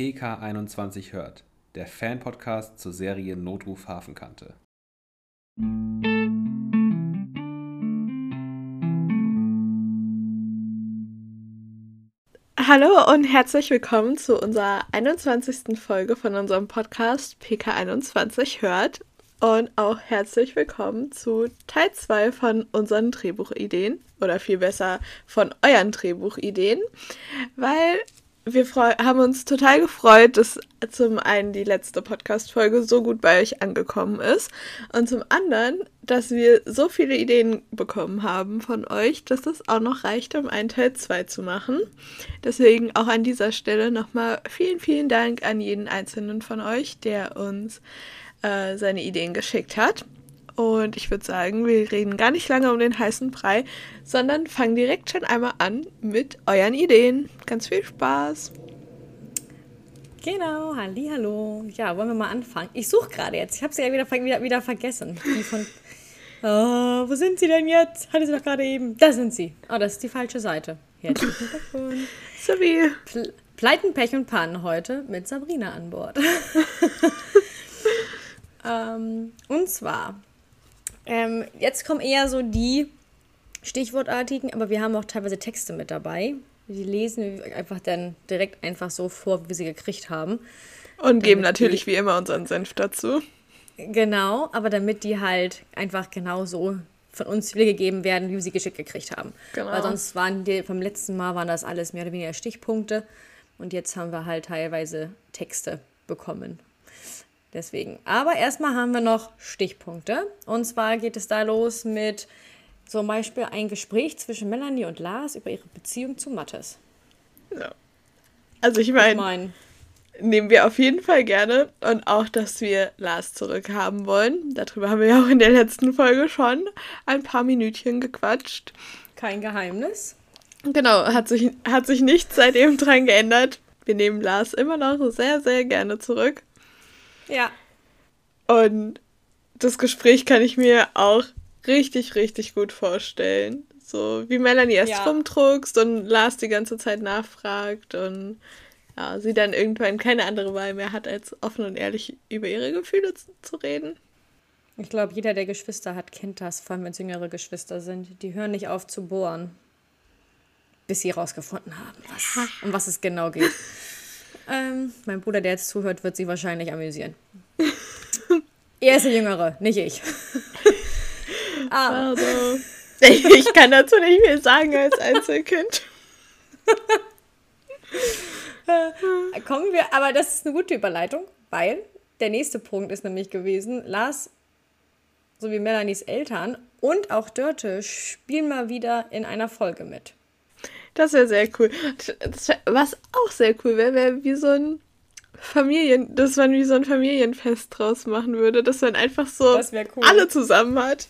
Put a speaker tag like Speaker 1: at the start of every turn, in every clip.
Speaker 1: PK21 hört, der Fan-Podcast zur Serie Notruf Hafenkante.
Speaker 2: Hallo und herzlich willkommen zu unserer 21. Folge von unserem Podcast PK21 hört und auch herzlich willkommen zu Teil 2 von unseren Drehbuchideen oder viel besser von euren Drehbuchideen, weil wir haben uns total gefreut, dass zum einen die letzte Podcast-Folge so gut bei euch angekommen ist und zum anderen, dass wir so viele Ideen bekommen haben von euch, dass das auch noch reicht, um einen Teil 2 zu machen. Deswegen auch an dieser Stelle nochmal vielen, vielen Dank an jeden einzelnen von euch, der uns äh, seine Ideen geschickt hat. Und ich würde sagen, wir reden gar nicht lange um den heißen Brei, sondern fangen direkt schon einmal an mit euren Ideen. Ganz viel Spaß.
Speaker 3: Genau, halli, hallo. Ja, wollen wir mal anfangen? Ich suche gerade jetzt. Ich habe sie ja wieder, wieder, wieder vergessen. Die von. Oh, wo sind sie denn jetzt? Hatte sie doch gerade eben. Da sind sie. Oh, das ist die falsche Seite. Herzlichen Glückwunsch. Sowie. Pleiten, Pech und Pannen heute mit Sabrina an Bord. ähm, und zwar ähm, jetzt kommen eher so die Stichwortartigen, aber wir haben auch teilweise Texte mit dabei. Die lesen wir einfach dann direkt einfach so vor, wie wir sie gekriegt haben.
Speaker 2: Und geben natürlich die, wie immer unseren Senf dazu.
Speaker 3: Genau, aber damit die halt einfach genau so von uns wiedergegeben werden, wie wir sie geschickt gekriegt haben. Genau. Weil sonst waren die, vom letzten Mal waren das alles mehr oder weniger Stichpunkte und jetzt haben wir halt teilweise Texte bekommen. Deswegen. Aber erstmal haben wir noch Stichpunkte. Und zwar geht es da los mit zum Beispiel ein Gespräch zwischen Melanie und Lars über ihre Beziehung zu Mattes.
Speaker 2: Ja. Also ich meine, ich mein, nehmen wir auf jeden Fall gerne. Und auch, dass wir Lars zurückhaben wollen. Darüber haben wir ja auch in der letzten Folge schon ein paar Minütchen gequatscht.
Speaker 3: Kein Geheimnis.
Speaker 2: Genau, hat sich, hat sich nichts seitdem dran geändert. Wir nehmen Lars immer noch sehr, sehr gerne zurück.
Speaker 3: Ja.
Speaker 2: Und das Gespräch kann ich mir auch richtig, richtig gut vorstellen. So wie Melanie erst ja. rumdruckst und Lars die ganze Zeit nachfragt und ja, sie dann irgendwann keine andere Wahl mehr hat, als offen und ehrlich über ihre Gefühle zu, zu reden.
Speaker 3: Ich glaube, jeder, der Geschwister hat, kennt das, vor allem wenn es jüngere Geschwister sind. Die hören nicht auf zu bohren, bis sie herausgefunden haben, was, um was es genau geht. Ähm, mein Bruder, der jetzt zuhört, wird sich wahrscheinlich amüsieren. er ist der Jüngere, nicht ich.
Speaker 2: ah. Also, ich kann dazu nicht viel sagen als Einzelkind.
Speaker 3: Kommen wir, aber das ist eine gute Überleitung, weil der nächste Punkt ist nämlich gewesen, Lars sowie Melanies Eltern und auch Dörte spielen mal wieder in einer Folge mit.
Speaker 2: Das wäre sehr cool. Das, was auch sehr cool wäre, wäre wie so ein Familien, dass man wie so ein Familienfest draus machen würde, dass man einfach so cool. alle zusammen hat.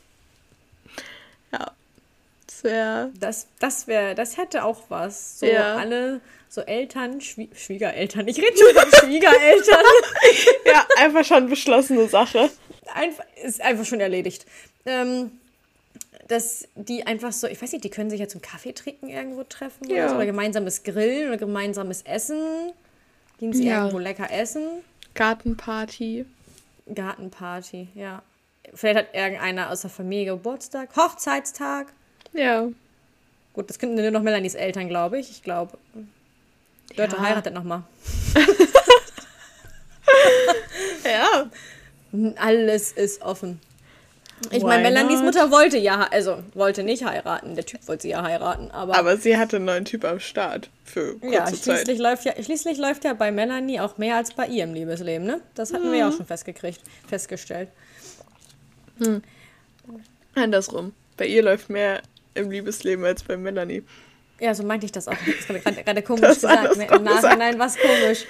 Speaker 2: Ja.
Speaker 3: Das wäre. Das, das wäre, das hätte auch was. So ja. alle, so Eltern, Schwie Schwiegereltern. Ich rede schon von Schwiegereltern.
Speaker 2: ja, einfach schon beschlossene Sache.
Speaker 3: Einfach, ist einfach schon erledigt. Ähm, dass die einfach so, ich weiß nicht, die können sich ja zum Kaffee trinken irgendwo treffen ja. oder, so, oder gemeinsames Grillen oder gemeinsames Essen. Gehen sie ja. irgendwo lecker essen.
Speaker 2: Gartenparty.
Speaker 3: Gartenparty, ja. Vielleicht hat irgendeiner aus der Familie Geburtstag, Hochzeitstag.
Speaker 2: Ja.
Speaker 3: Gut, das könnten nur noch Melanies Eltern, glaube ich. Ich glaube, Leute ja. heiratet nochmal.
Speaker 2: ja.
Speaker 3: Alles ist offen. Ich meine, Melanies Mutter wollte ja, also wollte nicht heiraten. Der Typ wollte sie ja heiraten, aber.
Speaker 2: Aber sie hatte einen neuen Typ am Start für kurze
Speaker 3: ja, schließlich Zeit. Läuft ja, schließlich läuft ja bei Melanie auch mehr als bei ihr im Liebesleben, ne? Das hatten mhm. wir ja auch schon festgekriegt, festgestellt.
Speaker 2: Hm. Andersrum. Bei ihr läuft mehr im Liebesleben als bei Melanie.
Speaker 3: Ja, so meinte ich das auch. Das war gerade komisch das gesagt. Im Nachhinein war es komisch.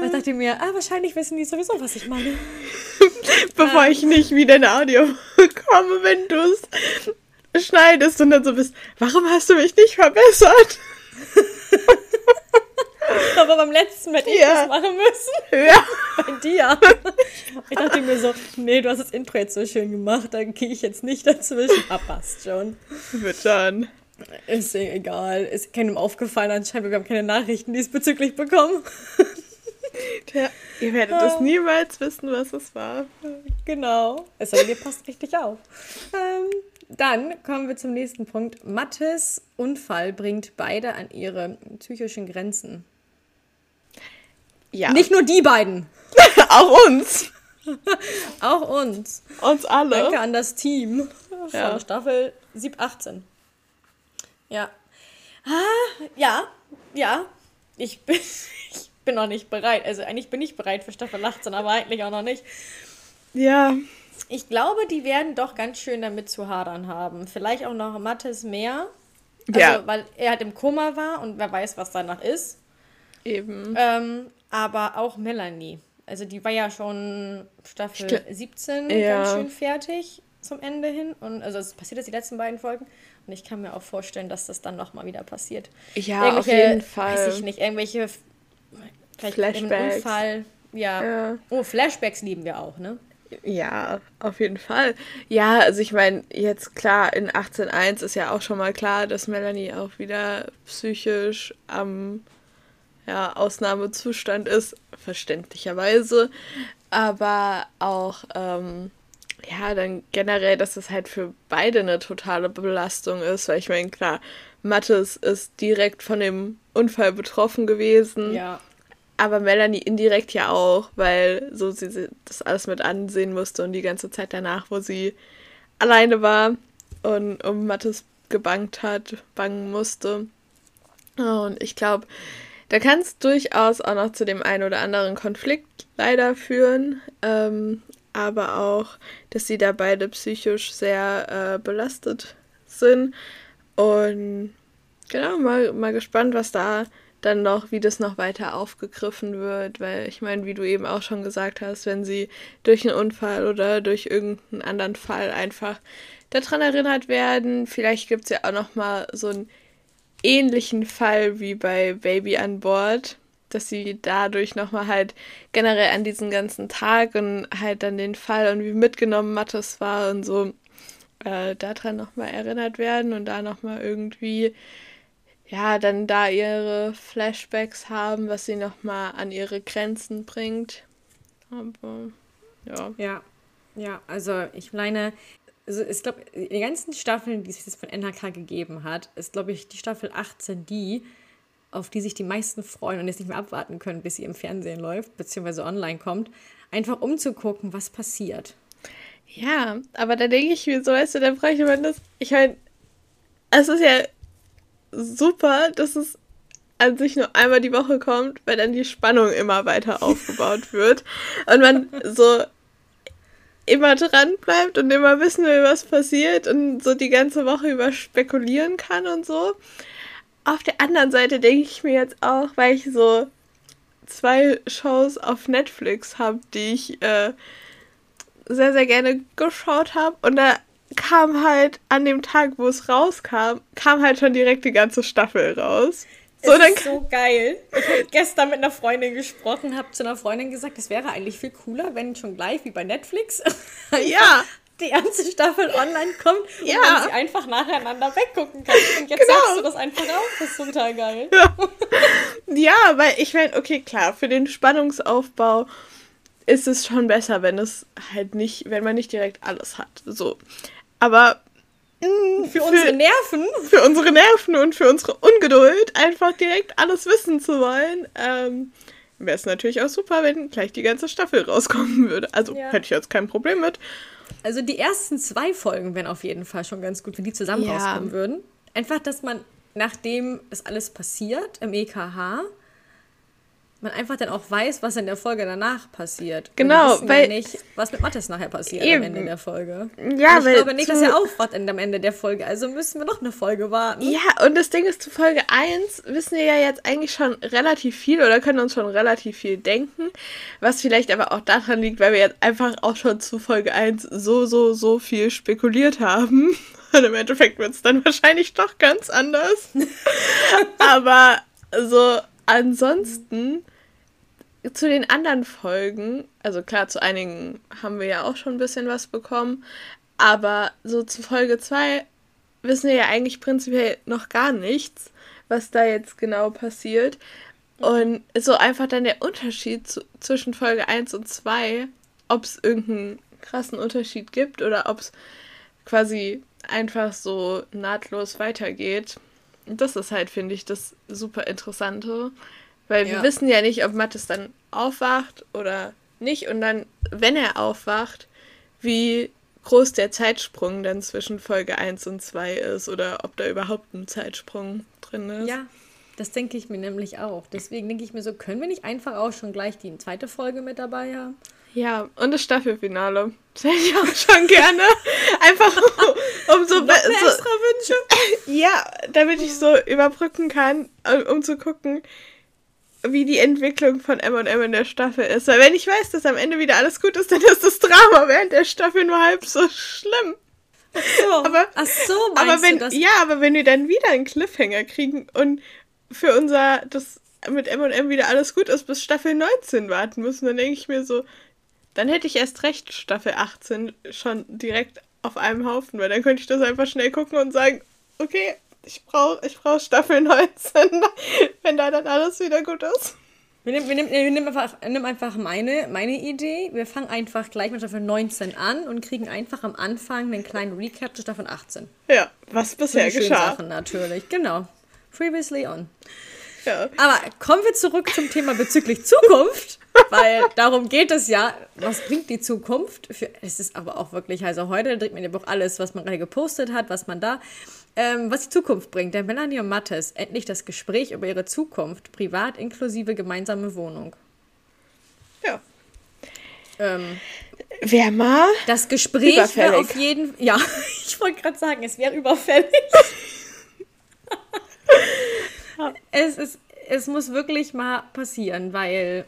Speaker 3: Da dachte ich mir, ah, wahrscheinlich wissen die sowieso, was ich meine.
Speaker 2: Bevor ähm. ich nicht wieder ein Audio bekomme, wenn du es schneidest und dann so bist, warum hast du mich nicht verbessert?
Speaker 3: Aber beim letzten Mal hätte ich ja. das machen müssen. Ja. Bei dir. Ich dachte mir so, nee, du hast das Intro jetzt so schön gemacht, dann gehe ich jetzt nicht dazwischen. Ah, passt schon.
Speaker 2: Wird schon.
Speaker 3: Ist egal. Ist keinem aufgefallen anscheinend. Wir haben keine Nachrichten diesbezüglich bekommen.
Speaker 2: Ja, ihr werdet es niemals wissen, was es war.
Speaker 3: Genau. Es sei ihr passt richtig auf. Ähm, dann kommen wir zum nächsten Punkt. Mattes Unfall bringt beide an ihre psychischen Grenzen. Ja. Nicht nur die beiden.
Speaker 2: Auch uns.
Speaker 3: Auch uns.
Speaker 2: Uns alle.
Speaker 3: Danke an das Team ja. von Staffel 7, 18. Ja. Ah, ja, ja. Ich bin, ich bin noch nicht bereit. Also eigentlich bin ich bereit für Staffel 18, aber eigentlich auch noch nicht.
Speaker 2: Ja.
Speaker 3: Ich glaube, die werden doch ganz schön damit zu hadern haben. Vielleicht auch noch Mattes mehr. Also, ja. Weil er halt im Koma war und wer weiß, was danach ist.
Speaker 2: Eben.
Speaker 3: Ähm, aber auch Melanie. Also die war ja schon Staffel 17 ja. ganz schön fertig zum Ende hin. Und also es passiert jetzt die letzten beiden Folgen. Und ich kann mir auch vorstellen, dass das dann nochmal wieder passiert.
Speaker 2: Ja, auf jeden Fall.
Speaker 3: Weiß ich nicht, irgendwelche
Speaker 2: Flashbacks.
Speaker 3: Unfall. Ja. ja. Oh, Flashbacks lieben wir auch, ne?
Speaker 2: Ja, auf jeden Fall. Ja, also ich meine, jetzt klar, in 18.1 ist ja auch schon mal klar, dass Melanie auch wieder psychisch am ja, Ausnahmezustand ist, verständlicherweise. Aber auch, ähm, ja, dann generell, dass es halt für beide eine totale Belastung ist, weil ich meine, klar, Mattes ist direkt von dem Unfall betroffen gewesen.
Speaker 3: Ja.
Speaker 2: Aber Melanie indirekt ja auch, weil so sie das alles mit ansehen musste und die ganze Zeit danach, wo sie alleine war und um Mattes gebangt hat, bangen musste. Und ich glaube, da kann es durchaus auch noch zu dem einen oder anderen Konflikt leider führen, ähm, aber auch, dass sie da beide psychisch sehr äh, belastet sind. Und genau, mal, mal gespannt, was da dann noch, wie das noch weiter aufgegriffen wird, weil ich meine, wie du eben auch schon gesagt hast, wenn sie durch einen Unfall oder durch irgendeinen anderen Fall einfach daran erinnert werden, vielleicht gibt es ja auch noch mal so einen ähnlichen Fall wie bei Baby an Bord, dass sie dadurch noch mal halt generell an diesen ganzen Tag und halt dann den Fall und wie mitgenommen Mattes war und so äh, daran noch mal erinnert werden und da noch mal irgendwie ja, dann da ihre Flashbacks haben, was sie nochmal an ihre Grenzen bringt. Aber ja.
Speaker 3: Ja, ja, also ich meine, also ich glaube, die ganzen Staffeln, die es jetzt von NRK gegeben hat, ist, glaube ich, die Staffel 18 die, auf die sich die meisten freuen und jetzt nicht mehr abwarten können, bis sie im Fernsehen läuft, beziehungsweise online kommt, einfach um zu gucken, was passiert.
Speaker 2: Ja, aber da denke ich mir so, weißt du, da brauche ich immer das. Ich meine, es ist ja super, dass es an sich nur einmal die Woche kommt, weil dann die Spannung immer weiter aufgebaut wird und man so immer dran bleibt und immer wissen will, was passiert und so die ganze Woche über spekulieren kann und so. Auf der anderen Seite denke ich mir jetzt auch, weil ich so zwei Shows auf Netflix habe, die ich äh, sehr, sehr gerne geschaut habe und da kam halt an dem Tag, wo es rauskam, kam halt schon direkt die ganze Staffel raus.
Speaker 3: So, es ist so geil. Ich habe gestern mit einer Freundin gesprochen, habe zu einer Freundin gesagt, es wäre eigentlich viel cooler, wenn schon gleich wie bei Netflix
Speaker 2: ja.
Speaker 3: die ganze Staffel online kommt und
Speaker 2: ja.
Speaker 3: man sie einfach nacheinander weggucken kann. Und jetzt genau. sagst du das einfach auch. Das ist total geil.
Speaker 2: Ja, ja weil ich meine, okay, klar, für den Spannungsaufbau ist es schon besser, wenn es halt nicht, wenn man nicht direkt alles hat. So. Aber
Speaker 3: mh, mm, für, für unsere Nerven.
Speaker 2: Für unsere Nerven und für unsere Ungeduld, einfach direkt alles wissen zu wollen, ähm, wäre es natürlich auch super, wenn gleich die ganze Staffel rauskommen würde. Also ja. hätte ich jetzt kein Problem mit.
Speaker 3: Also die ersten zwei Folgen wären auf jeden Fall schon ganz gut, wenn die zusammen ja. rauskommen würden. Einfach, dass man, nachdem das alles passiert im EKH, man einfach dann auch weiß, was in der Folge danach passiert.
Speaker 2: Genau,
Speaker 3: weil ja nicht, was mit Mattes nachher passiert eben. am Ende der Folge.
Speaker 2: Ja,
Speaker 3: ich
Speaker 2: weil
Speaker 3: glaube nicht, dass er aufwacht am Ende der Folge, also müssen wir noch eine Folge warten.
Speaker 2: Ja, und das Ding ist, zu Folge 1 wissen wir ja jetzt eigentlich schon relativ viel oder können uns schon relativ viel denken, was vielleicht aber auch daran liegt, weil wir jetzt einfach auch schon zu Folge 1 so, so, so viel spekuliert haben. Und im Endeffekt wird es dann wahrscheinlich doch ganz anders. aber so ansonsten zu den anderen Folgen, also klar, zu einigen haben wir ja auch schon ein bisschen was bekommen, aber so zu Folge 2 wissen wir ja eigentlich prinzipiell noch gar nichts, was da jetzt genau passiert. Und so einfach dann der Unterschied zu, zwischen Folge 1 und 2, ob es irgendeinen krassen Unterschied gibt oder ob es quasi einfach so nahtlos weitergeht. Das ist halt, finde ich, das super Interessante. Weil ja. wir wissen ja nicht, ob Mattes dann aufwacht oder nicht. Und dann, wenn er aufwacht, wie groß der Zeitsprung dann zwischen Folge 1 und 2 ist oder ob da überhaupt ein Zeitsprung drin ist.
Speaker 3: Ja, das denke ich mir nämlich auch. Deswegen denke ich mir so, können wir nicht einfach auch schon gleich die zweite Folge mit dabei haben?
Speaker 2: Ja, und das Staffelfinale. Das hätte ich auch schon gerne. Einfach um, um so, so extra Wünsche. Ja, damit ich so überbrücken kann, um zu gucken, wie die Entwicklung von M&M in der Staffel ist. Weil wenn ich weiß, dass am Ende wieder alles gut ist, dann ist das Drama während der Staffel nur halb so schlimm. Ach so, aber, ach so aber wenn, du das? Ja, aber wenn wir dann wieder einen Cliffhanger kriegen und für unser, das mit M&M wieder alles gut ist, bis Staffel 19 warten müssen, dann denke ich mir so, dann hätte ich erst recht Staffel 18 schon direkt auf einem Haufen, weil dann könnte ich das einfach schnell gucken und sagen, okay, ich brauche ich brauch Staffel 19, wenn da dann alles wieder gut ist.
Speaker 3: Wir nehmen, wir nehmen, wir nehmen einfach, nehmen einfach meine, meine Idee. Wir fangen einfach gleich mit Staffel 19 an und kriegen einfach am Anfang einen kleinen Recap zu Staffel 18.
Speaker 2: Ja, was bisher so geschah.
Speaker 3: Sachen natürlich, genau. Previously on. Ja. Aber kommen wir zurück zum Thema bezüglich Zukunft, weil darum geht es ja. Was bringt die Zukunft? Für, es ist aber auch wirklich, also heute dreht man ja auch alles, was man gerade gepostet hat, was man da ähm, was die Zukunft bringt. Der Melanie und Mattes endlich das Gespräch über ihre Zukunft, privat inklusive gemeinsame Wohnung.
Speaker 2: Ja. Ähm, Wäre mal.
Speaker 3: Das Gespräch wäre auf jeden Ja, ich wollte gerade sagen, es wäre überfällig. es, ist, es muss wirklich mal passieren, weil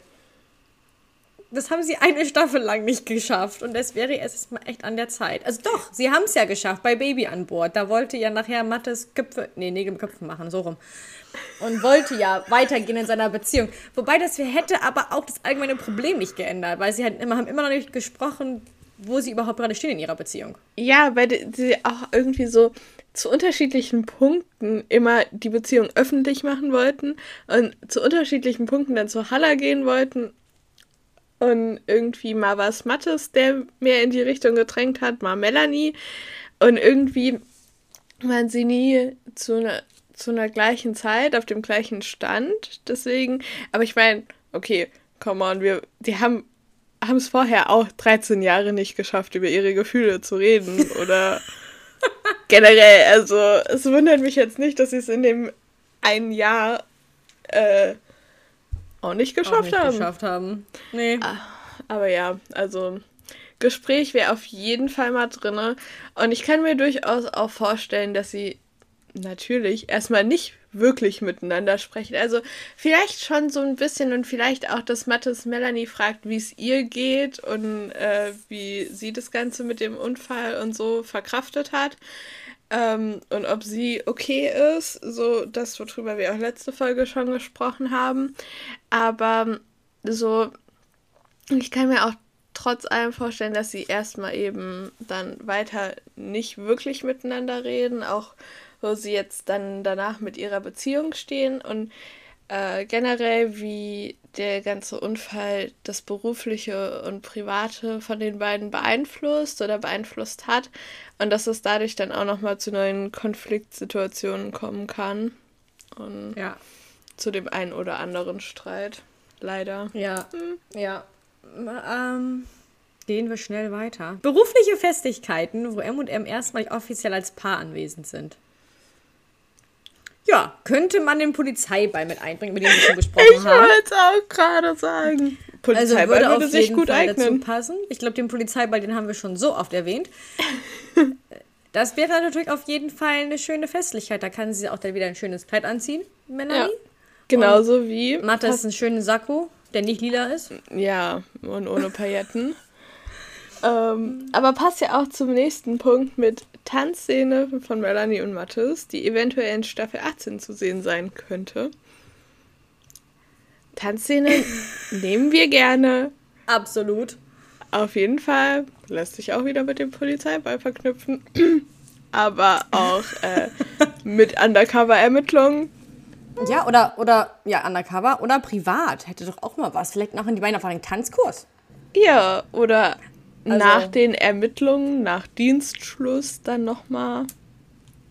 Speaker 3: das haben sie eine Staffel lang nicht geschafft und es wäre erst mal echt an der Zeit. Also doch, sie haben es ja geschafft bei Baby an Bord. Da wollte ja nachher Mattes Köpfe, nee, Nägel im Köpfen machen, so rum. Und wollte ja weitergehen in seiner Beziehung. Wobei das hätte aber auch das allgemeine Problem nicht geändert, weil sie halt immer, haben immer noch nicht gesprochen, wo sie überhaupt gerade stehen in ihrer Beziehung.
Speaker 2: Ja, weil sie auch irgendwie so zu unterschiedlichen Punkten immer die Beziehung öffentlich machen wollten und zu unterschiedlichen Punkten dann zu Halla gehen wollten und irgendwie mal was Mattes, der mehr in die Richtung gedrängt hat, mal Melanie. Und irgendwie waren sie nie zu einer zu einer gleichen Zeit, auf dem gleichen Stand. Deswegen, aber ich meine, okay, come on, wir, die haben haben es vorher auch 13 Jahre nicht geschafft, über ihre Gefühle zu reden oder generell. Also es wundert mich jetzt nicht, dass sie es in dem einen Jahr äh, auch nicht geschafft auch nicht haben.
Speaker 3: geschafft haben. Nee. Ah,
Speaker 2: aber ja, also Gespräch wäre auf jeden Fall mal drin. Und ich kann mir durchaus auch vorstellen, dass sie natürlich erstmal nicht wirklich miteinander sprechen. Also vielleicht schon so ein bisschen und vielleicht auch, dass Mattes Melanie fragt, wie es ihr geht und äh, wie sie das Ganze mit dem Unfall und so verkraftet hat. Ähm, und ob sie okay ist, so das, worüber wir auch letzte Folge schon gesprochen haben. Aber so, ich kann mir auch trotz allem vorstellen, dass sie erstmal eben dann weiter nicht wirklich miteinander reden, auch wo sie jetzt dann danach mit ihrer Beziehung stehen und äh, generell, wie der ganze Unfall das Berufliche und Private von den beiden beeinflusst oder beeinflusst hat und dass es dadurch dann auch nochmal zu neuen Konfliktsituationen kommen kann und ja. zu dem einen oder anderen Streit. Leider.
Speaker 3: Ja, hm. ja. Ähm, gehen wir schnell weiter. Berufliche Festigkeiten, wo M und M erstmal offiziell als Paar anwesend sind. Ja, könnte man den Polizeiball mit einbringen, mit dem wir schon gesprochen
Speaker 2: ich haben. Ich wollte es auch gerade sagen.
Speaker 3: Polizeiball also würde, würde auf sich gut Fall eignen. dazu passen. Ich glaube, den Polizeiball, den haben wir schon so oft erwähnt. das wäre natürlich auf jeden Fall eine schöne Festlichkeit. Da kann sie auch dann wieder ein schönes Kleid anziehen, Melanie. Ja,
Speaker 2: genauso und wie.
Speaker 3: Mathe ist ein schönen Sakko, der nicht lila ist.
Speaker 2: Ja, und ohne Pailletten. Ähm, aber passt ja auch zum nächsten Punkt mit Tanzszene von Melanie und Mathis, die eventuell in Staffel 18 zu sehen sein könnte. Tanzszene nehmen wir gerne.
Speaker 3: Absolut.
Speaker 2: Auf jeden Fall. Lässt sich auch wieder mit dem Polizeiball verknüpfen. Aber auch äh, mit Undercover-Ermittlungen.
Speaker 3: Ja, oder, oder, ja, undercover oder privat. Hätte doch auch mal was. Vielleicht machen die beiden einfach einen Tanzkurs.
Speaker 2: Ja, oder also, nach den Ermittlungen, nach Dienstschluss dann nochmal.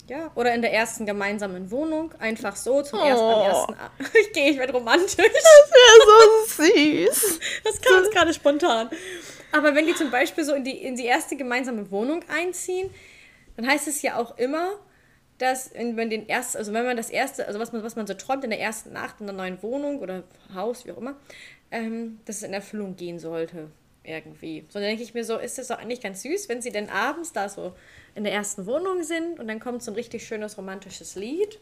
Speaker 3: Ja, oder in der ersten gemeinsamen Wohnung. Einfach so zum oh. ersten, ersten Ich gehe, ich werde romantisch. Das wäre so süß. Das kam jetzt gerade spontan. Aber wenn die zum Beispiel so in die, in die erste gemeinsame Wohnung einziehen, dann heißt es ja auch immer, dass wenn man den erst, also wenn man das erste, also was man, was man so träumt in der ersten Nacht in der neuen Wohnung oder Haus, wie auch immer, ähm, dass es in Erfüllung gehen sollte. Irgendwie. So, dann denke ich mir so, ist das doch eigentlich ganz süß, wenn sie denn abends da so in der ersten Wohnung sind und dann kommt so ein richtig schönes romantisches Lied.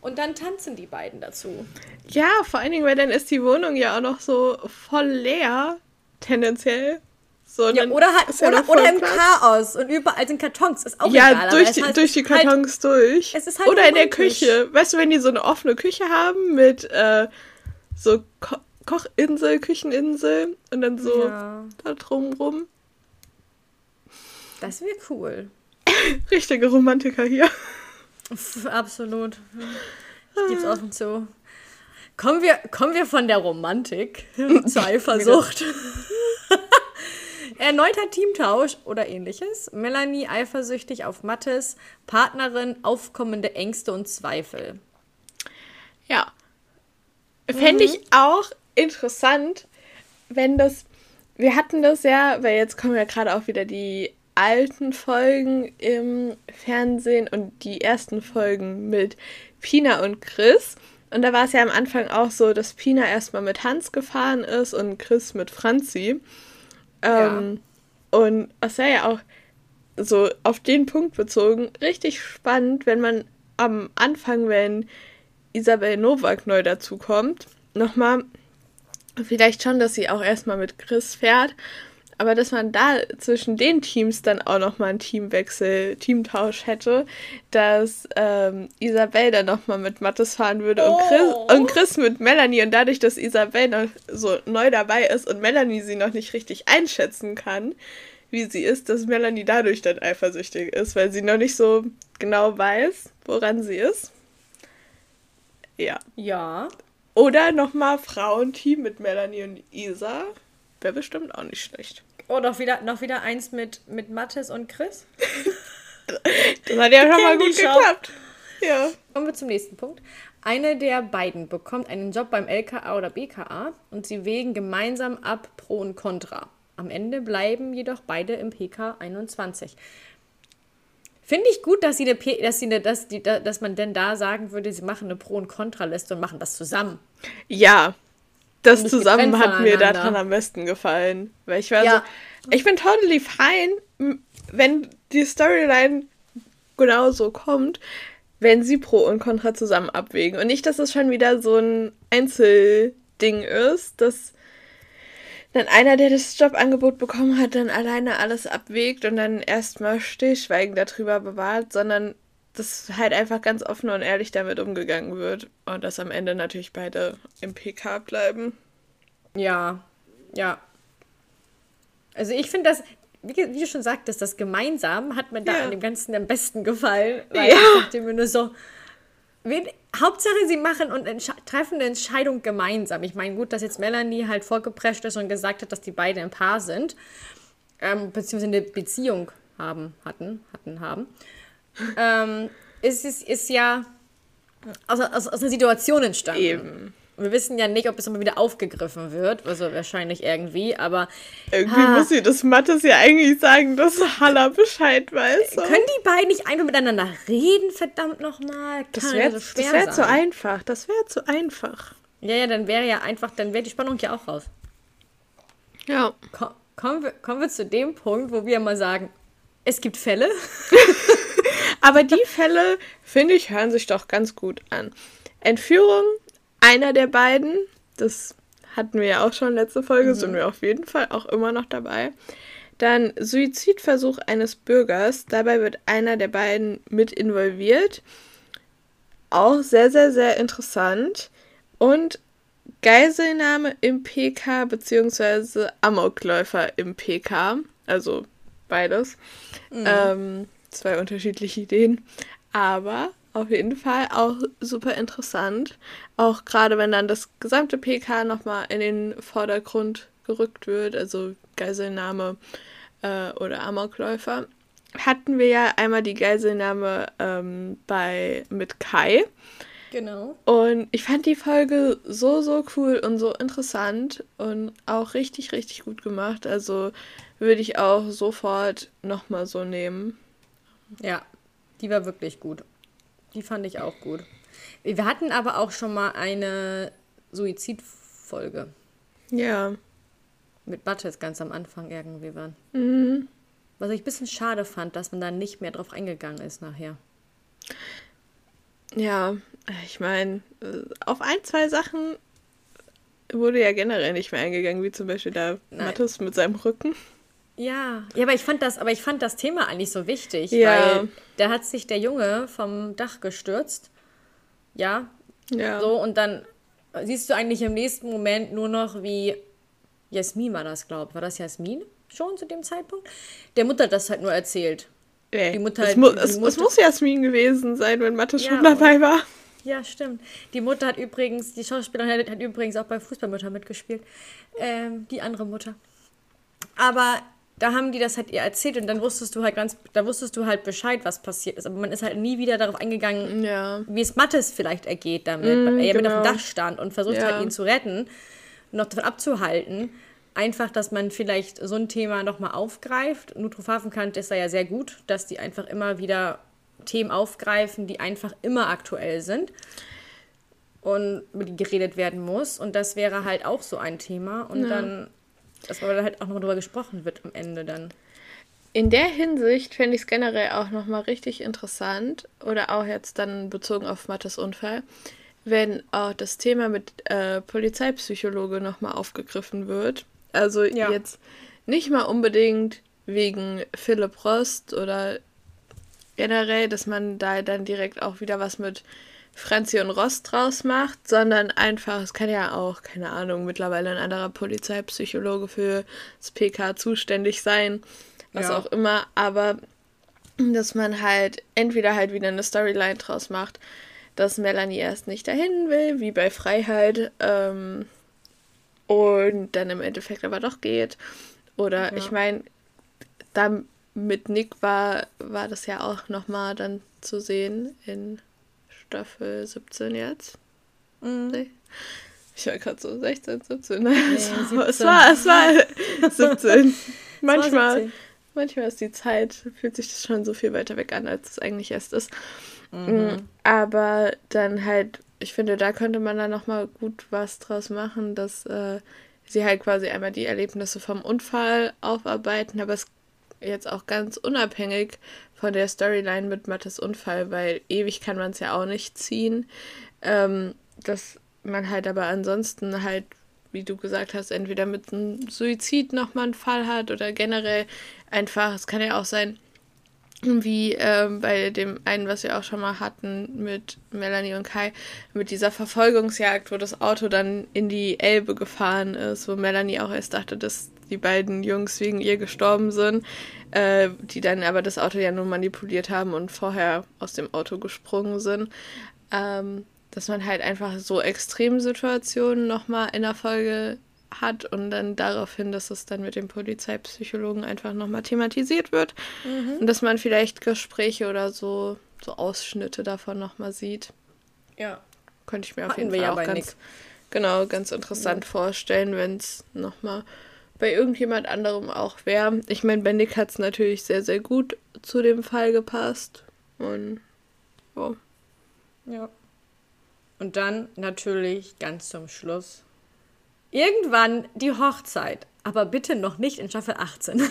Speaker 3: Und dann tanzen die beiden dazu.
Speaker 2: Ja, vor allen Dingen, weil dann ist die Wohnung ja auch noch so voll leer, tendenziell. So,
Speaker 3: ja, oder, halt, oder, oder im Chaos und überall sind Kartons. Ist auch
Speaker 2: ja,
Speaker 3: egal.
Speaker 2: durch, die, halt, durch die Kartons halt, durch. Halt oder in der Küche. Weißt du, wenn die so eine offene Küche haben mit äh, so Kochinsel, Kücheninsel und dann so ja. da drumrum.
Speaker 3: Das wäre cool.
Speaker 2: Richtige Romantiker hier.
Speaker 3: Absolut. Ich gebe es offen zu. Kommen wir, kommen wir von der Romantik zur Eifersucht. Erneuter Teamtausch oder ähnliches. Melanie eifersüchtig auf Mattes, Partnerin aufkommende Ängste und Zweifel.
Speaker 2: Ja. Fände mhm. ich auch interessant, wenn das. Wir hatten das ja, weil jetzt kommen ja gerade auch wieder die alten Folgen im Fernsehen und die ersten Folgen mit Pina und Chris. Und da war es ja am Anfang auch so, dass Pina erstmal mit Hans gefahren ist und Chris mit Franzi. Ähm, ja. Und es wäre ja auch so auf den Punkt bezogen richtig spannend, wenn man am Anfang, wenn Isabel Nowak neu dazukommt, nochmal, vielleicht schon, dass sie auch erstmal mit Chris fährt aber dass man da zwischen den Teams dann auch nochmal einen Teamwechsel, Teamtausch hätte, dass ähm, Isabel dann nochmal mit Mattes fahren würde oh. und, Chris, und Chris mit Melanie. Und dadurch, dass Isabel noch so neu dabei ist und Melanie sie noch nicht richtig einschätzen kann, wie sie ist, dass Melanie dadurch dann eifersüchtig ist, weil sie noch nicht so genau weiß, woran sie ist. Ja.
Speaker 3: Ja.
Speaker 2: Oder nochmal Frauenteam mit Melanie und Isa. Wäre bestimmt auch nicht schlecht.
Speaker 3: Oh, noch wieder, noch wieder eins mit, mit Mathis und Chris.
Speaker 2: das hat ja schon mal gut geklappt. Ja.
Speaker 3: Kommen wir zum nächsten Punkt. Eine der beiden bekommt einen Job beim LKA oder BKA und sie wägen gemeinsam ab Pro und Contra. Am Ende bleiben jedoch beide im PK 21. Finde ich gut, dass, sie eine, dass, sie eine, dass, die, dass man denn da sagen würde, sie machen eine Pro- und Contra-Liste und machen das zusammen.
Speaker 2: Ja, das zusammen hat mir daran am besten gefallen. Weil ich war ja. so, ich bin totally fine, wenn die Storyline genauso kommt, wenn sie Pro und Contra zusammen abwägen. Und nicht, dass es schon wieder so ein Einzelding ist, dass dann einer, der das Jobangebot bekommen hat, dann alleine alles abwägt und dann erstmal stillschweigend darüber bewahrt, sondern dass halt einfach ganz offen und ehrlich damit umgegangen wird und dass am Ende natürlich beide im PK bleiben.
Speaker 3: Ja, ja. Also ich finde das, wie, wie, du schon sagtest, das gemeinsam hat mir da ja. an dem Ganzen am besten gefallen. Weil ja. ich dachte mir nur so, wen, Hauptsache sie machen und entsch treffen eine Entscheidung gemeinsam. Ich meine, gut, dass jetzt Melanie halt vorgeprescht ist und gesagt hat, dass die beiden ein Paar sind. Ähm, beziehungsweise eine Beziehung haben, hatten, hatten, haben ähm, ist, ist, ist ja aus, aus, aus einer Situation entstanden. Eben. Wir wissen ja nicht, ob es immer wieder aufgegriffen wird, also wahrscheinlich irgendwie, aber.
Speaker 2: Irgendwie ha, muss sie das Mattes ja eigentlich sagen, dass Halla Bescheid weiß.
Speaker 3: So. Können die beiden nicht einfach miteinander reden, verdammt nochmal?
Speaker 2: Das wäre so wär zu einfach. Das wäre zu einfach.
Speaker 3: Ja, ja, dann wäre ja einfach, dann wäre die Spannung ja auch raus.
Speaker 2: Ja.
Speaker 3: Komm, kommen, wir, kommen wir zu dem Punkt, wo wir mal sagen, es gibt Fälle.
Speaker 2: Aber die Fälle, finde ich, hören sich doch ganz gut an. Entführung, einer der beiden, das hatten wir ja auch schon letzte Folge, mhm. sind wir auf jeden Fall auch immer noch dabei. Dann Suizidversuch eines Bürgers, dabei wird einer der beiden mit involviert. Auch sehr, sehr, sehr interessant. Und Geiselnahme im PK beziehungsweise Amokläufer im PK, also beides. Mhm. Ähm, zwei unterschiedliche Ideen. Aber auf jeden Fall auch super interessant. Auch gerade wenn dann das gesamte PK nochmal in den Vordergrund gerückt wird, also Geiselnahme äh, oder Amokläufer. Hatten wir ja einmal die Geiselnahme ähm, bei mit Kai. Genau. Und ich fand die Folge so, so cool und so interessant und auch richtig, richtig gut gemacht. Also würde ich auch sofort nochmal so nehmen.
Speaker 3: Ja, die war wirklich gut. Die fand ich auch gut. Wir hatten aber auch schon mal eine Suizidfolge. Ja. Mit Budgets ganz am Anfang irgendwie waren. Mhm. Was ich ein bisschen schade fand, dass man da nicht mehr drauf eingegangen ist nachher.
Speaker 2: Ja, ich meine, äh, auf ein, zwei Sachen wurde ja generell nicht mehr eingegangen, wie zum Beispiel da Mattes mit seinem Rücken.
Speaker 3: Ja, ja, aber ich fand das, aber ich fand das Thema eigentlich so wichtig, ja. weil da hat sich der Junge vom Dach gestürzt. Ja. Ja. So, und dann siehst du eigentlich im nächsten Moment nur noch, wie Jasmin war das, glaube ich. War das Jasmin schon zu dem Zeitpunkt? Der Mutter das halt nur erzählt. Nee, die
Speaker 2: Mutter, es, mu die es, Mutter, es muss Jasmin gewesen sein, wenn Mathe ja, schon dabei war.
Speaker 3: Ja, stimmt. Die Mutter hat übrigens, die Schauspielerin hat, hat übrigens auch bei Fußballmutter mitgespielt. Ähm, die andere Mutter. Aber da haben die das halt ihr erzählt und dann wusstest du halt ganz, da wusstest du halt Bescheid, was passiert ist. Aber man ist halt nie wieder darauf eingegangen, ja. wie es Mattes vielleicht ergeht damit, mm, weil er genau. mit auf dem Dach stand und versucht ja. hat, ihn zu retten, noch davon abzuhalten. Einfach, dass man vielleicht so ein Thema nochmal aufgreift. Nutrofafenkant ist da ja sehr gut, dass die einfach immer wieder Themen aufgreifen, die einfach immer aktuell sind und über die geredet werden muss. Und das wäre halt auch so ein Thema. Und ja. dann dass aber halt auch nochmal drüber gesprochen wird am Ende dann.
Speaker 2: In der Hinsicht fände ich es generell auch nochmal richtig interessant, oder auch jetzt dann bezogen auf Mattes Unfall, wenn auch das Thema mit äh, Polizeipsychologe nochmal aufgegriffen wird. Also ja. jetzt nicht mal unbedingt wegen Philipp Rost oder generell, dass man da dann direkt auch wieder was mit Franzi und Ross draus macht, sondern einfach, es kann ja auch, keine Ahnung, mittlerweile ein anderer Polizeipsychologe für das PK zuständig sein, was ja. auch immer, aber dass man halt entweder halt wieder eine Storyline draus macht, dass Melanie erst nicht dahin will, wie bei Freiheit, ähm, und dann im Endeffekt aber doch geht. Oder ja. ich meine, da mit Nick war, war das ja auch nochmal dann zu sehen in Staffel 17 jetzt. Mhm. Nee. Ich war gerade so 16, 17. Nee, es, war, es, war, es war 17. manchmal, 17. manchmal ist die Zeit, fühlt sich das schon so viel weiter weg an, als es eigentlich erst ist. Mhm. Mm, aber dann halt, ich finde, da könnte man dann nochmal gut was draus machen, dass äh, sie halt quasi einmal die Erlebnisse vom Unfall aufarbeiten, aber es jetzt auch ganz unabhängig von der Storyline mit Mattes Unfall, weil ewig kann man es ja auch nicht ziehen. Ähm, dass man halt aber ansonsten halt, wie du gesagt hast, entweder mit einem Suizid nochmal einen Fall hat oder generell einfach, es kann ja auch sein, wie ähm, bei dem einen, was wir auch schon mal hatten mit Melanie und Kai, mit dieser Verfolgungsjagd, wo das Auto dann in die Elbe gefahren ist, wo Melanie auch erst dachte, dass die beiden Jungs wegen ihr gestorben sind, äh, die dann aber das Auto ja nur manipuliert haben und vorher aus dem Auto gesprungen sind. Ähm, dass man halt einfach so Extremsituationen nochmal in der Folge hat und dann daraufhin, dass es dann mit dem Polizeipsychologen einfach nochmal thematisiert wird mhm. und dass man vielleicht Gespräche oder so, so Ausschnitte davon nochmal sieht. Ja. Könnte ich mir Hatten auf jeden Fall ja auch ganz, genau, ganz interessant ja. vorstellen, wenn es nochmal bei irgendjemand anderem auch wäre. Ich meine, bei Nick hat es natürlich sehr, sehr gut zu dem Fall gepasst. Und oh.
Speaker 3: Ja. Und dann natürlich ganz zum Schluss. Irgendwann die Hochzeit. Aber bitte noch nicht in Staffel 18.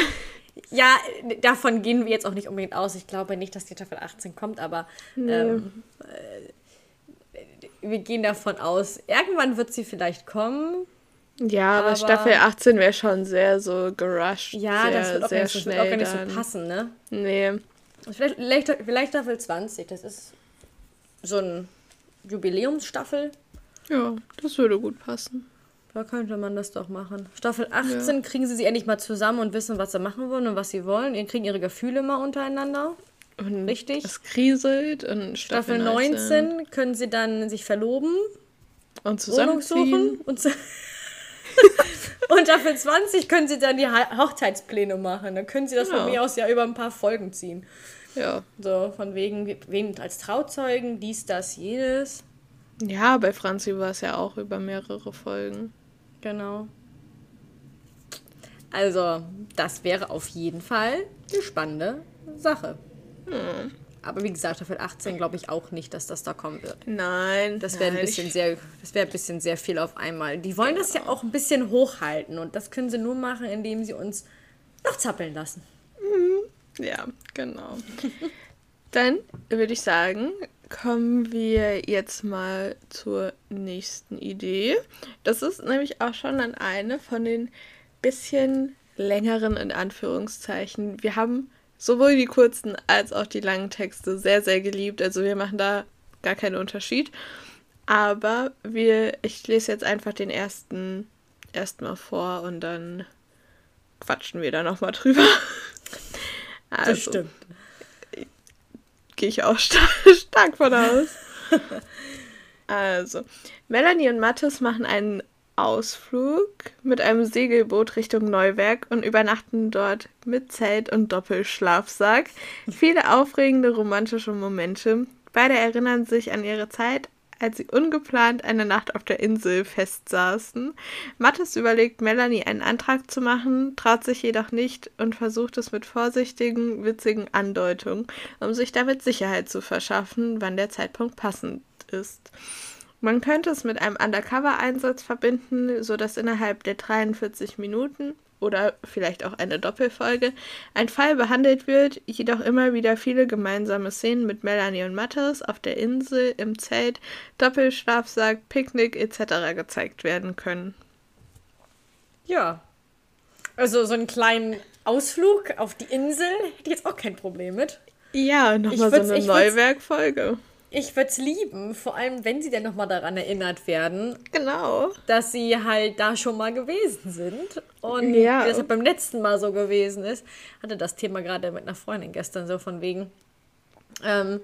Speaker 3: ja, davon gehen wir jetzt auch nicht unbedingt aus. Ich glaube nicht, dass die Staffel 18 kommt, aber nee. ähm, äh, wir gehen davon aus. Irgendwann wird sie vielleicht kommen.
Speaker 2: Ja, aber, aber Staffel 18 wäre schon sehr so gerusht. Ja, sehr, das wird auch, sehr
Speaker 3: nicht, schnell auch gar nicht so passen, ne? Nee. Vielleicht, vielleicht, vielleicht Staffel 20, das ist so ein Jubiläumsstaffel.
Speaker 2: Ja, das würde gut passen.
Speaker 3: Da könnte man das doch machen. Staffel 18 ja. kriegen sie sich endlich mal zusammen und wissen, was sie machen wollen und was sie wollen. Die kriegen ihre Gefühle mal untereinander.
Speaker 2: Und Richtig. Es kriselt und
Speaker 3: Staffel, Staffel 19, 19 können sie dann sich verloben und zusammenziehen und, zu und Staffel 20 können sie dann die Hochzeitspläne machen. Dann können sie das ja. von mir aus ja über ein paar Folgen ziehen. Ja. So, von wegen, wen als Trauzeugen, dies, das, jenes.
Speaker 2: Ja, bei Franzi war es ja auch über mehrere Folgen.
Speaker 3: Genau. Also, das wäre auf jeden Fall eine spannende Sache. Hm. Aber wie gesagt, Staffel 18 glaube ich auch nicht, dass das da kommen wird. Nein. Das wäre ein bisschen sehr, das wäre ein bisschen sehr viel auf einmal. Die wollen das ja auch ein bisschen hochhalten und das können sie nur machen, indem sie uns noch zappeln lassen.
Speaker 2: Mhm. Ja, genau. Dann würde ich sagen, kommen wir jetzt mal zur nächsten Idee. Das ist nämlich auch schon an eine von den bisschen längeren in Anführungszeichen. Wir haben sowohl die kurzen als auch die langen Texte sehr, sehr geliebt. Also wir machen da gar keinen Unterschied. Aber wir, ich lese jetzt einfach den ersten erstmal vor und dann quatschen wir da nochmal drüber. Also, das stimmt. Gehe ich auch stark, stark von aus. also, Melanie und Mathis machen einen Ausflug mit einem Segelboot Richtung Neuwerk und übernachten dort mit Zelt und Doppelschlafsack. Viele aufregende romantische Momente. Beide erinnern sich an ihre Zeit, als sie ungeplant eine Nacht auf der Insel festsaßen. Mattes überlegt, Melanie einen Antrag zu machen, traut sich jedoch nicht und versucht es mit vorsichtigen, witzigen Andeutungen, um sich damit Sicherheit zu verschaffen, wann der Zeitpunkt passend ist. Man könnte es mit einem Undercover-Einsatz verbinden, sodass innerhalb der 43 Minuten oder vielleicht auch eine Doppelfolge ein Fall behandelt wird, jedoch immer wieder viele gemeinsame Szenen mit Melanie und Mattes auf der Insel, im Zelt, Doppelschlafsack, Picknick etc. gezeigt werden können.
Speaker 3: Ja. Also so einen kleinen Ausflug auf die Insel hätte ich jetzt auch kein Problem mit. Ja, nochmal so eine Neuwerkfolge ich würde es lieben, vor allem wenn sie dann nochmal daran erinnert werden. Genau. Dass sie halt da schon mal gewesen sind. Und ja. wie das halt beim letzten Mal so gewesen ist. Hatte das Thema gerade mit einer Freundin gestern so von wegen, ähm,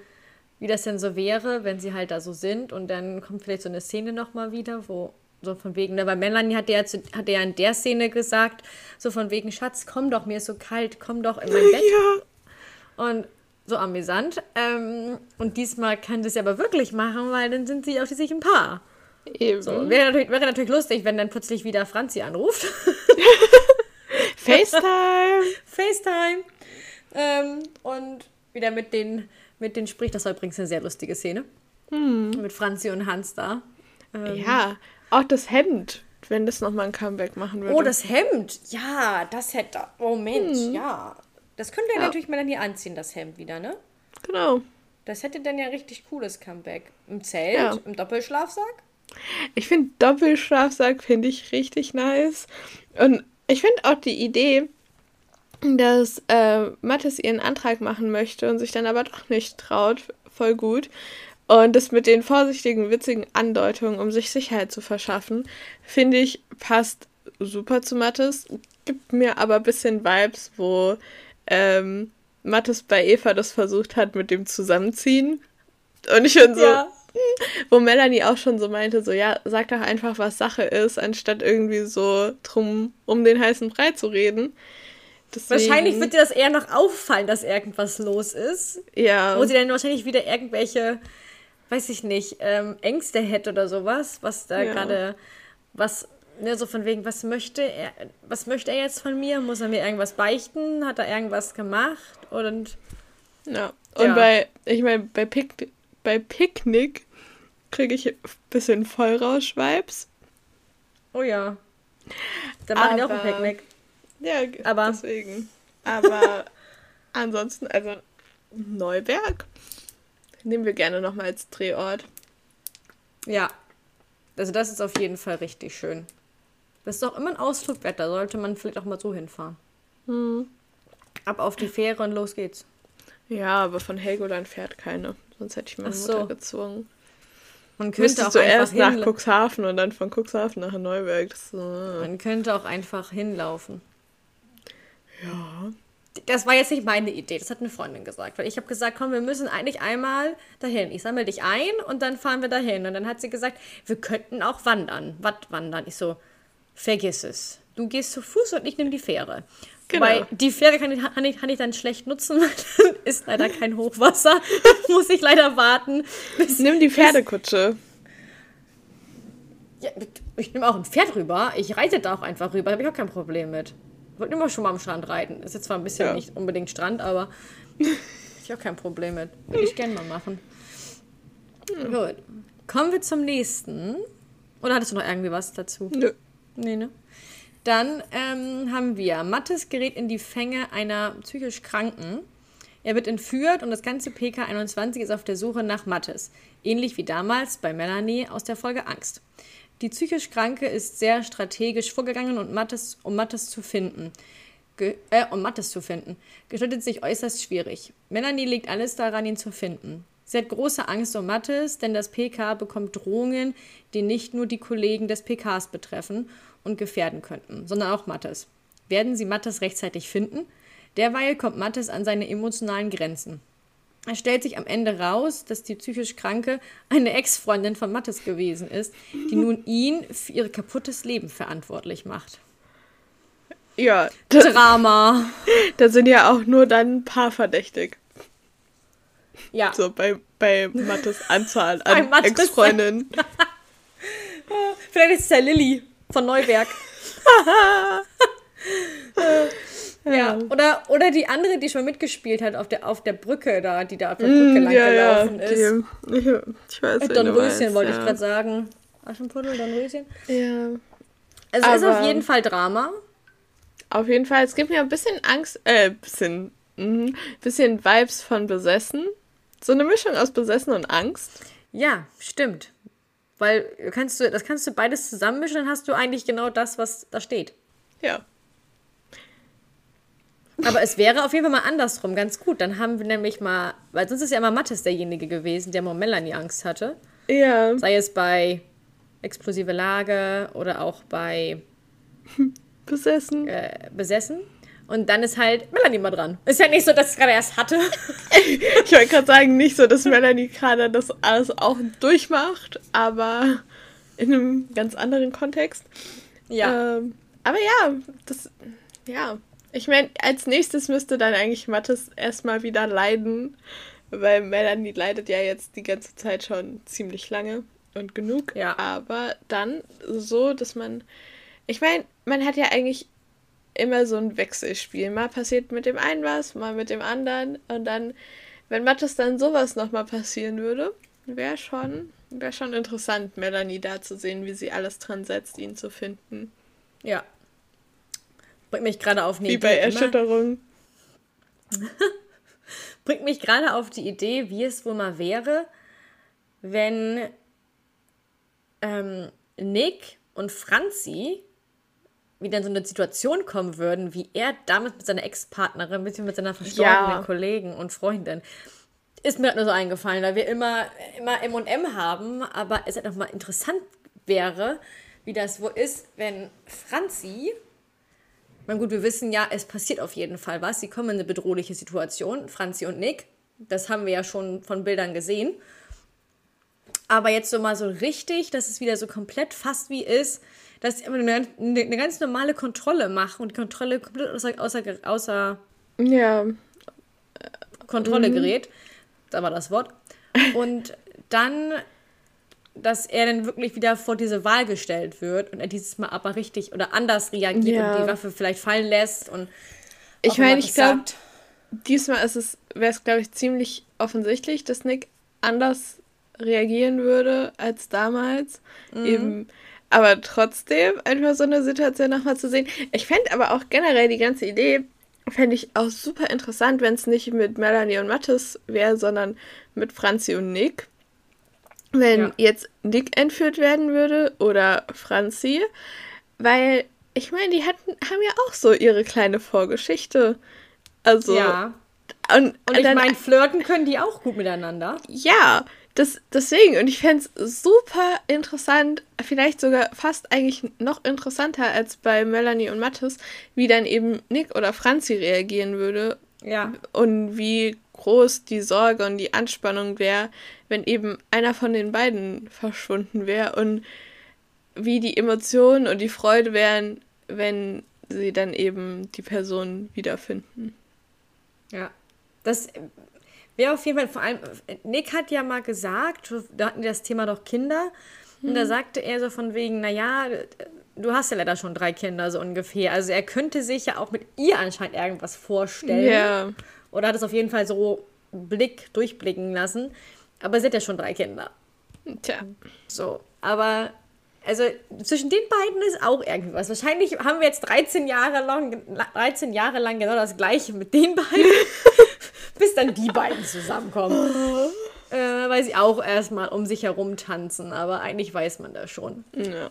Speaker 3: wie das denn so wäre, wenn sie halt da so sind und dann kommt vielleicht so eine Szene nochmal wieder, wo so von wegen, ne, weil Melanie hat ja, zu, hat ja in der Szene gesagt, so von wegen, Schatz, komm doch, mir ist so kalt, komm doch in mein Bett. Ja. Und so amüsant. Ähm, und diesmal kann das aber wirklich machen, weil dann sind sie auch schließlich ein Paar. Eben. So, wäre, natürlich, wäre natürlich lustig, wenn dann plötzlich wieder Franzi anruft. FaceTime! FaceTime! Ähm, und wieder mit den, mit den spricht. Das war übrigens eine sehr lustige Szene. Hm. Mit Franzi und Hans da.
Speaker 2: Ähm, ja, auch das Hemd, wenn das nochmal ein Comeback machen
Speaker 3: würde. Oh, das Hemd! Ja, das hätte. Oh Mensch, hm. ja. Das könnte ja. natürlich Melanie anziehen, das Hemd wieder, ne? Genau. Das hätte dann ja richtig cooles Comeback. Im Zelt, ja. im Doppelschlafsack.
Speaker 2: Ich finde Doppelschlafsack finde ich richtig nice. Und ich finde auch die Idee, dass äh, Mathis ihren Antrag machen möchte und sich dann aber doch nicht traut, voll gut. Und das mit den vorsichtigen, witzigen Andeutungen, um sich Sicherheit zu verschaffen, finde ich, passt super zu Mathis. Gibt mir aber ein bisschen Vibes, wo ähm, Mathis bei Eva das versucht hat mit dem Zusammenziehen. Und ich schon so, ja. wo Melanie auch schon so meinte, so, ja, sag doch einfach, was Sache ist, anstatt irgendwie so drum um den heißen Brei zu reden.
Speaker 3: Deswegen, wahrscheinlich wird dir das eher noch auffallen, dass irgendwas los ist. Ja. Wo sie dann wahrscheinlich wieder irgendwelche, weiß ich nicht, ähm, Ängste hätte oder sowas, was da ja. gerade, was Ne, so von wegen, was möchte er, was möchte er jetzt von mir? Muss er mir irgendwas beichten? Hat er irgendwas gemacht? Und
Speaker 2: ja. Und ja. bei, ich meine, bei, Pick, bei Picknick kriege ich ein bisschen Vollrausch-Vibes.
Speaker 3: Oh ja. Da machen wir auch ein Picknick.
Speaker 2: Ja, aber deswegen. Aber ansonsten, also Neuberg nehmen wir gerne nochmal als Drehort.
Speaker 3: Ja. Also das ist auf jeden Fall richtig schön. Das ist doch immer ein Ausflug wert, da sollte man vielleicht auch mal so hinfahren. Hm. Ab auf die Fähre und los geht's.
Speaker 2: Ja, aber von Helgoland fährt keine. Sonst hätte ich meine so. Mutter gezwungen. Man könnte auch zuerst nach Cuxhaven und dann von Cuxhaven nach Neuberg. Das,
Speaker 3: äh. Man könnte auch einfach hinlaufen.
Speaker 2: Ja.
Speaker 3: das war jetzt nicht meine Idee, das hat eine Freundin gesagt. Weil ich habe gesagt, komm, wir müssen eigentlich einmal dahin. Ich sammle dich ein und dann fahren wir dahin. Und dann hat sie gesagt, wir könnten auch wandern. Was wandern? Ich so, vergiss es. Du gehst zu Fuß und ich nehme die Fähre. Genau. Weil die Fähre kann ich, kann, ich, kann ich dann schlecht nutzen, dann ist leider kein Hochwasser. Muss ich leider warten.
Speaker 2: Nimm die Pferdekutsche.
Speaker 3: Ja, ich nehme auch ein Pferd rüber. Ich reite da auch einfach rüber. Da habe ich auch kein Problem mit. Ich wollte immer schon mal am Strand reiten. Ist jetzt zwar ein bisschen ja. nicht unbedingt Strand, aber ich habe kein Problem mit. Würde ich gerne mal machen. Hm. Gut. Kommen wir zum nächsten. Oder hattest du noch irgendwie was dazu? Nö. Nee, ne? Dann ähm, haben wir, Mattes gerät in die Fänge einer psychisch Kranken. Er wird entführt und das ganze PK21 ist auf der Suche nach Mattes. Ähnlich wie damals bei Melanie aus der Folge Angst. Die psychisch Kranke ist sehr strategisch vorgegangen, und Mattes, um Mattes zu finden. Ge äh, um Mattes zu finden. Gestaltet sich äußerst schwierig. Melanie legt alles daran, ihn zu finden. Sie hat große Angst um Mattes, denn das PK bekommt Drohungen, die nicht nur die Kollegen des PKs betreffen und gefährden könnten, sondern auch Mattes. Werden sie Mattes rechtzeitig finden? Derweil kommt Mattes an seine emotionalen Grenzen. Es stellt sich am Ende raus, dass die psychisch Kranke eine Ex-Freundin von Mattes gewesen ist, die nun ihn für ihr kaputtes Leben verantwortlich macht.
Speaker 2: Ja.
Speaker 3: Drama.
Speaker 2: Da sind ja auch nur dann ein paar verdächtig. Ja. So bei, bei Mattes Anzahl an Ex-Freundinnen.
Speaker 3: Vielleicht ist es ja Lilly von Neuwerk. ja, oder, oder die andere, die schon mitgespielt hat auf der, auf der Brücke da, die da auf der Brücke mm, lang ja, gelaufen ja, ist. Die, ich, ich weiß nicht. Dornröschen wollte ja. ich gerade sagen. Aschenputtel, Dornröschen. Ja. Also Aber ist auf jeden Fall Drama.
Speaker 2: Auf jeden Fall. Es gibt mir ein bisschen Angst, äh, bisschen, mh, bisschen Vibes von Besessen. So eine Mischung aus Besessen und Angst.
Speaker 3: Ja, stimmt. Weil kannst du, das kannst du beides zusammenmischen, dann hast du eigentlich genau das, was da steht.
Speaker 2: Ja.
Speaker 3: Aber es wäre auf jeden Fall mal andersrum ganz gut. Dann haben wir nämlich mal, weil sonst ist ja immer Mattes derjenige gewesen, der mal Melanie Angst hatte.
Speaker 2: Ja.
Speaker 3: Sei es bei explosive Lage oder auch bei
Speaker 2: Besessen.
Speaker 3: Äh, besessen. Und dann ist halt Melanie mal dran. Ist ja nicht so, dass ich es gerade erst hatte.
Speaker 2: ich wollte gerade sagen, nicht so, dass Melanie gerade das alles auch durchmacht, aber in einem ganz anderen Kontext. Ja. Ähm, aber ja, das, ja. Ich meine, als nächstes müsste dann eigentlich Mattes erstmal wieder leiden, weil Melanie leidet ja jetzt die ganze Zeit schon ziemlich lange und genug.
Speaker 3: Ja.
Speaker 2: Aber dann so, dass man, ich meine, man hat ja eigentlich immer so ein Wechselspiel. Mal passiert mit dem einen was, mal mit dem anderen. Und dann, wenn Mattes dann sowas nochmal passieren würde, wäre schon, wär schon interessant, Melanie da zu sehen, wie sie alles dran setzt, ihn zu finden.
Speaker 3: Ja. Bringt mich gerade auf
Speaker 2: eine wie Idee. Wie bei Erschütterung.
Speaker 3: Bringt mich gerade auf die Idee, wie es wohl mal wäre, wenn ähm, Nick und Franzi wieder in so eine Situation kommen würden, wie er damals mit seiner Ex-Partnerin, mit seiner verstorbenen ja. Kollegen und Freundin. Ist mir halt nur so eingefallen, weil wir immer, immer M&M haben, aber es halt nochmal interessant wäre, wie das wo ist, wenn Franzi, na gut, wir wissen ja, es passiert auf jeden Fall was, sie kommen in eine bedrohliche Situation, Franzi und Nick, das haben wir ja schon von Bildern gesehen. Aber jetzt so mal so richtig, dass es wieder so komplett fast wie ist, dass sie eine, eine ganz normale Kontrolle machen und die Kontrolle komplett außer, außer, außer
Speaker 2: ja.
Speaker 3: Kontrolle mhm. gerät. Da war das Wort. Und dann, dass er dann wirklich wieder vor diese Wahl gestellt wird und er dieses Mal aber richtig oder anders reagiert ja. und die Waffe vielleicht fallen lässt und
Speaker 2: ich meine, ich glaube, diesmal ist es, wäre es, glaube ich, ziemlich offensichtlich, dass Nick anders reagieren würde als damals. Mhm. Eben aber trotzdem einfach so eine Situation nochmal zu sehen. Ich fände aber auch generell die ganze Idee, fände ich auch super interessant, wenn es nicht mit Melanie und Mattes wäre, sondern mit Franzi und Nick. Wenn ja. jetzt Nick entführt werden würde oder Franzi, weil ich meine, die hatten, haben ja auch so ihre kleine Vorgeschichte. Also.
Speaker 3: Ja. Und, und ich meine, flirten können die auch gut miteinander.
Speaker 2: Ja, das, deswegen, und ich fände es super interessant, vielleicht sogar fast eigentlich noch interessanter als bei Melanie und Mathis, wie dann eben Nick oder Franzi reagieren würde. Ja. Und wie groß die Sorge und die Anspannung wäre, wenn eben einer von den beiden verschwunden wäre und wie die Emotionen und die Freude wären, wenn sie dann eben die Person wiederfinden.
Speaker 3: Ja, das wäre auf jeden Fall vor allem, Nick hat ja mal gesagt, da hatten wir das Thema doch Kinder, und da hm. sagte er so von wegen, naja, du hast ja leider schon drei Kinder, so ungefähr. Also er könnte sich ja auch mit ihr anscheinend irgendwas vorstellen. Ja. Oder hat es auf jeden Fall so Blick durchblicken lassen. Aber sie hat ja schon drei Kinder. Tja. So, aber also zwischen den beiden ist auch irgendwas. Wahrscheinlich haben wir jetzt 13 Jahre lang, 13 Jahre lang genau das gleiche mit den beiden, bis dann die beiden zusammenkommen. äh, weil sie auch erstmal um sich herum tanzen, aber eigentlich weiß man das schon.
Speaker 2: Ja.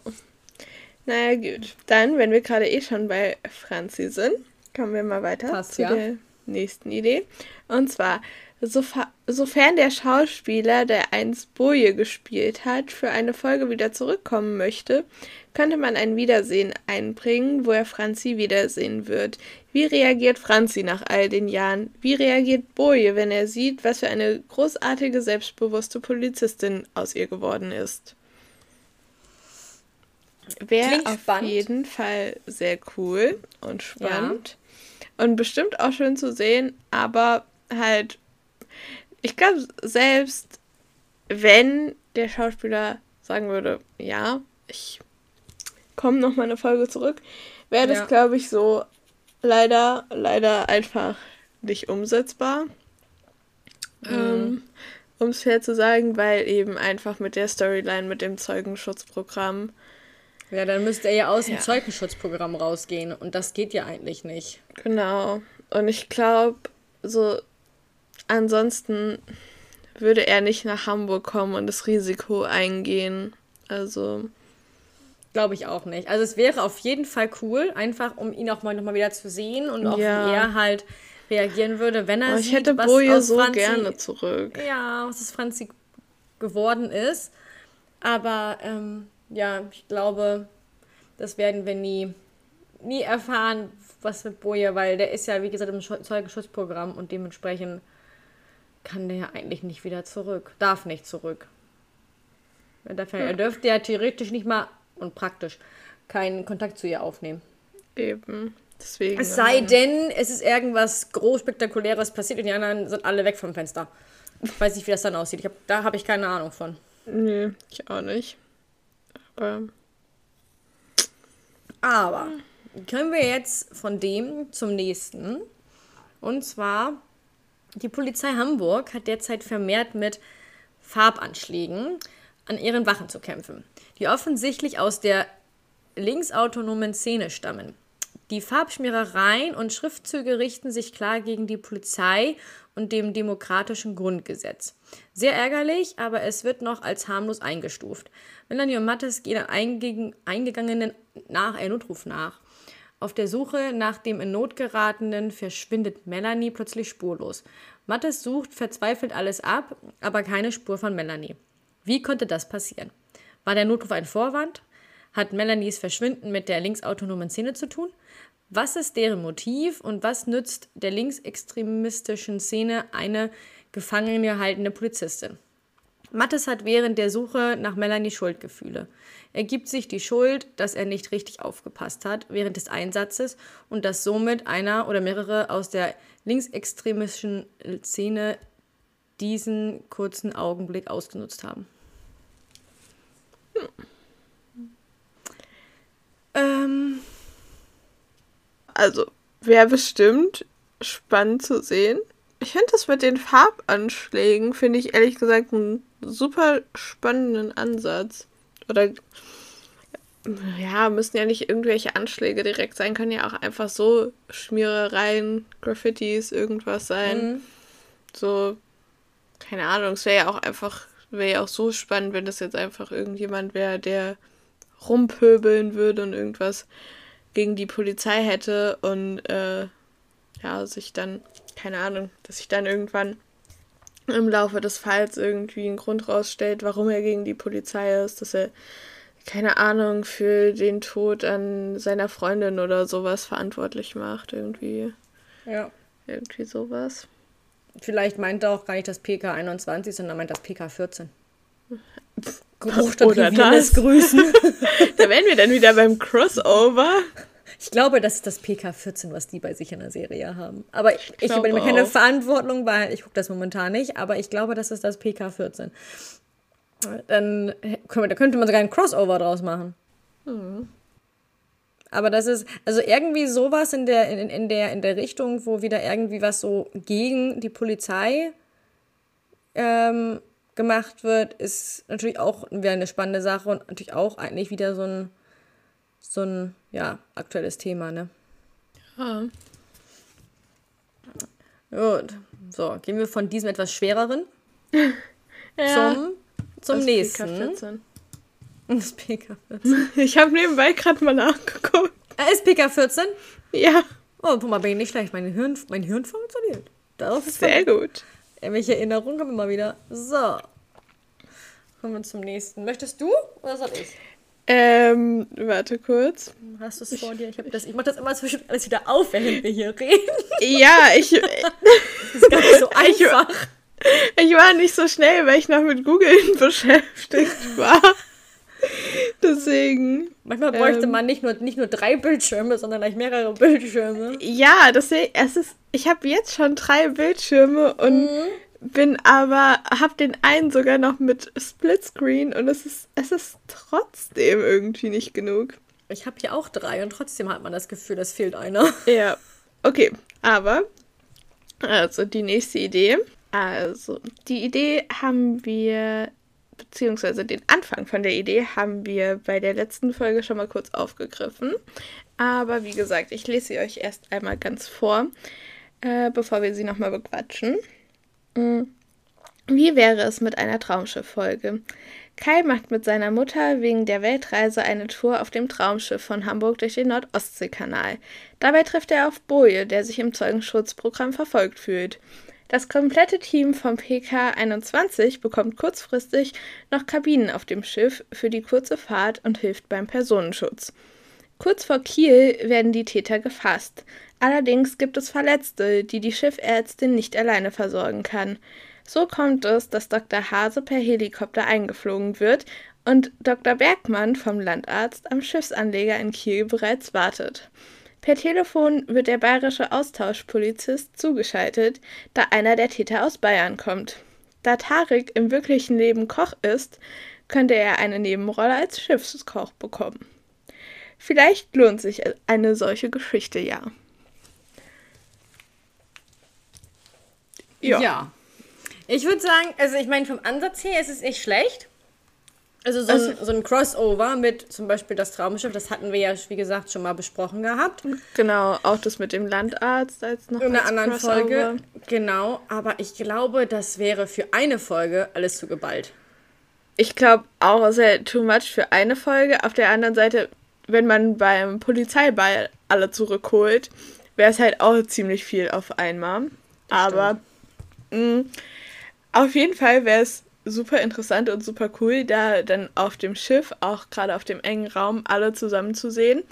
Speaker 2: Naja, gut. Dann, wenn wir gerade eh schon bei Franzi sind, kommen wir mal weiter Passt, zu ja. der nächsten Idee. Und zwar sofern der Schauspieler, der einst Boje gespielt hat, für eine Folge wieder zurückkommen möchte, könnte man ein Wiedersehen einbringen, wo er Franzi wiedersehen wird. Wie reagiert Franzi nach all den Jahren? Wie reagiert Boje, wenn er sieht, was für eine großartige, selbstbewusste Polizistin aus ihr geworden ist? Wäre auf spannend. jeden Fall sehr cool und spannend. Ja. Und bestimmt auch schön zu sehen, aber halt ich glaube, selbst wenn der Schauspieler sagen würde, ja, ich komme noch mal eine Folge zurück, wäre das, ja. glaube ich, so leider, leider einfach nicht umsetzbar. Mhm. Ähm, um es fair zu sagen, weil eben einfach mit der Storyline, mit dem Zeugenschutzprogramm.
Speaker 3: Ja, dann müsste er ja aus ja. dem Zeugenschutzprogramm rausgehen und das geht ja eigentlich nicht.
Speaker 2: Genau. Und ich glaube, so ansonsten würde er nicht nach Hamburg kommen und das Risiko eingehen. Also.
Speaker 3: Glaube ich auch nicht. Also es wäre auf jeden Fall cool, einfach um ihn auch mal nochmal wieder zu sehen und auch ja. wie er halt reagieren würde, wenn er oh, ich sieht, hätte was Boje so Franzi, gerne zurück. Ja, was aus Franzi geworden ist. Aber ähm, ja, ich glaube, das werden wir nie, nie erfahren, was mit Boje, weil der ist ja, wie gesagt, im Zeugenschutzprogramm und dementsprechend kann der ja eigentlich nicht wieder zurück. Darf nicht zurück. Er, ja, er dürfte ja theoretisch nicht mal und praktisch keinen Kontakt zu ihr aufnehmen. Eben. Deswegen. Es sei denn, es ist irgendwas groß spektakuläres passiert und die anderen sind alle weg vom Fenster. Ich weiß nicht, wie das dann aussieht. Ich hab, da habe ich keine Ahnung von.
Speaker 2: Nee, ich auch nicht. Aber.
Speaker 3: Aber können wir jetzt von dem zum nächsten. Und zwar die Polizei Hamburg hat derzeit vermehrt mit Farbanschlägen an ihren Wachen zu kämpfen, die offensichtlich aus der linksautonomen Szene stammen. Die Farbschmierereien und Schriftzüge richten sich klar gegen die Polizei und dem demokratischen Grundgesetz. Sehr ärgerlich, aber es wird noch als harmlos eingestuft. Melanie und Mattes gehen einen eingegangenen nach Notruf nach. Auf der Suche nach dem in Not geratenen verschwindet Melanie plötzlich spurlos. Mattes sucht verzweifelt alles ab, aber keine Spur von Melanie. Wie konnte das passieren? War der Notruf ein Vorwand? Hat Melanies Verschwinden mit der linksautonomen Szene zu tun? Was ist deren Motiv und was nützt der linksextremistischen Szene eine gefangen gehaltene Polizistin? Mattes hat während der Suche nach Melanie Schuldgefühle. Er gibt sich die Schuld, dass er nicht richtig aufgepasst hat während des Einsatzes und dass somit einer oder mehrere aus der linksextremistischen Szene diesen kurzen Augenblick ausgenutzt haben. Hm.
Speaker 2: Ähm. Also, wäre bestimmt spannend zu sehen. Ich finde das mit den Farbanschlägen, finde ich ehrlich gesagt einen super spannenden Ansatz. Oder ja, müssen ja nicht irgendwelche Anschläge direkt sein, können ja auch einfach so Schmierereien, Graffitis, irgendwas sein. Mhm. So, keine Ahnung, es wäre ja auch einfach, wäre ja auch so spannend, wenn das jetzt einfach irgendjemand wäre, der rumpöbeln würde und irgendwas gegen die Polizei hätte und äh, ja, sich dann, keine Ahnung, dass sich dann irgendwann im Laufe des Falls irgendwie einen Grund rausstellt, warum er gegen die Polizei ist, dass er keine Ahnung für den Tod an seiner Freundin oder sowas verantwortlich macht irgendwie.
Speaker 3: Ja.
Speaker 2: Irgendwie sowas.
Speaker 3: Vielleicht meint er auch gar nicht das PK 21, sondern meint das PK 14.
Speaker 2: Geruch oder das. Grüßen. da wären wir dann wieder beim Crossover.
Speaker 3: Ich glaube, das ist das PK-14, was die bei sich in der Serie haben. Aber ich, ich übernehme keine Verantwortung, weil ich gucke das momentan nicht, aber ich glaube, das ist das PK-14. Dann da könnte man sogar ein Crossover draus machen. Mhm. Aber das ist, also irgendwie sowas in der, in, in, der, in der Richtung, wo wieder irgendwie was so gegen die Polizei ähm, gemacht wird, ist natürlich auch wieder eine spannende Sache und natürlich auch eigentlich wieder so ein, so ein ja, aktuelles Thema, ne? Ja. Gut. So, gehen wir von diesem etwas schwereren ja. zum, zum das nächsten. PK14.
Speaker 2: Das PK14. Ich habe nebenbei gerade mal nachgeguckt.
Speaker 3: Er ist PK14?
Speaker 2: Ja.
Speaker 3: Oh, guck mal, bin ich nicht schlecht. Mein Hirn, mein Hirn funktioniert.
Speaker 2: Darauf ist Sehr gut.
Speaker 3: Welche Erinnerungen haben wir mal wieder? So. Kommen wir zum nächsten. Möchtest du oder soll ich?
Speaker 2: Ähm, warte kurz.
Speaker 3: Hast du es vor dir? Ich, das, ich mach das immer zwischen alles wieder auf, während wir hier reden.
Speaker 2: Ja, ich. das ist gar nicht so einfach. Ich, ich war nicht so schnell, weil ich noch mit Googeln beschäftigt war. Deswegen.
Speaker 3: Manchmal bräuchte ähm, man nicht nur, nicht nur drei Bildschirme, sondern gleich mehrere Bildschirme.
Speaker 2: Ja, deswegen, es ist, ich habe jetzt schon drei Bildschirme und mhm bin aber, hab den einen sogar noch mit Splitscreen und es ist, es ist trotzdem irgendwie nicht genug.
Speaker 3: Ich habe hier auch drei und trotzdem hat man das Gefühl, es fehlt einer.
Speaker 2: Ja, okay, aber, also die nächste Idee. Also, die Idee haben wir, beziehungsweise den Anfang von der Idee haben wir bei der letzten Folge schon mal kurz aufgegriffen. Aber wie gesagt, ich lese sie euch erst einmal ganz vor, äh, bevor wir sie nochmal bequatschen. Mm. Wie wäre es mit einer Traumschiff-Folge? Kai macht mit seiner Mutter wegen der Weltreise eine Tour auf dem Traumschiff von Hamburg durch den Nordostseekanal. Dabei trifft er auf Boje, der sich im Zeugenschutzprogramm verfolgt fühlt. Das komplette Team vom PK 21 bekommt kurzfristig noch Kabinen auf dem Schiff für die kurze Fahrt und hilft beim Personenschutz. Kurz vor Kiel werden die Täter gefasst. Allerdings gibt es Verletzte, die die Schiffärztin nicht alleine versorgen kann. So kommt es, dass Dr. Hase per Helikopter eingeflogen wird und Dr. Bergmann vom Landarzt am Schiffsanleger in Kiel bereits wartet. Per Telefon wird der bayerische Austauschpolizist zugeschaltet, da einer der Täter aus Bayern kommt. Da Tarek im wirklichen Leben Koch ist, könnte er eine Nebenrolle als Schiffskoch bekommen. Vielleicht lohnt sich eine solche Geschichte ja.
Speaker 3: Ja. ja. Ich würde sagen, also ich meine, vom Ansatz her ist es echt schlecht. Also so, also, ein, so ein Crossover mit zum Beispiel das Traumschiff, das hatten wir ja, wie gesagt, schon mal besprochen gehabt.
Speaker 2: Genau, auch das mit dem Landarzt als noch
Speaker 3: In einer anderen Crossover. Folge. Genau, aber ich glaube, das wäre für eine Folge alles zu geballt.
Speaker 2: Ich glaube auch, es wäre too much für eine Folge. Auf der anderen Seite, wenn man beim Polizeiball alle zurückholt, wäre es halt auch ziemlich viel auf einmal. Das aber stimmt. Mhm. Auf jeden Fall wäre es super interessant und super cool, da dann auf dem Schiff, auch gerade auf dem engen Raum, alle zusammen zu sehen.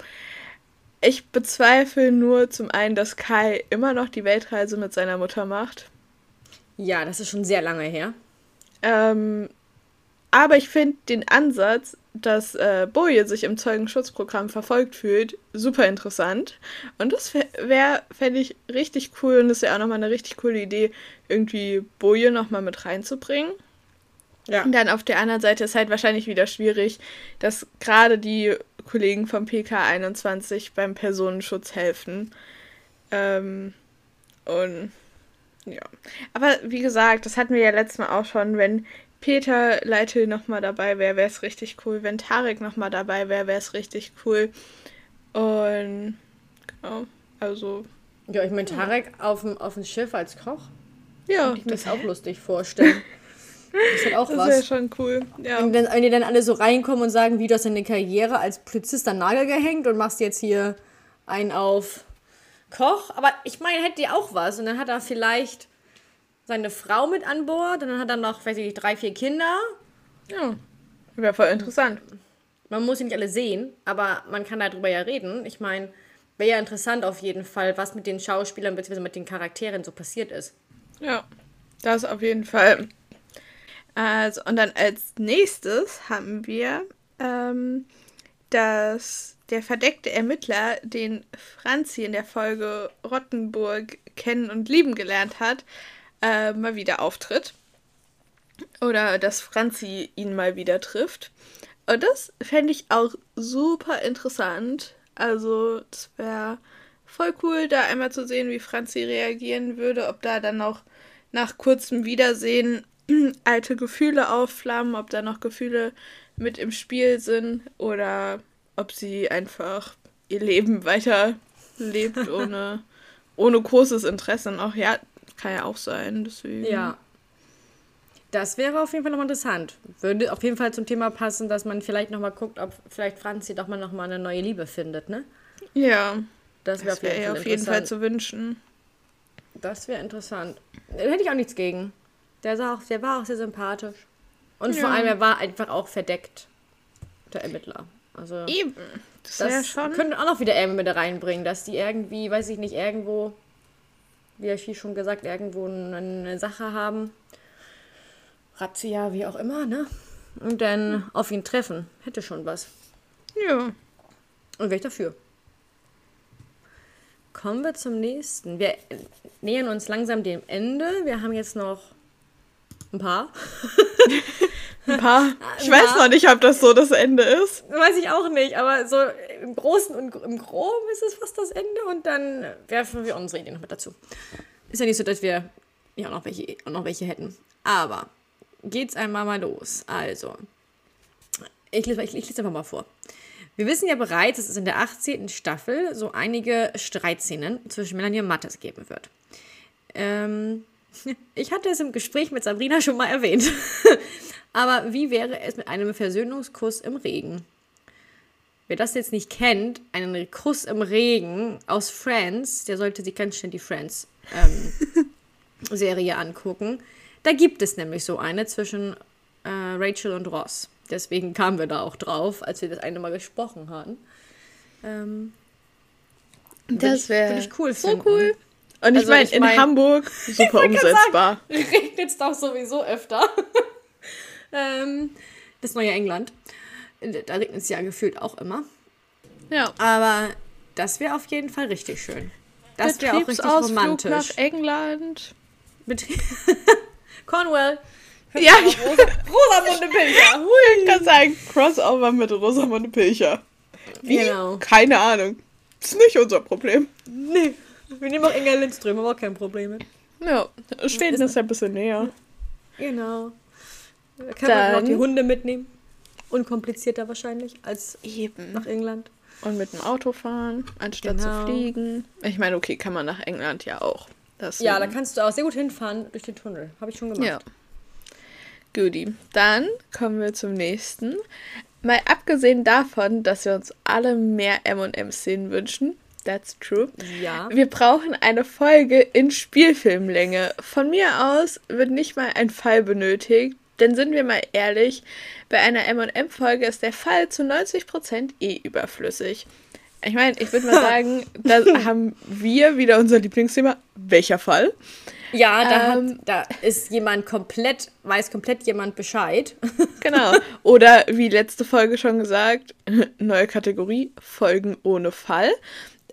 Speaker 2: Ich bezweifle nur zum einen, dass Kai immer noch die Weltreise mit seiner Mutter macht.
Speaker 3: Ja, das ist schon sehr lange her.
Speaker 2: Ähm, aber ich finde den Ansatz, dass äh, Boje sich im Zeugenschutzprogramm verfolgt fühlt, super interessant. Und das wäre, fände ich richtig cool und das wäre auch nochmal eine richtig coole Idee, irgendwie Boje nochmal mit reinzubringen. Ja. Und dann auf der anderen Seite ist halt wahrscheinlich wieder schwierig, dass gerade die Kollegen vom PK 21 beim Personenschutz helfen. Ähm, und ja. Aber wie gesagt, das hatten wir ja letztes Mal auch schon, wenn Peter Leitl nochmal dabei wäre, wäre es richtig cool. Wenn Tarek nochmal dabei wäre, wäre es richtig cool. Und genau, also.
Speaker 3: Ja, ich meine, Tarek ja. auf, dem, auf dem Schiff als Koch.
Speaker 2: Ja.
Speaker 3: Kann ich mir das auch lustig vorstellen.
Speaker 2: Das ist auch das was. Das wäre schon cool. Ja.
Speaker 3: Und wenn, wenn die dann alle so reinkommen und sagen, wie du hast deine Karriere als Polizist an Nagel gehängt und machst jetzt hier einen auf Koch. Aber ich meine, hätte die auch was. Und dann hat er vielleicht seine Frau mit an Bord und dann hat er noch, weiß ich nicht, drei, vier Kinder.
Speaker 2: Ja, wäre voll interessant.
Speaker 3: Man muss sie nicht alle sehen, aber man kann darüber ja reden. Ich meine, wäre ja interessant auf jeden Fall, was mit den Schauspielern bzw. mit den Charakteren so passiert ist.
Speaker 2: Ja, das auf jeden Fall. Also, und dann als nächstes haben wir, ähm, dass der verdeckte Ermittler, den Franzi in der Folge Rottenburg kennen und lieben gelernt hat, äh, mal wieder auftritt. Oder dass Franzi ihn mal wieder trifft. Und das fände ich auch super interessant. Also, es wäre voll cool, da einmal zu sehen, wie Franzi reagieren würde, ob da dann noch nach kurzem Wiedersehen alte Gefühle aufflammen, ob da noch Gefühle mit im Spiel sind oder ob sie einfach ihr Leben weiterlebt ohne, ohne großes Interesse. Und auch ja, kann ja auch sein. Deswegen.
Speaker 3: Ja. Das wäre auf jeden Fall nochmal interessant. Würde auf jeden Fall zum Thema passen, dass man vielleicht nochmal guckt, ob vielleicht Franzi doch mal nochmal eine neue Liebe findet, ne?
Speaker 2: Ja. Das wäre wär auf, jeden Fall zu wünschen.
Speaker 3: Das wäre interessant. Da hätte ich auch nichts gegen. Der, sah auch, der war auch sehr sympathisch. Und ja. vor allem, er war einfach auch verdeckt. Der Ermittler. Also, Eben. Das, das ja schon. könnte auch noch wieder irgendwie mit reinbringen, dass die irgendwie, weiß ich nicht, irgendwo, wie ich schon gesagt, irgendwo eine Sache haben. Razzia, wie auch immer, ne? Und dann auf ihn treffen. Hätte schon was. Ja. Und wäre ich dafür. Kommen wir zum nächsten. Wir nähern uns langsam dem Ende. Wir haben jetzt noch ein paar.
Speaker 2: ein paar. Ich ein weiß noch nicht, ob das so das Ende ist.
Speaker 3: Weiß ich auch nicht, aber so im Großen und im Groben ist es fast das Ende und dann werfen wir unsere Ideen noch mit dazu. Ist ja nicht so, dass wir ja auch noch welche, auch noch welche hätten. Aber geht's einmal mal los. Also, ich lese, ich, ich lese einfach mal vor. Wir wissen ja bereits, dass es in der 18. Staffel so einige Streitszenen zwischen Melanie und Mattes geben wird. Ähm, ich hatte es im Gespräch mit Sabrina schon mal erwähnt. Aber wie wäre es mit einem Versöhnungskuss im Regen? Wer das jetzt nicht kennt, einen Kuss im Regen aus Friends, der sollte sich ganz schnell die Friends-Serie ähm, angucken. Da gibt es nämlich so eine zwischen äh, Rachel und Ross. Deswegen kamen wir da auch drauf, als wir das eine Mal gesprochen hatten. Ähm,
Speaker 2: das wäre cool so finden. cool. Und ich also meine, in mein, Hamburg super umsetzbar.
Speaker 3: Regnet es doch sowieso öfter. Ähm, das neue England. Da regnet es ja gefühlt auch immer. Ja. Aber das wäre auf jeden Fall richtig schön. Das wäre auch richtig romantisch. nach
Speaker 2: England.
Speaker 3: Betrieb Cornwall. Ja, Rosa, Rosamunde Pilcher.
Speaker 2: Ich kann sagen, Crossover mit Rosamunde Pilcher. Wie? Genau. Keine Ahnung. Das ist nicht unser Problem.
Speaker 3: Nee. Wir nehmen auch Inga Lindström, aber auch kein Problem mit.
Speaker 2: Ja, Schweden ist, ist ein bisschen näher.
Speaker 3: Genau. Da kann Dann, man auch die Hunde mitnehmen. Unkomplizierter wahrscheinlich als eben nach England.
Speaker 2: Und mit dem Auto fahren, anstatt genau. zu fliegen. Ich meine, okay, kann man nach England ja auch.
Speaker 3: Deswegen. Ja, da kannst du auch sehr gut hinfahren durch den Tunnel. Habe ich schon gemacht. Ja.
Speaker 2: Guti. Dann kommen wir zum nächsten. Mal abgesehen davon, dass wir uns alle mehr MM-Szenen wünschen. That's true. Ja. Wir brauchen eine Folge in Spielfilmlänge. Von mir aus wird nicht mal ein Fall benötigt. Denn sind wir mal ehrlich, bei einer MM-Folge ist der Fall zu 90% eh überflüssig. Ich meine, ich würde mal sagen, da haben wir wieder unser Lieblingsthema. Welcher Fall?
Speaker 3: Ja, da, ähm, hat, da ist jemand komplett, weiß komplett jemand Bescheid.
Speaker 2: Genau. Oder wie letzte Folge schon gesagt, neue Kategorie, Folgen ohne Fall.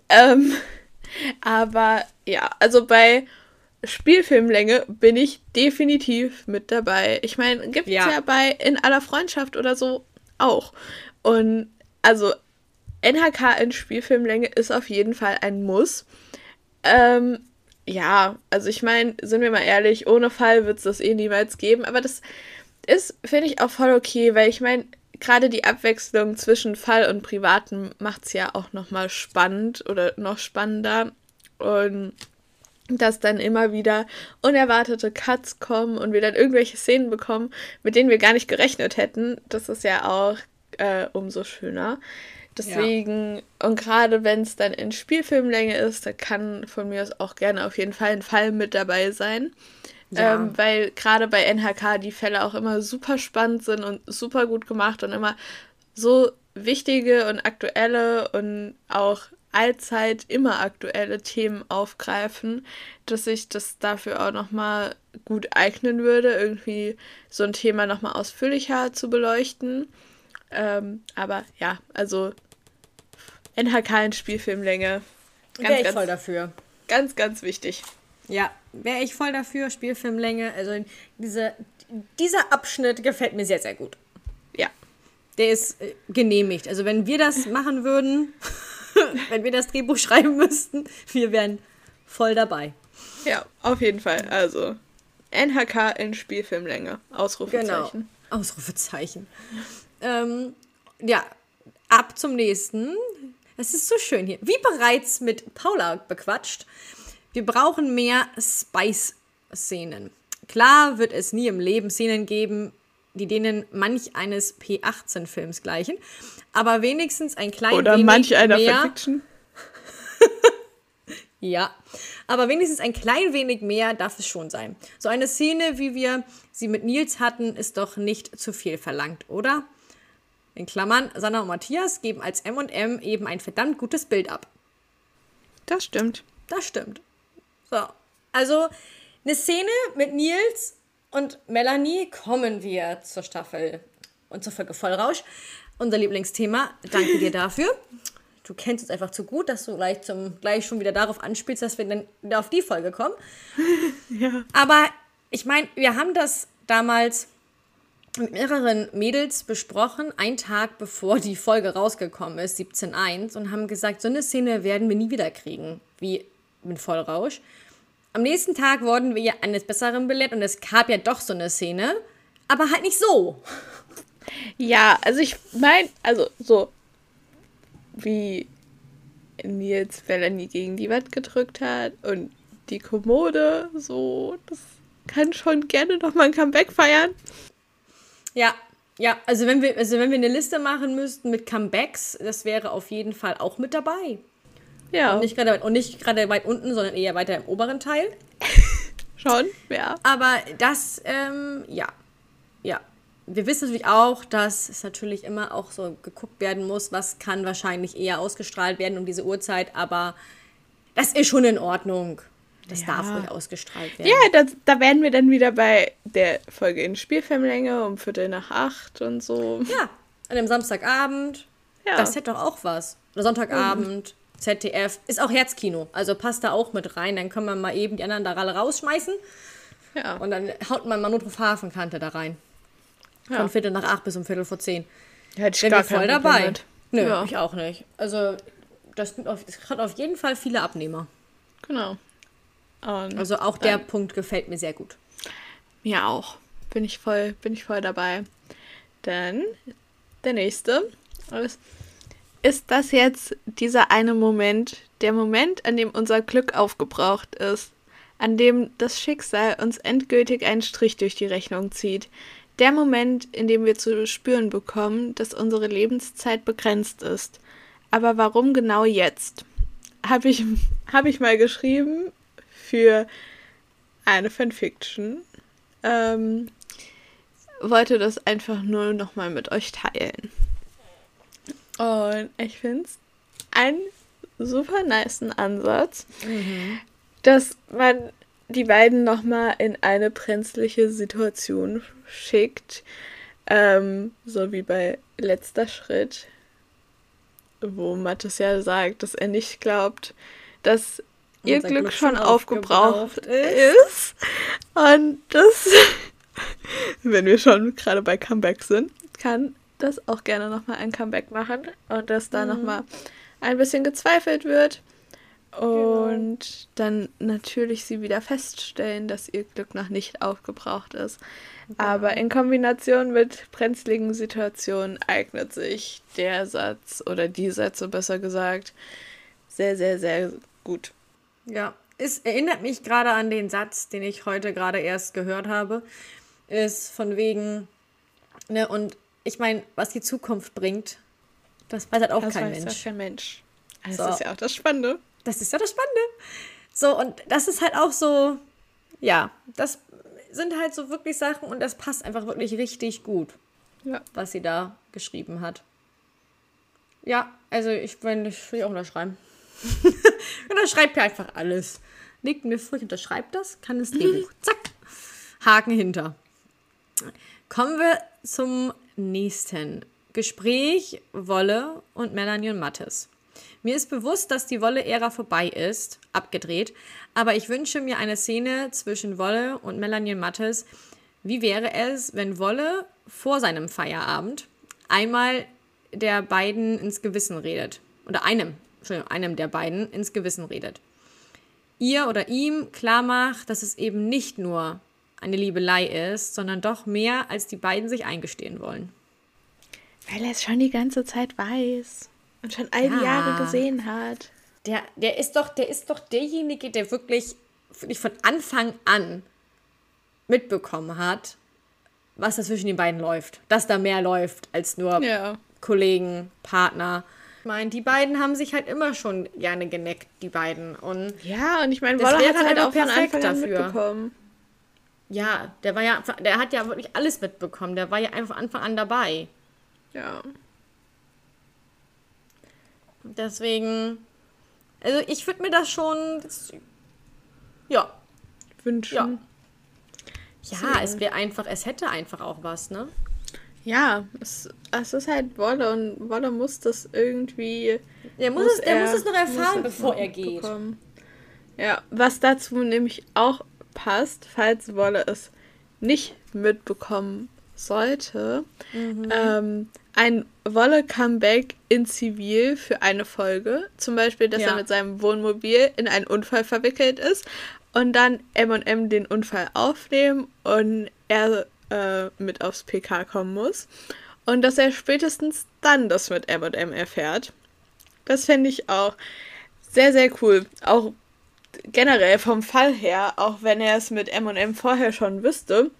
Speaker 2: Ähm, aber ja, also bei Spielfilmlänge bin ich definitiv mit dabei. Ich meine, gibt es ja. ja bei In aller Freundschaft oder so auch. Und also NHK in Spielfilmlänge ist auf jeden Fall ein Muss. Ähm, ja, also ich meine, sind wir mal ehrlich, ohne Fall wird es das eh niemals geben, aber das ist, finde ich, auch voll okay, weil ich meine, gerade die Abwechslung zwischen Fall und Privaten macht es ja auch nochmal spannend oder noch spannender. Und dass dann immer wieder unerwartete Cuts kommen und wir dann irgendwelche Szenen bekommen, mit denen wir gar nicht gerechnet hätten, das ist ja auch äh, umso schöner. Deswegen, ja. und gerade wenn es dann in Spielfilmlänge ist, da kann von mir aus auch gerne auf jeden Fall ein Fall mit dabei sein. Ja. Ähm, weil gerade bei NHK die Fälle auch immer super spannend sind und super gut gemacht und immer so wichtige und aktuelle und auch allzeit immer aktuelle Themen aufgreifen, dass ich das dafür auch nochmal gut eignen würde, irgendwie so ein Thema nochmal ausführlicher zu beleuchten. Ähm, aber ja, also NHK in Spielfilmlänge.
Speaker 3: Wäre ich voll dafür.
Speaker 2: Ganz, ganz wichtig.
Speaker 3: Ja, wäre ich voll dafür. Spielfilmlänge. Also diese, dieser Abschnitt gefällt mir sehr, sehr gut.
Speaker 2: Ja.
Speaker 3: Der ist äh, genehmigt. Also wenn wir das machen würden, wenn wir das Drehbuch schreiben müssten, wir wären voll dabei.
Speaker 2: Ja, auf jeden Fall. Also NHK in Spielfilmlänge. Ausrufezeichen.
Speaker 3: Genau. Ausrufezeichen. Ähm, ja, ab zum nächsten. Es ist so schön hier. Wie bereits mit Paula bequatscht, wir brauchen mehr Spice-Szenen. Klar wird es nie im Leben Szenen geben, die denen manch eines P18-Films gleichen, aber wenigstens ein klein Oder wenig manch einer mehr. Fiction. ja, aber wenigstens ein klein wenig mehr darf es schon sein. So eine Szene, wie wir sie mit Nils hatten, ist doch nicht zu viel verlangt, oder? In Klammern, Sanna und Matthias geben als M&M eben ein verdammt gutes Bild ab.
Speaker 2: Das stimmt.
Speaker 3: Das stimmt. So, also eine Szene mit Nils und Melanie kommen wir zur Staffel und zur Folge Vollrausch. Unser Lieblingsthema. Danke dir dafür. Du kennst uns einfach zu gut, dass du gleich, zum, gleich schon wieder darauf anspielst, dass wir dann wieder auf die Folge kommen. ja. Aber ich meine, wir haben das damals mit mehreren Mädels besprochen, einen Tag bevor die Folge rausgekommen ist, 17.1, und haben gesagt, so eine Szene werden wir nie wieder kriegen, wie mit Vollrausch. Am nächsten Tag wurden wir eines Besseren belehrt und es gab ja doch so eine Szene, aber halt nicht so.
Speaker 2: Ja, also ich meine, also so wie Nils Melanie gegen die Wand gedrückt hat und die Kommode, so, das kann schon gerne noch mal ein Comeback feiern.
Speaker 3: Ja, ja, also wenn wir, also wenn wir eine Liste machen müssten mit Comebacks, das wäre auf jeden Fall auch mit dabei. Ja. Und nicht gerade, nicht gerade weit unten, sondern eher weiter im oberen Teil.
Speaker 2: Schon, ja.
Speaker 3: Aber das, ähm, ja. Ja. Wir wissen natürlich auch, dass es natürlich immer auch so geguckt werden muss, was kann wahrscheinlich eher ausgestrahlt werden um diese Uhrzeit, aber das ist schon in Ordnung. Das ja. darf ruhig ausgestrahlt werden.
Speaker 2: Ja, das, da werden wir dann wieder bei der Folge in Spielfilmlänge um Viertel nach acht und so.
Speaker 3: Ja, an einem Samstagabend. Ja. Das hätte doch auch was. Oder Sonntagabend, mhm. ZDF. Ist auch Herzkino. Also passt da auch mit rein. Dann können wir mal eben die anderen da alle rausschmeißen. Ja. Und dann haut man mal Notruf Hafenkante da rein. Ja. Von Viertel nach acht bis um Viertel vor zehn. Hätte ich Bin gar voll dabei. Mit. Nö, ja. ich auch nicht. Also, das, das hat auf jeden Fall viele Abnehmer.
Speaker 2: Genau.
Speaker 3: Und also auch der Punkt gefällt mir sehr gut.
Speaker 2: Mir auch. Bin ich voll, bin ich voll dabei. Dann der nächste ist, ist das jetzt dieser eine Moment, der Moment, an dem unser Glück aufgebraucht ist, an dem das Schicksal uns endgültig einen Strich durch die Rechnung zieht. Der Moment, in dem wir zu spüren bekommen, dass unsere Lebenszeit begrenzt ist. Aber warum genau jetzt? Habe ich, hab ich mal geschrieben für eine Fanfiction. Ähm, wollte das einfach nur nochmal mit euch teilen. Und ich finde es einen super nice Ansatz, mhm. dass man die beiden nochmal in eine brenzliche Situation schickt. Ähm, so wie bei letzter Schritt, wo Mattes ja sagt, dass er nicht glaubt, dass ihr Glück, Glück, schon aufgebraucht, aufgebraucht ist. Und das, wenn wir schon gerade bei Comeback sind, kann das auch gerne nochmal ein Comeback machen und dass da mhm. nochmal ein bisschen gezweifelt wird. Und genau. dann natürlich sie wieder feststellen, dass ihr Glück noch nicht aufgebraucht ist. Genau. Aber in Kombination mit brenzligen Situationen eignet sich der Satz oder die Sätze besser gesagt sehr, sehr, sehr gut.
Speaker 3: Ja, es erinnert mich gerade an den Satz, den ich heute gerade erst gehört habe. Ist von wegen, ne, und ich meine, was die Zukunft bringt, das weiß halt auch das kein weiß Mensch.
Speaker 2: kein Mensch. Das so. ist ja auch das Spannende.
Speaker 3: Das ist ja das Spannende. So, und das ist halt auch so, ja, das sind halt so wirklich Sachen und das passt einfach wirklich richtig gut, ja. was sie da geschrieben hat. Ja, also ich meine, ich will auch unterschreiben. unterschreibt ja einfach alles. Legt mir vor, ich unterschreibe das, kann das Drehbuch. Zack. Haken hinter. Kommen wir zum nächsten Gespräch Wolle und Melanie und Mattes. Mir ist bewusst, dass die Wolle-Ära vorbei ist, abgedreht, aber ich wünsche mir eine Szene zwischen Wolle und Melanie und Mattes. Wie wäre es, wenn Wolle vor seinem Feierabend einmal der beiden ins Gewissen redet? Oder einem, einem der beiden ins Gewissen redet. Ihr oder ihm klar macht, dass es eben nicht nur eine Liebelei ist, sondern doch mehr, als die beiden sich eingestehen wollen.
Speaker 2: Weil er es schon die ganze Zeit weiß und schon all die ja. Jahre gesehen hat.
Speaker 3: Der, der ist doch, der ist doch derjenige, der wirklich, wirklich von Anfang an mitbekommen hat, was da zwischen den beiden läuft. Dass da mehr läuft als nur ja. Kollegen, Partner. Ich meine, die beiden haben sich halt immer schon gerne geneckt, die beiden. Und
Speaker 2: ja, und ich meine, Wolle hat halt auch von Anfang dafür. mitbekommen.
Speaker 3: Ja, der war ja, der hat ja wirklich alles mitbekommen. Der war ja einfach von Anfang an dabei.
Speaker 2: Ja.
Speaker 3: Deswegen, also ich würde mir das schon, das, ja,
Speaker 2: wünschen.
Speaker 3: Ja, ja es wäre einfach, es hätte einfach auch was, ne?
Speaker 2: Ja, es, es ist halt Wolle und Wolle muss das irgendwie.
Speaker 3: Der muss, muss es, der er, muss es noch erfahren, bevor er geht. Bekommen.
Speaker 2: Ja, was dazu nämlich auch passt, falls Wolle es nicht mitbekommen sollte, mhm. ähm, ein Wolle-Comeback in Zivil für eine Folge. Zum Beispiel, dass ja. er mit seinem Wohnmobil in einen Unfall verwickelt ist und dann M&M den Unfall aufnehmen und er äh, mit aufs PK kommen muss. Und dass er spätestens dann das mit M&M erfährt. Das fände ich auch sehr, sehr cool. Auch generell vom Fall her, auch wenn er es mit M&M vorher schon wüsste,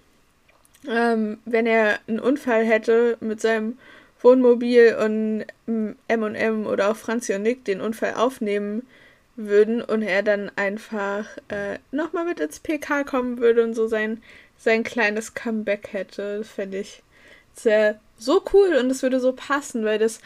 Speaker 2: ähm, wenn er einen Unfall hätte mit seinem Wohnmobil und M&M oder auch Franzi und Nick den Unfall aufnehmen würden und er dann einfach äh, nochmal mit ins PK kommen würde und so sein, sein kleines Comeback hätte. Fände ich sehr so cool und es würde so passen, weil das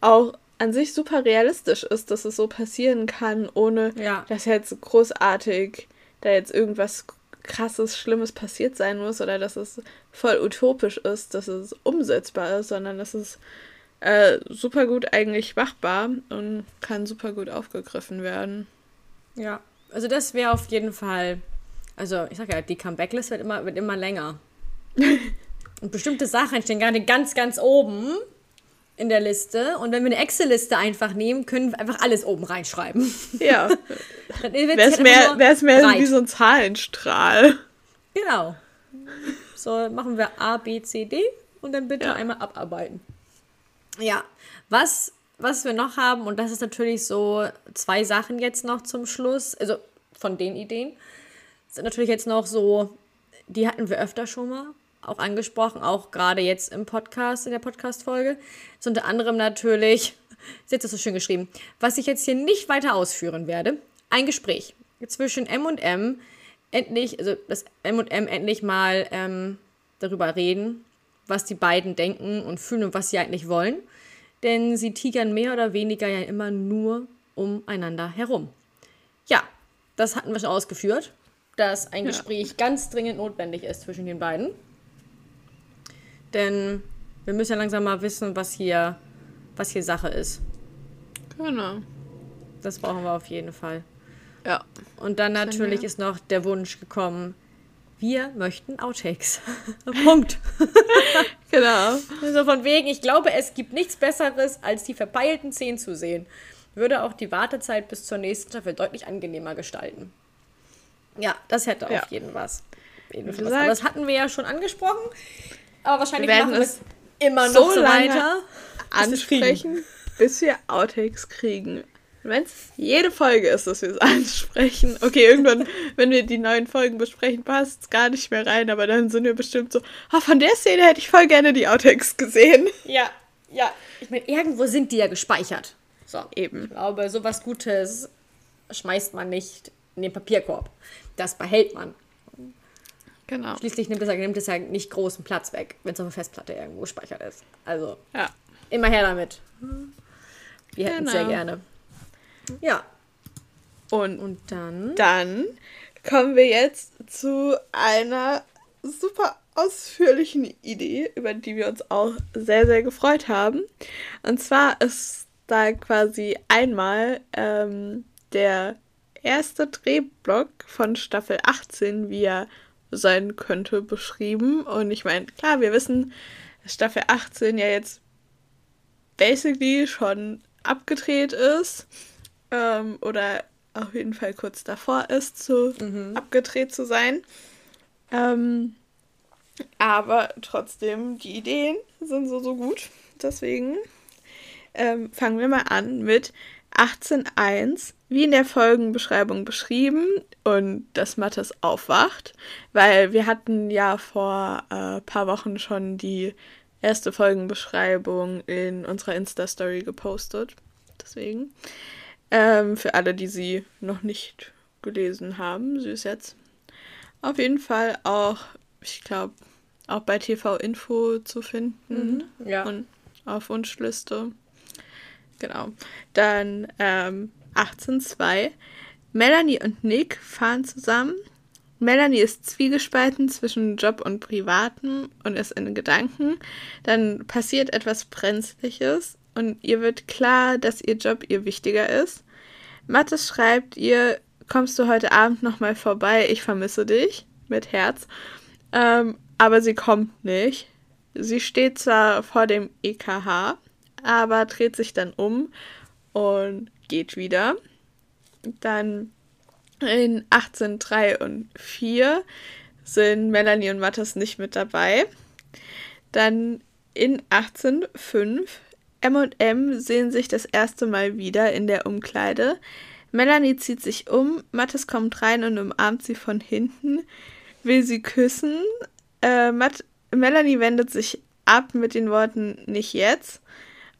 Speaker 2: auch an sich super realistisch ist, dass es so passieren kann, ohne ja. dass jetzt großartig da jetzt irgendwas krasses, Schlimmes passiert sein muss oder dass es voll utopisch ist, dass es umsetzbar ist, sondern dass es äh, super gut eigentlich machbar und kann super gut aufgegriffen werden.
Speaker 3: Ja, also das wäre auf jeden Fall, also ich sag ja, die Comeback-List wird immer, wird immer länger. und bestimmte Sachen stehen gerade ganz, ganz oben in der Liste. Und wenn wir eine Excel-Liste einfach nehmen, können wir einfach alles oben reinschreiben.
Speaker 2: Ja. Wäre es halt mehr, wär's mehr wie so ein Zahlenstrahl.
Speaker 3: Genau. So machen wir A, B, C, D und dann bitte ja. einmal abarbeiten. Ja, was, was wir noch haben, und das ist natürlich so zwei Sachen jetzt noch zum Schluss, also von den Ideen, sind natürlich jetzt noch so, die hatten wir öfter schon mal auch angesprochen, auch gerade jetzt im Podcast, in der Podcast-Folge. Ist unter anderem natürlich, ist jetzt so schön geschrieben, was ich jetzt hier nicht weiter ausführen werde, ein Gespräch zwischen M und M endlich, also dass M und M endlich mal ähm, darüber reden, was die beiden denken und fühlen und was sie eigentlich wollen. Denn sie tigern mehr oder weniger ja immer nur umeinander herum. Ja, das hatten wir schon ausgeführt, dass ein ja. Gespräch ganz dringend notwendig ist zwischen den beiden. Denn wir müssen ja langsam mal wissen, was hier, was hier Sache ist.
Speaker 2: Genau.
Speaker 3: Das brauchen wir auf jeden Fall.
Speaker 2: Ja.
Speaker 3: Und dann natürlich ist noch der Wunsch gekommen, wir möchten Outtakes. Punkt.
Speaker 2: genau.
Speaker 3: Also von wegen, ich glaube, es gibt nichts Besseres, als die verpeilten Szenen zu sehen. Würde auch die Wartezeit bis zur nächsten Staffel deutlich angenehmer gestalten. Ja, das hätte ja. auf jeden was. Jeden Fall was. Aber das hatten wir ja schon angesprochen. Aber wahrscheinlich wir machen wir es immer noch so, so weiter.
Speaker 2: Ansprechen, bis wir Outtakes kriegen. Wenn es jede Folge ist, dass wir es ansprechen. Okay, irgendwann, wenn wir die neuen Folgen besprechen, passt es gar nicht mehr rein, aber dann sind wir bestimmt so, ah, von der Szene hätte ich voll gerne die Outtakes gesehen.
Speaker 3: Ja, ja. Ich meine, irgendwo sind die ja gespeichert. So, eben. Ich glaube, sowas Gutes schmeißt man nicht in den Papierkorb. Das behält man. Genau. Schließlich nimmt es, nimmt es ja nicht großen Platz weg, wenn es auf einer Festplatte irgendwo gespeichert ist. Also ja. immer her damit. Wir hätten es genau. sehr gerne.
Speaker 2: Ja. Und, und dann? Dann kommen wir jetzt zu einer super ausführlichen Idee, über die wir uns auch sehr, sehr gefreut haben. Und zwar ist da quasi einmal ähm, der erste Drehblock von Staffel 18, wie er sein könnte, beschrieben. Und ich meine, klar, wir wissen, dass Staffel 18 ja jetzt basically schon abgedreht ist. Ähm, oder auf jeden Fall kurz davor ist, zu mhm. abgedreht zu sein. Ähm, aber trotzdem, die Ideen sind so, so gut. Deswegen ähm, fangen wir mal an mit 18.1, wie in der Folgenbeschreibung beschrieben und dass Mattes aufwacht, weil wir hatten ja vor ein äh, paar Wochen schon die erste Folgenbeschreibung in unserer Insta-Story gepostet. Deswegen. Ähm, für alle, die sie noch nicht gelesen haben, süß jetzt. Auf jeden Fall auch, ich glaube, auch bei TV Info zu finden. Mhm, ja. Und auf Wunschliste. Genau. Dann ähm, 18.2. Melanie und Nick fahren zusammen. Melanie ist zwiegespalten zwischen Job und Privaten und ist in Gedanken. Dann passiert etwas Brenzliches und ihr wird klar, dass ihr Job ihr wichtiger ist. Mathis schreibt ihr, kommst du heute Abend nochmal vorbei, ich vermisse dich, mit Herz. Ähm, aber sie kommt nicht. Sie steht zwar vor dem EKH, aber dreht sich dann um und geht wieder. Dann in 18.3 und 4 sind Melanie und Mathis nicht mit dabei. Dann in 18.5 M und M sehen sich das erste Mal wieder in der Umkleide. Melanie zieht sich um, Mathis kommt rein und umarmt sie von hinten, will sie küssen. Äh, Melanie wendet sich ab mit den Worten nicht jetzt.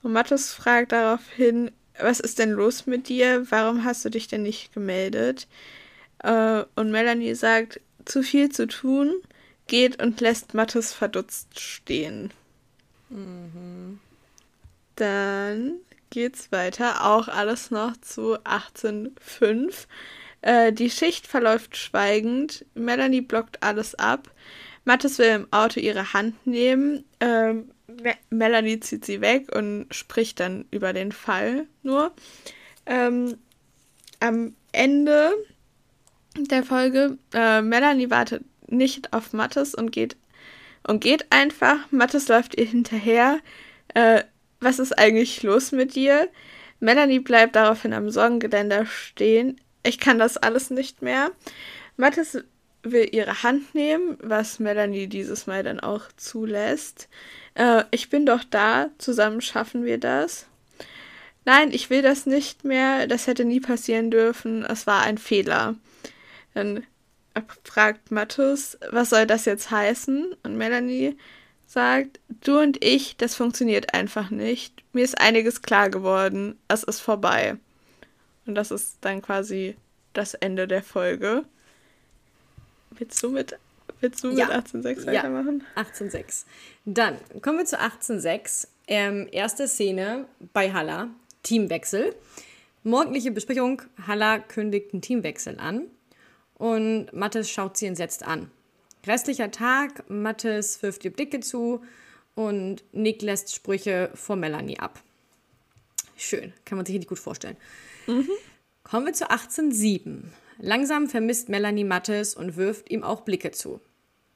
Speaker 2: Und Mathis fragt daraufhin, was ist denn los mit dir? Warum hast du dich denn nicht gemeldet? Äh, und Melanie sagt, zu viel zu tun, geht und lässt Mathis verdutzt stehen. Mhm. Dann geht's weiter, auch alles noch zu 18.5. Äh, die Schicht verläuft schweigend. Melanie blockt alles ab. Mathis will im Auto ihre Hand nehmen. Ähm, Melanie zieht sie weg und spricht dann über den Fall nur. Ähm, am Ende der Folge, äh, Melanie wartet nicht auf Mathis und geht und geht einfach. Mathis läuft ihr hinterher. Äh, was ist eigentlich los mit dir? Melanie bleibt daraufhin am Sorgengeländer stehen. Ich kann das alles nicht mehr. Mathis will ihre Hand nehmen, was Melanie dieses Mal dann auch zulässt. Äh, ich bin doch da, zusammen schaffen wir das. Nein, ich will das nicht mehr, das hätte nie passieren dürfen, es war ein Fehler. Dann fragt Mathis, was soll das jetzt heißen? Und Melanie sagt, du und ich, das funktioniert einfach nicht. Mir ist einiges klar geworden. Es ist vorbei. Und das ist dann quasi das Ende der Folge. Willst du mit, willst du ja. mit 18.6 weitermachen?
Speaker 3: Ja, 18.6. Dann kommen wir zu 18.6. Ähm, erste Szene bei Halla. Teamwechsel. Morgendliche Besprechung. Halla kündigt einen Teamwechsel an. Und Mathis schaut sie entsetzt an. Restlicher Tag, Mathis wirft ihr Blicke zu und Nick lässt Sprüche vor Melanie ab. Schön, kann man sich richtig gut vorstellen. Mhm. Kommen wir zu 18.7. Langsam vermisst Melanie Mathis und wirft ihm auch Blicke zu.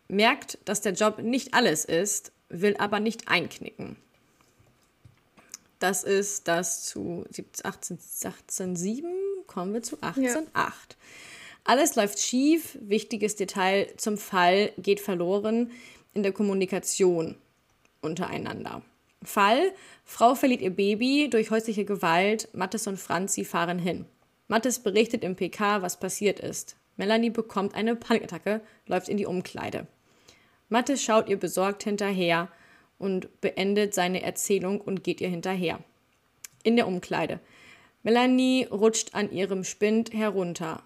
Speaker 3: Merkt, dass der Job nicht alles ist, will aber nicht einknicken. Das ist das zu 18.7. 18, kommen wir zu 18.8. Ja. Alles läuft schief, wichtiges Detail zum Fall geht verloren in der Kommunikation untereinander. Fall: Frau verliert ihr Baby durch häusliche Gewalt. Mattes und Franzi fahren hin. Mattes berichtet im PK, was passiert ist. Melanie bekommt eine Panikattacke, läuft in die Umkleide. Mattes schaut ihr besorgt hinterher und beendet seine Erzählung und geht ihr hinterher. In der Umkleide. Melanie rutscht an ihrem Spind herunter.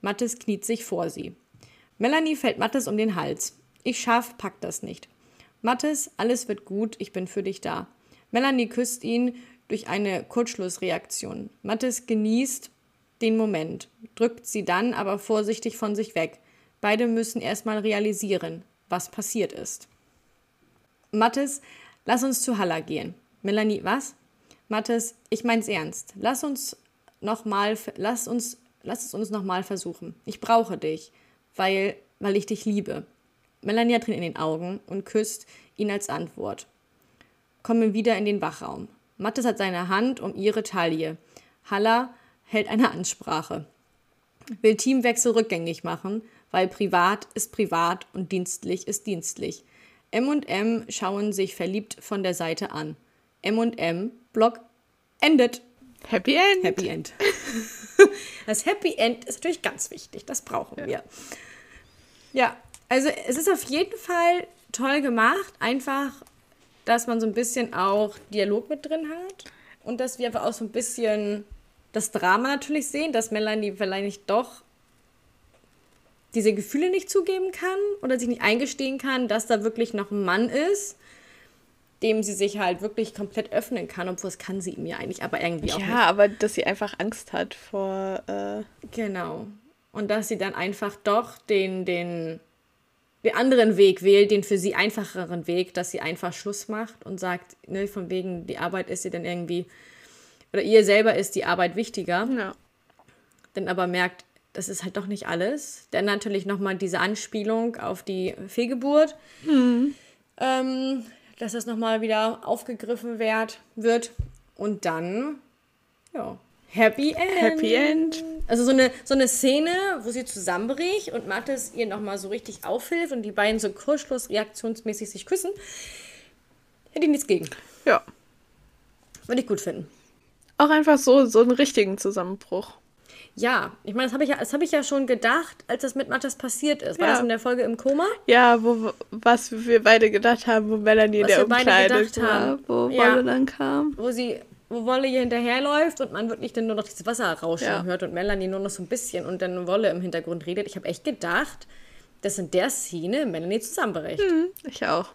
Speaker 3: Mattes kniet sich vor sie. Melanie fällt Mattes um den Hals. Ich schaff, pack das nicht. Mattes, alles wird gut, ich bin für dich da. Melanie küsst ihn durch eine Kurzschlussreaktion. Mattes genießt den Moment, drückt sie dann aber vorsichtig von sich weg. Beide müssen erstmal realisieren, was passiert ist. Mattes, lass uns zu Halla gehen. Melanie, was? Mattes, ich mein's ernst. Lass uns noch mal, lass uns, lass es uns nochmal versuchen. Ich brauche dich, weil, weil ich dich liebe. Melanie hat Tränen in den Augen und küsst ihn als Antwort. Kommen wieder in den Wachraum. Mattes hat seine Hand um ihre Taille. Halla hält eine Ansprache. Will Teamwechsel rückgängig machen, weil privat ist privat und dienstlich ist dienstlich. M und M schauen sich verliebt von der Seite an. M und M Block endet.
Speaker 2: Happy End.
Speaker 3: Happy End. Das Happy End ist natürlich ganz wichtig. Das brauchen ja. wir. Ja, also es ist auf jeden Fall toll gemacht. Einfach, dass man so ein bisschen auch Dialog mit drin hat. Und dass wir einfach auch so ein bisschen das Drama natürlich sehen, dass Melanie vielleicht doch diese Gefühle nicht zugeben kann oder sich nicht eingestehen kann, dass da wirklich noch ein Mann ist, dem sie sich halt wirklich komplett öffnen kann, obwohl es kann sie ihm ja eigentlich, aber irgendwie auch
Speaker 2: ja,
Speaker 3: nicht.
Speaker 2: Ja, aber dass sie einfach Angst hat vor. Äh
Speaker 3: genau. Und dass sie dann einfach doch den, den, den anderen Weg wählt, den für sie einfacheren Weg, dass sie einfach Schluss macht und sagt, ne, von wegen, die Arbeit ist ihr dann irgendwie, oder ihr selber ist die Arbeit wichtiger. Ja. Dann aber merkt, das ist halt doch nicht alles. Dann natürlich nochmal diese Anspielung auf die Fehlgeburt. Mhm. Ähm, dass das nochmal wieder aufgegriffen werd, wird. Und dann, ja, Happy End.
Speaker 2: Happy End.
Speaker 3: Also so eine, so eine Szene, wo sie zusammenbricht und Mattes ihr nochmal so richtig aufhilft und die beiden so kurzschluss reaktionsmäßig sich küssen. Hätte ich nichts gegen.
Speaker 2: Ja.
Speaker 3: Würde ich gut finden.
Speaker 2: Auch einfach so, so einen richtigen Zusammenbruch.
Speaker 3: Ja, ich meine, das habe ich, ja, hab ich ja schon gedacht, als das mit Mattes passiert ist. War ja. das in der Folge im Koma?
Speaker 2: Ja, wo, was wir beide gedacht haben, wo Melanie was in der Umkleide war, wo ja. Wolle dann kam.
Speaker 3: Wo sie, wo Wolle hier hinterherläuft und man wirklich dann nur noch dieses Wasser rauschen ja. hört und Melanie nur noch so ein bisschen und dann Wolle im Hintergrund redet. Ich habe echt gedacht, dass in der Szene Melanie zusammenbricht.
Speaker 2: Hm, ich auch.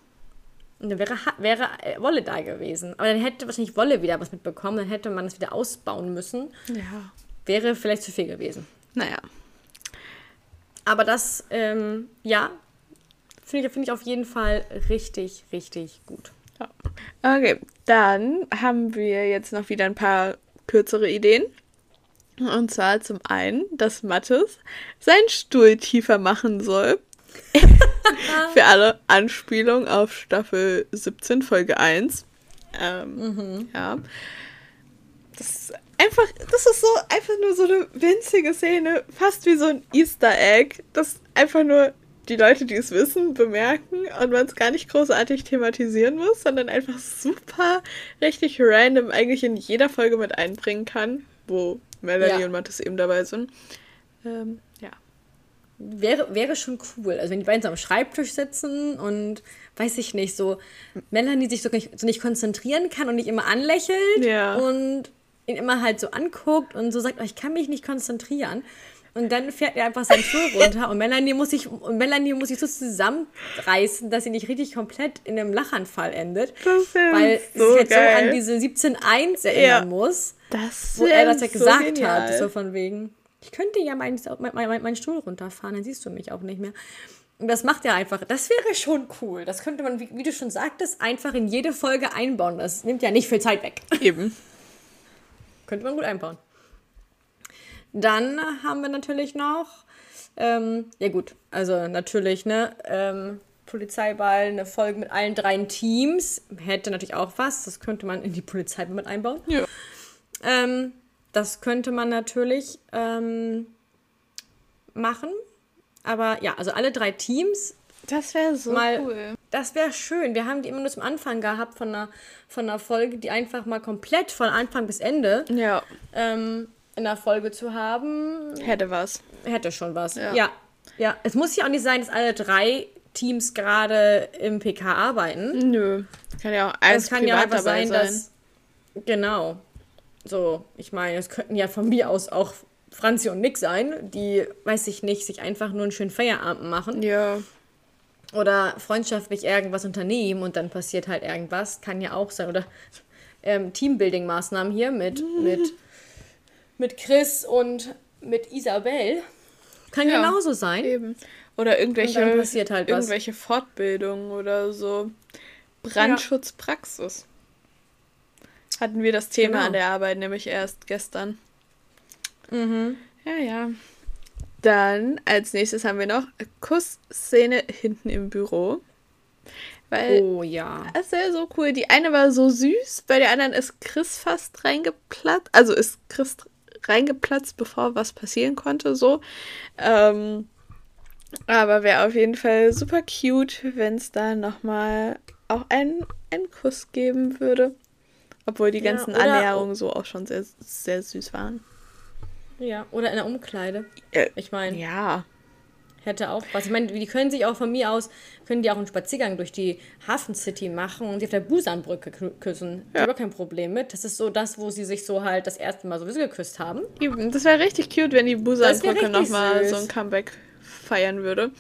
Speaker 3: Und dann wäre, wäre äh, Wolle da gewesen. Aber dann hätte wahrscheinlich Wolle wieder was mitbekommen, dann hätte man es wieder ausbauen müssen.
Speaker 2: Ja
Speaker 3: wäre vielleicht zu viel gewesen.
Speaker 2: Naja.
Speaker 3: Aber das, ähm, ja, finde ich, find ich auf jeden Fall richtig, richtig gut.
Speaker 2: Okay, dann haben wir jetzt noch wieder ein paar kürzere Ideen. Und zwar zum einen, dass Mattes seinen Stuhl tiefer machen soll. Für alle Anspielungen auf Staffel 17, Folge 1. Ähm, mhm. Ja. Das einfach, das ist so einfach nur so eine winzige Szene, fast wie so ein Easter Egg, das einfach nur die Leute, die es wissen, bemerken und man es gar nicht großartig thematisieren muss, sondern einfach super richtig random eigentlich in jeder Folge mit einbringen kann, wo Melanie ja. und Mattes eben dabei sind. Ähm.
Speaker 3: Wäre, wäre schon cool. Also wenn die beiden so am Schreibtisch sitzen und weiß ich nicht, so Melanie sich so nicht, so nicht konzentrieren kann und nicht immer anlächelt
Speaker 2: ja.
Speaker 3: und ihn immer halt so anguckt und so sagt, oh, ich kann mich nicht konzentrieren. Und dann fährt er einfach seinen Stuhl runter und Melanie muss sich, und Melanie muss sich so zusammenreißen, dass sie nicht richtig komplett in einem Lachanfall endet. weil so sie halt geil. so an diese 17.1 erinnern ja. muss.
Speaker 2: Das
Speaker 3: wo er das ja gesagt so hat. So von wegen, ich könnte ja meinen mein, mein, Stuhl runterfahren, dann siehst du mich auch nicht mehr. Und das macht ja einfach, das wäre schon cool. Das könnte man, wie, wie du schon sagtest, einfach in jede Folge einbauen. Das nimmt ja nicht viel Zeit weg.
Speaker 2: Eben.
Speaker 3: Könnte man gut einbauen. Dann haben wir natürlich noch, ähm, ja gut, also natürlich, ne, ähm, Polizeiball, eine Folge mit allen drei Teams. Hätte natürlich auch was. Das könnte man in die Polizeiball mit einbauen.
Speaker 2: Ja.
Speaker 3: Ähm, das könnte man natürlich ähm, machen. Aber ja, also alle drei Teams.
Speaker 2: Das wäre so mal, cool.
Speaker 3: Das wäre schön. Wir haben die immer nur zum Anfang gehabt von einer, von einer Folge, die einfach mal komplett von Anfang bis Ende
Speaker 2: ja.
Speaker 3: ähm, in der Folge zu haben.
Speaker 2: Hätte was.
Speaker 3: Hätte schon was. Ja. ja. ja. Es muss ja auch nicht sein, dass alle drei Teams gerade im PK arbeiten.
Speaker 2: Nö. Kann ja auch alles Es kann ja einfach sein, sein, dass.
Speaker 3: Genau. So, ich meine, es könnten ja von mir aus auch Franzi und Nick sein, die, weiß ich nicht, sich einfach nur einen schönen Feierabend machen. Ja. Oder freundschaftlich irgendwas unternehmen und dann passiert halt irgendwas. Kann ja auch sein. Oder ähm, Teambuilding-Maßnahmen hier mit, mhm. mit, mit Chris und mit Isabel. Kann ja, genauso sein. Eben.
Speaker 2: Oder irgendwelche, halt irgendwelche Fortbildungen oder so. Brandschutzpraxis. Ja. Hatten wir das Thema genau. an der Arbeit nämlich erst gestern. Mhm. Ja, ja. Dann als nächstes haben wir noch Kussszene hinten im Büro. Weil oh ja. Das ist ja so cool. Die eine war so süß, bei der anderen ist Chris fast reingeplatzt. Also ist Chris reingeplatzt, bevor was passieren konnte, so. Ähm, aber wäre auf jeden Fall super cute, wenn es da nochmal auch einen, einen Kuss geben würde. Obwohl die ganzen ja, Annäherungen so auch schon sehr, sehr süß waren.
Speaker 3: Ja, oder in der Umkleide. Äh, ich meine. Ja. Hätte auch was. Ich meine, die können sich auch von mir aus, können die auch einen Spaziergang durch die Hafen City machen und sie auf der Busanbrücke küssen. Ja. Ich kein Problem mit. Das ist so das, wo sie sich so halt das erste Mal sowieso geküsst haben.
Speaker 2: Das wäre richtig cute, wenn die Busanbrücke nochmal so ein Comeback feiern würde.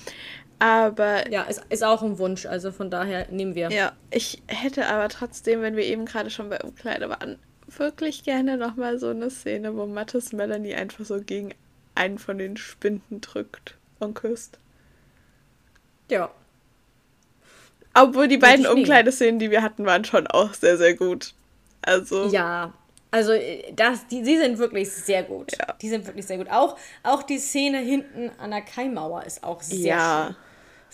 Speaker 2: Aber.
Speaker 3: Ja, ist, ist auch ein Wunsch, also von daher nehmen wir.
Speaker 2: Ja, ich hätte aber trotzdem, wenn wir eben gerade schon bei Umkleide waren, wirklich gerne nochmal so eine Szene, wo Mattes Melanie einfach so gegen einen von den Spinden drückt und küsst. Ja. Obwohl die beiden Umkleideszenen, die wir hatten, waren schon auch sehr, sehr gut. Also.
Speaker 3: Ja, also äh, das, die, die sind wirklich sehr gut. Ja. Die sind wirklich sehr gut. Auch, auch die Szene hinten an der Kaimauer ist auch sehr ja. schön.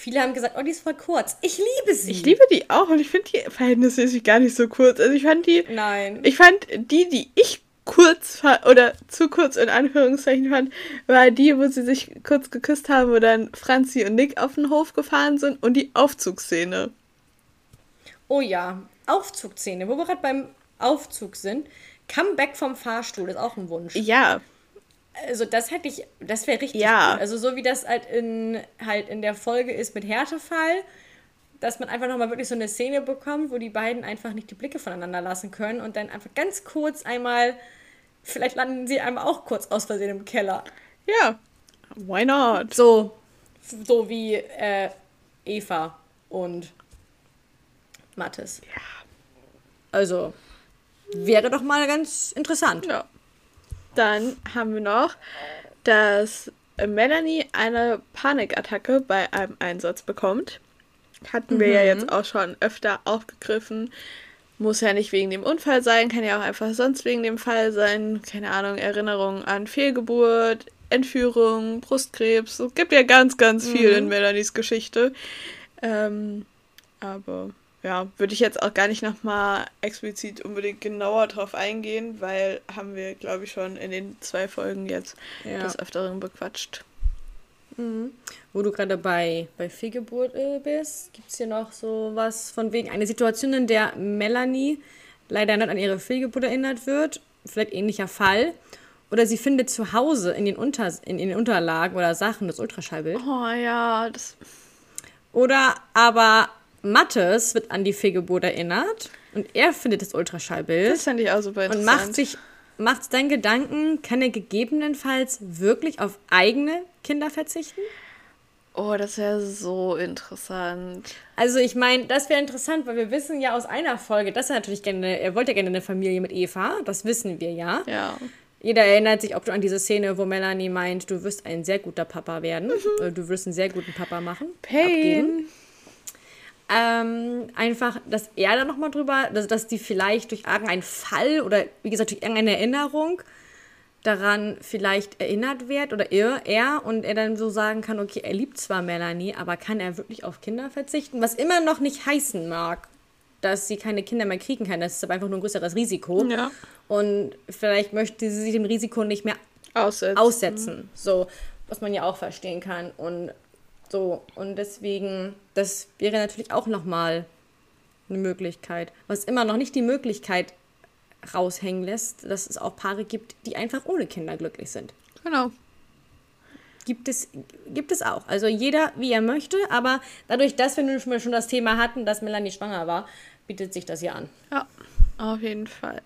Speaker 3: Viele haben gesagt, oh, die ist voll kurz. Ich liebe sie.
Speaker 2: Ich liebe die auch und ich finde die verhältnismäßig gar nicht so kurz. Also ich fand die. Nein. Ich fand die, die ich kurz oder zu kurz in Anführungszeichen fand, war die, wo sie sich kurz geküsst haben, wo dann Franzi und Nick auf den Hof gefahren sind und die Aufzugsszene.
Speaker 3: Oh ja, Aufzugsszene, wo wir gerade beim Aufzug sind. Comeback vom Fahrstuhl ist auch ein Wunsch. Ja. Also das hätte ich, das wäre richtig ja. Cool. Also so wie das halt in, halt in der Folge ist mit Härtefall, dass man einfach nochmal wirklich so eine Szene bekommt, wo die beiden einfach nicht die Blicke voneinander lassen können und dann einfach ganz kurz einmal, vielleicht landen sie einmal auch kurz aus Versehen im Keller.
Speaker 2: Ja, why not?
Speaker 3: So, so wie äh, Eva und Mathis. Ja. Also, Wäre doch mal ganz interessant. Ja.
Speaker 2: Dann haben wir noch, dass Melanie eine Panikattacke bei einem Einsatz bekommt. Hatten mhm. wir ja mhm. jetzt auch schon öfter aufgegriffen. Muss ja nicht wegen dem Unfall sein, kann ja auch einfach sonst wegen dem Fall sein. Keine Ahnung, Erinnerungen an Fehlgeburt, Entführung, Brustkrebs. Es gibt ja ganz, ganz viel mhm. in Melanies Geschichte. Ähm, aber ja, würde ich jetzt auch gar nicht nochmal explizit unbedingt genauer drauf eingehen, weil haben wir, glaube ich, schon in den zwei Folgen jetzt ja. des Öfteren bequatscht.
Speaker 3: Mhm. Wo du gerade bei, bei Fehlgeburt äh, bist, gibt es hier noch so was von wegen eine Situation, in der Melanie leider nicht an ihre Fehlgeburt erinnert wird, vielleicht ähnlicher Fall. Oder sie findet zu Hause in den, Unter, in, in den Unterlagen oder Sachen das Ultraschallbild.
Speaker 2: Oh ja, das.
Speaker 3: Oder aber Mattes wird an die Fehlgeburt erinnert und er findet das Ultraschallbild. Das fände ich auch super interessant. Und macht sich macht dann Gedanken, kann er gegebenenfalls wirklich auf eigene Kinder verzichten?
Speaker 2: Oh, das wäre so interessant.
Speaker 3: Also ich meine, das wäre interessant, weil wir wissen ja aus einer Folge, dass er natürlich gerne, er wollte gerne eine Familie mit Eva, das wissen wir ja. Ja. Jeder erinnert sich auch schon an diese Szene, wo Melanie meint, du wirst ein sehr guter Papa werden, mhm. du wirst einen sehr guten Papa machen. Pain. Abgeben. Ähm, einfach, dass er da nochmal drüber, dass, dass die vielleicht durch irgendeinen Fall oder wie gesagt durch irgendeine Erinnerung daran vielleicht erinnert wird oder er, er und er dann so sagen kann, okay, er liebt zwar Melanie, aber kann er wirklich auf Kinder verzichten? Was immer noch nicht heißen mag, dass sie keine Kinder mehr kriegen kann. Das ist aber einfach nur ein größeres Risiko. Ja. Und vielleicht möchte sie sich dem Risiko nicht mehr aussetzen. aussetzen. So, was man ja auch verstehen kann. Und so, und deswegen, das wäre natürlich auch nochmal eine Möglichkeit. Was immer noch nicht die Möglichkeit raushängen lässt, dass es auch Paare gibt, die einfach ohne Kinder glücklich sind. Genau. Gibt es, gibt es auch. Also jeder, wie er möchte, aber dadurch, dass wir nun schon das Thema hatten, dass Melanie schwanger war, bietet sich das hier an.
Speaker 2: Ja, auf jeden Fall.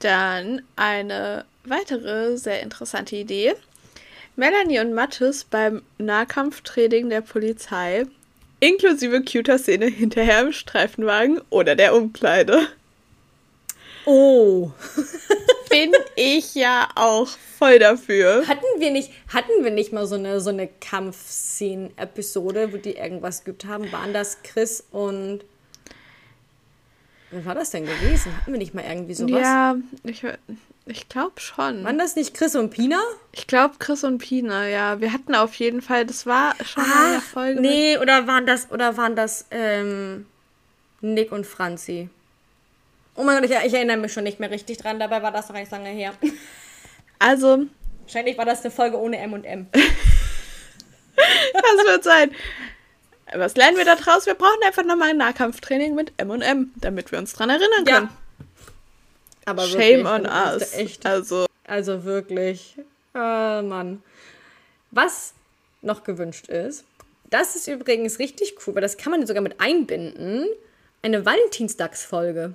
Speaker 2: Dann eine weitere sehr interessante Idee. Melanie und Mattes beim Nahkampftraining der Polizei, inklusive cuter Szene hinterher im Streifenwagen oder der Umkleide.
Speaker 3: Oh.
Speaker 2: Bin ich ja auch voll dafür.
Speaker 3: Hatten wir nicht, hatten wir nicht mal so eine, so eine Kampfszenen-Episode, wo die irgendwas geübt haben? Waren das Chris und. Wer war das denn gewesen? Hatten wir nicht mal irgendwie sowas?
Speaker 2: Ja, ich, ich glaube schon.
Speaker 3: Waren das nicht Chris und Pina?
Speaker 2: Ich glaube Chris und Pina, ja. Wir hatten auf jeden Fall, das war schon ah, eine Folge.
Speaker 3: Nee, oder waren das, oder waren das ähm, Nick und Franzi? Oh mein Gott, ich, ich, erinnere mich schon nicht mehr richtig dran. Dabei war das noch nicht lange her.
Speaker 2: Also.
Speaker 3: Wahrscheinlich war das eine Folge ohne M und M.
Speaker 2: das wird sein. Was lernen wir da draus? Wir brauchen einfach nochmal ein Nahkampftraining mit M und M, damit wir uns dran erinnern können. Ja.
Speaker 3: Aber
Speaker 2: Shame wirklich, on us.
Speaker 3: Echt, also. also wirklich. Oh Mann. Was noch gewünscht ist, das ist übrigens richtig cool, weil das kann man sogar mit einbinden. Eine Valentinstagsfolge.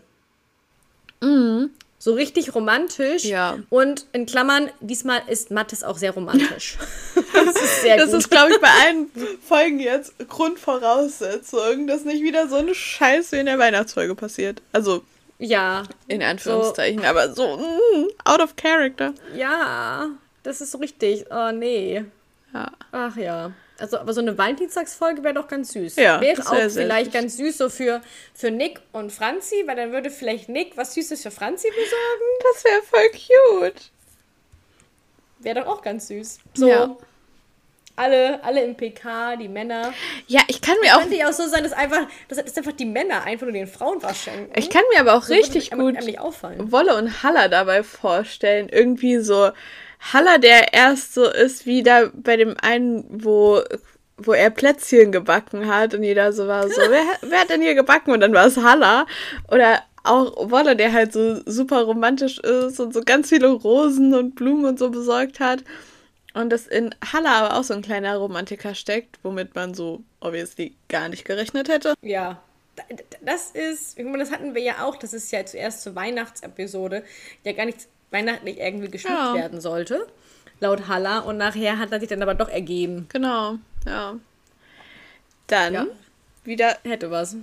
Speaker 2: Mhm.
Speaker 3: So richtig romantisch.
Speaker 2: Ja.
Speaker 3: Und in Klammern, diesmal ist Mattes auch sehr romantisch.
Speaker 2: das ist Das ist, glaube ich, bei allen Folgen jetzt Grundvoraussetzung, dass nicht wieder so eine Scheiße in der Weihnachtsfolge passiert. Also.
Speaker 3: Ja.
Speaker 2: In Anführungszeichen, so, aber so mm, out of character.
Speaker 3: Ja, das ist so richtig. Oh, nee.
Speaker 2: Ja.
Speaker 3: Ach ja. Also, aber so eine Valentinstagsfolge wäre doch ganz süß.
Speaker 2: Ja,
Speaker 3: wäre auch wär vielleicht ganz süß so für, für Nick und Franzi, weil dann würde vielleicht Nick was Süßes für Franzi besorgen.
Speaker 2: Das wäre voll cute.
Speaker 3: Wäre doch auch ganz süß. So. Ja. Alle, alle im PK, die Männer.
Speaker 2: Ja, ich kann mir auch.
Speaker 3: Könnte ja auch so sein, dass einfach, dass, dass einfach die Männer einfach nur den Frauen was schenken.
Speaker 2: Ich kann mir aber auch so richtig gut Wolle und Haller dabei vorstellen. Irgendwie so Haller, der erst so ist wie da bei dem einen, wo, wo er Plätzchen gebacken hat und jeder so war so, wer, wer hat denn hier gebacken? Und dann war es Haller. Oder auch Wolle, der halt so super romantisch ist und so ganz viele Rosen und Blumen und so besorgt hat. Und das in Haller aber auch so ein kleiner Romantiker steckt, womit man so obviously gar nicht gerechnet hätte.
Speaker 3: Ja, das ist, ich meine, das hatten wir ja auch, das ist ja zuerst zur Weihnachtsepisode ja gar nicht weihnachtlich irgendwie geschmückt ja. werden sollte, laut Halla. Und nachher hat er sich dann aber doch ergeben.
Speaker 2: Genau, ja. Dann ja. wieder.
Speaker 3: Hätte was.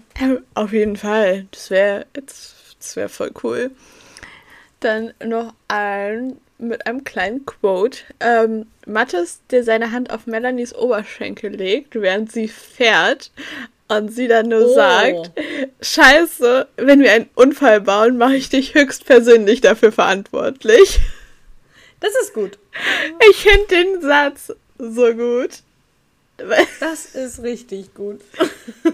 Speaker 2: Auf jeden Fall. Das wäre das wäre voll cool. Dann noch ein mit einem kleinen Quote. Ähm, Mattes, der seine Hand auf Melanies Oberschenkel legt, während sie fährt und sie dann nur oh. sagt, scheiße, wenn wir einen Unfall bauen, mache ich dich höchstpersönlich dafür verantwortlich.
Speaker 3: Das ist gut.
Speaker 2: Ich finde den Satz so gut.
Speaker 3: Das ist richtig gut.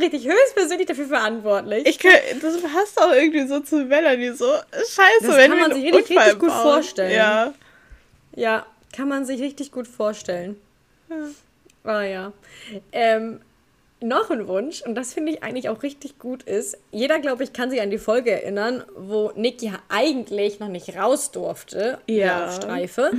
Speaker 3: Ich dich höchstpersönlich dafür verantwortlich.
Speaker 2: Ich kann, das passt auch irgendwie so zu Melanie so. Scheiße,
Speaker 3: das
Speaker 2: wenn
Speaker 3: kann man sich richtig, richtig gut vorstellen.
Speaker 2: Ja.
Speaker 3: Ja, kann man sich richtig gut vorstellen. Ja. Ah ja. Ähm, noch ein Wunsch, und das finde ich eigentlich auch richtig gut, ist, jeder, glaube ich, kann sich an die Folge erinnern, wo Nick ja eigentlich noch nicht raus durfte
Speaker 2: ja.
Speaker 3: Streife,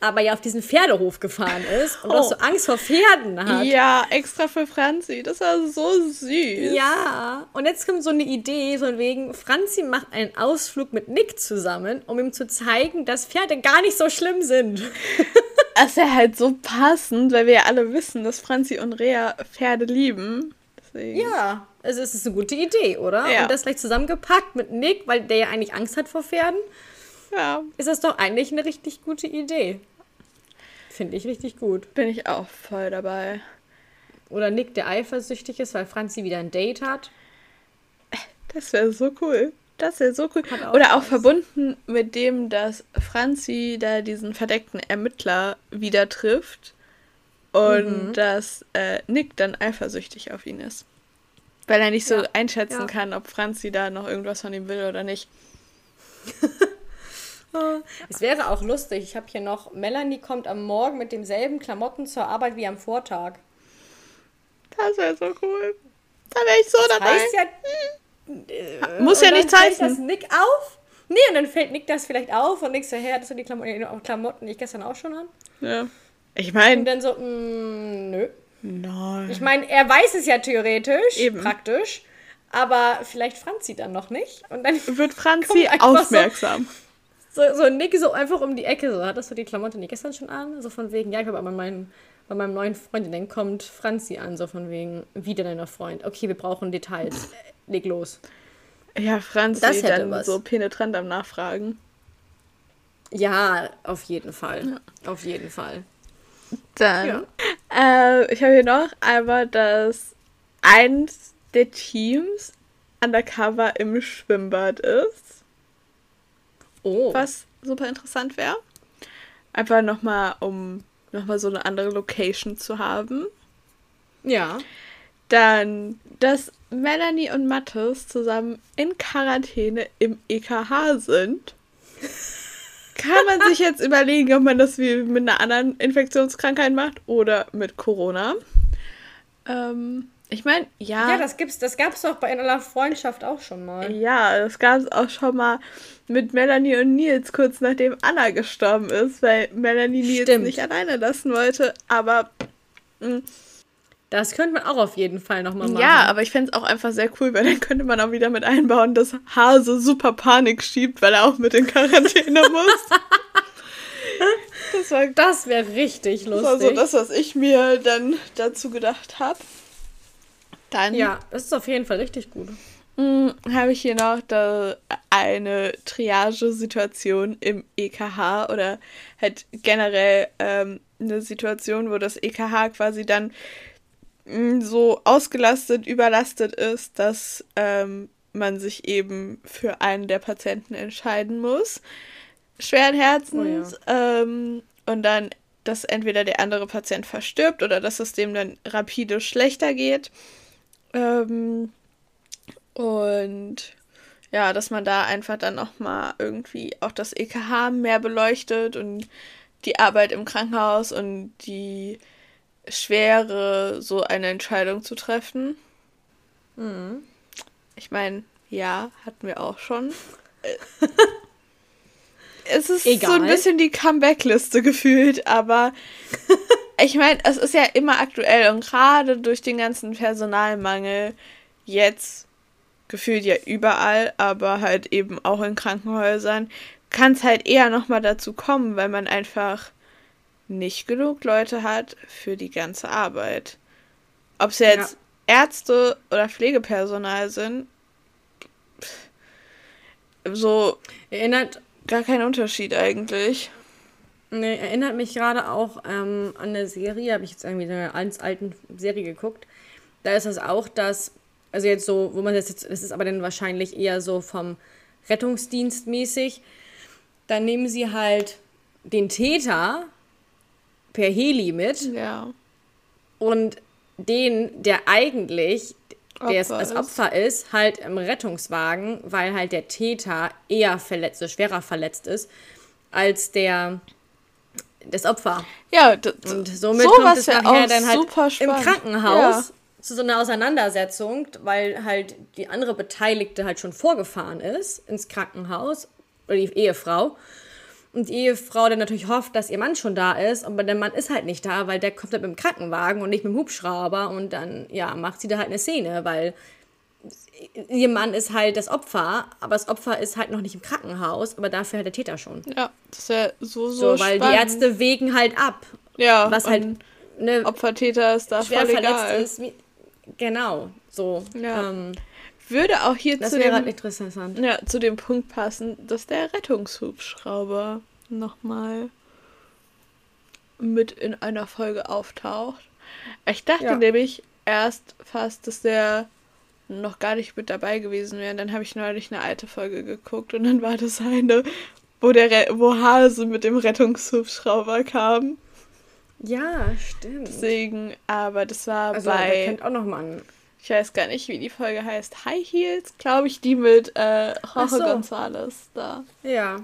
Speaker 3: aber ja auf diesen Pferdehof gefahren ist und oh. auch so Angst vor Pferden hat.
Speaker 2: Ja, extra für Franzi. Das war so süß.
Speaker 3: Ja, und jetzt kommt so eine Idee von wegen, Franzi macht einen Ausflug mit Nick zusammen, um ihm zu zeigen, dass Pferde gar nicht so schlimm sind.
Speaker 2: Das wäre halt so passend, weil wir ja alle wissen, dass Franzi und Rea Pferde lieben.
Speaker 3: Deswegen. Ja, also es ist eine gute Idee, oder?
Speaker 2: Ja.
Speaker 3: Und das gleich zusammengepackt mit Nick, weil der ja eigentlich Angst hat vor Pferden.
Speaker 2: Ja.
Speaker 3: Ist das doch eigentlich eine richtig gute Idee. Finde ich richtig gut.
Speaker 2: Bin ich auch voll dabei.
Speaker 3: Oder Nick, der eifersüchtig ist, weil Franzi wieder ein Date hat.
Speaker 2: Das wäre so cool. Das wäre so cool. Auch Oder auch verbunden mit dem, dass Franzi da diesen verdeckten Ermittler wieder trifft und mhm. dass äh, Nick dann eifersüchtig auf ihn ist. Weil er nicht so ja. einschätzen ja. kann, ob Franzi da noch irgendwas von ihm will oder nicht.
Speaker 3: es wäre auch lustig. Ich habe hier noch, Melanie kommt am Morgen mit demselben Klamotten zur Arbeit wie am Vortag.
Speaker 2: Das wäre so cool. Da wäre ich so das dabei.
Speaker 3: Heißt ja,
Speaker 2: äh, Muss ja nicht heißen.
Speaker 3: das Nick auf. Nee, und dann fällt Nick das vielleicht auf und Nick so, her, das sind die Klamotten, Klamotten, die ich gestern auch schon an.
Speaker 2: Ja. Ich meine.
Speaker 3: Und dann so, mh, mm, nö.
Speaker 2: Nein.
Speaker 3: Ich meine, er weiß es ja theoretisch,
Speaker 2: Eben.
Speaker 3: praktisch, aber vielleicht Franzi dann noch nicht. Und dann
Speaker 2: wird Franzi aufmerksam.
Speaker 3: so, so Nick so einfach um die Ecke, so, hattest du die Klamotte nicht gestern schon an? So von wegen, ja, ich habe aber meinen bei meinem neuen Freund, dann kommt Franzi an, so von wegen, wieder deiner Freund. Okay, wir brauchen Details. Leg los.
Speaker 2: Ja, Franzi das dann was. so penetrant am Nachfragen.
Speaker 3: Ja, auf jeden Fall. Ja. Auf jeden Fall.
Speaker 2: Dann, ja. äh, ich habe hier noch einmal, dass eins der Teams undercover im Schwimmbad ist. Oh. Was super interessant wäre. Einfach nochmal, um nochmal so eine andere Location zu haben. Ja. Dann, dass Melanie und Mathis zusammen in Quarantäne im EKH sind. Kann man sich jetzt überlegen, ob man das wie mit einer anderen Infektionskrankheit macht oder mit Corona. Ähm, ich meine, ja.
Speaker 3: Ja, das gibt's, das gab es doch bei einer Freundschaft auch schon mal.
Speaker 2: Ja, das gab es auch schon mal mit Melanie und Nils, kurz nachdem Anna gestorben ist, weil Melanie Nils Stimmt. nicht alleine lassen wollte. Aber.
Speaker 3: Mh. Mm. Das könnte man auch auf jeden Fall nochmal machen.
Speaker 2: Ja, aber ich fände es auch einfach sehr cool, weil dann könnte man auch wieder mit einbauen, dass Hase super Panik schiebt, weil er auch mit in Quarantäne muss.
Speaker 3: das das wäre richtig lustig. Das war
Speaker 2: so das, was ich mir dann dazu gedacht habe.
Speaker 3: Dann. Ja, das ist auf jeden Fall richtig gut.
Speaker 2: Hm, habe ich hier noch da eine Triage-Situation im EKH oder halt generell ähm, eine Situation, wo das EKH quasi dann mh, hm, so ausgelastet, überlastet ist, dass ähm, man sich eben für einen der Patienten entscheiden muss. Schweren Herzens. Oh ja. ähm, und dann, dass entweder der andere Patient verstirbt oder dass es dem dann rapide schlechter geht. Ähm, und ja, dass man da einfach dann nochmal irgendwie auch das EKH mehr beleuchtet und die Arbeit im Krankenhaus und die Schwere, so eine Entscheidung zu treffen. Mhm. Ich meine, ja, hatten wir auch schon. es ist Egal. so ein bisschen die Comeback-Liste gefühlt, aber ich meine, es ist ja immer aktuell und gerade durch den ganzen Personalmangel jetzt gefühlt ja überall, aber halt eben auch in Krankenhäusern, kann es halt eher nochmal dazu kommen, weil man einfach nicht genug Leute hat für die ganze Arbeit. Ob es jetzt ja. Ärzte oder Pflegepersonal sind, so erinnert gar kein Unterschied eigentlich.
Speaker 3: Nee, erinnert mich gerade auch ähm, an eine Serie, habe ich jetzt irgendwie eine ganz alten Serie geguckt. Da ist es das auch, dass also jetzt so, wo man das jetzt, das ist aber dann wahrscheinlich eher so vom Rettungsdienst mäßig. Dann nehmen sie halt den Täter per Heli mit. Ja. Und den, der eigentlich der Opfer das Opfer ist, halt im Rettungswagen, weil halt der Täter eher verletzt, schwerer verletzt ist, als der das Opfer. Ja, und somit kommt es nachher dann halt im Krankenhaus ja zu so einer Auseinandersetzung, weil halt die andere Beteiligte halt schon vorgefahren ist ins Krankenhaus, oder die Ehefrau. Und die Ehefrau dann natürlich hofft, dass ihr Mann schon da ist, aber der Mann ist halt nicht da, weil der kommt halt mit dem Krankenwagen und nicht mit dem Hubschrauber und dann, ja, macht sie da halt eine Szene, weil ihr Mann ist halt das Opfer, aber das Opfer ist halt noch nicht im Krankenhaus, aber dafür halt der Täter schon.
Speaker 2: Ja, das ist ja so, so,
Speaker 3: so weil spannend. die Ärzte wägen halt ab.
Speaker 2: Ja, was halt ne, Opfertäter ist da schwer voll verletzt egal. ist.
Speaker 3: Genau, so. Ja. Ähm,
Speaker 2: Würde auch hier zu dem, interessant. Ja, zu dem Punkt passen, dass der Rettungshubschrauber nochmal mit in einer Folge auftaucht. Ich dachte ja. nämlich erst fast, dass der noch gar nicht mit dabei gewesen wäre. Dann habe ich neulich eine alte Folge geguckt und dann war das eine, wo der Re wo Hase mit dem Rettungshubschrauber kam.
Speaker 3: Ja, stimmt.
Speaker 2: Deswegen, aber das war also, bei. Der kennt auch noch mal an. Ich weiß gar nicht, wie die Folge heißt. High Heels, glaube ich, die mit äh, Jorge so. González da.
Speaker 3: Ja.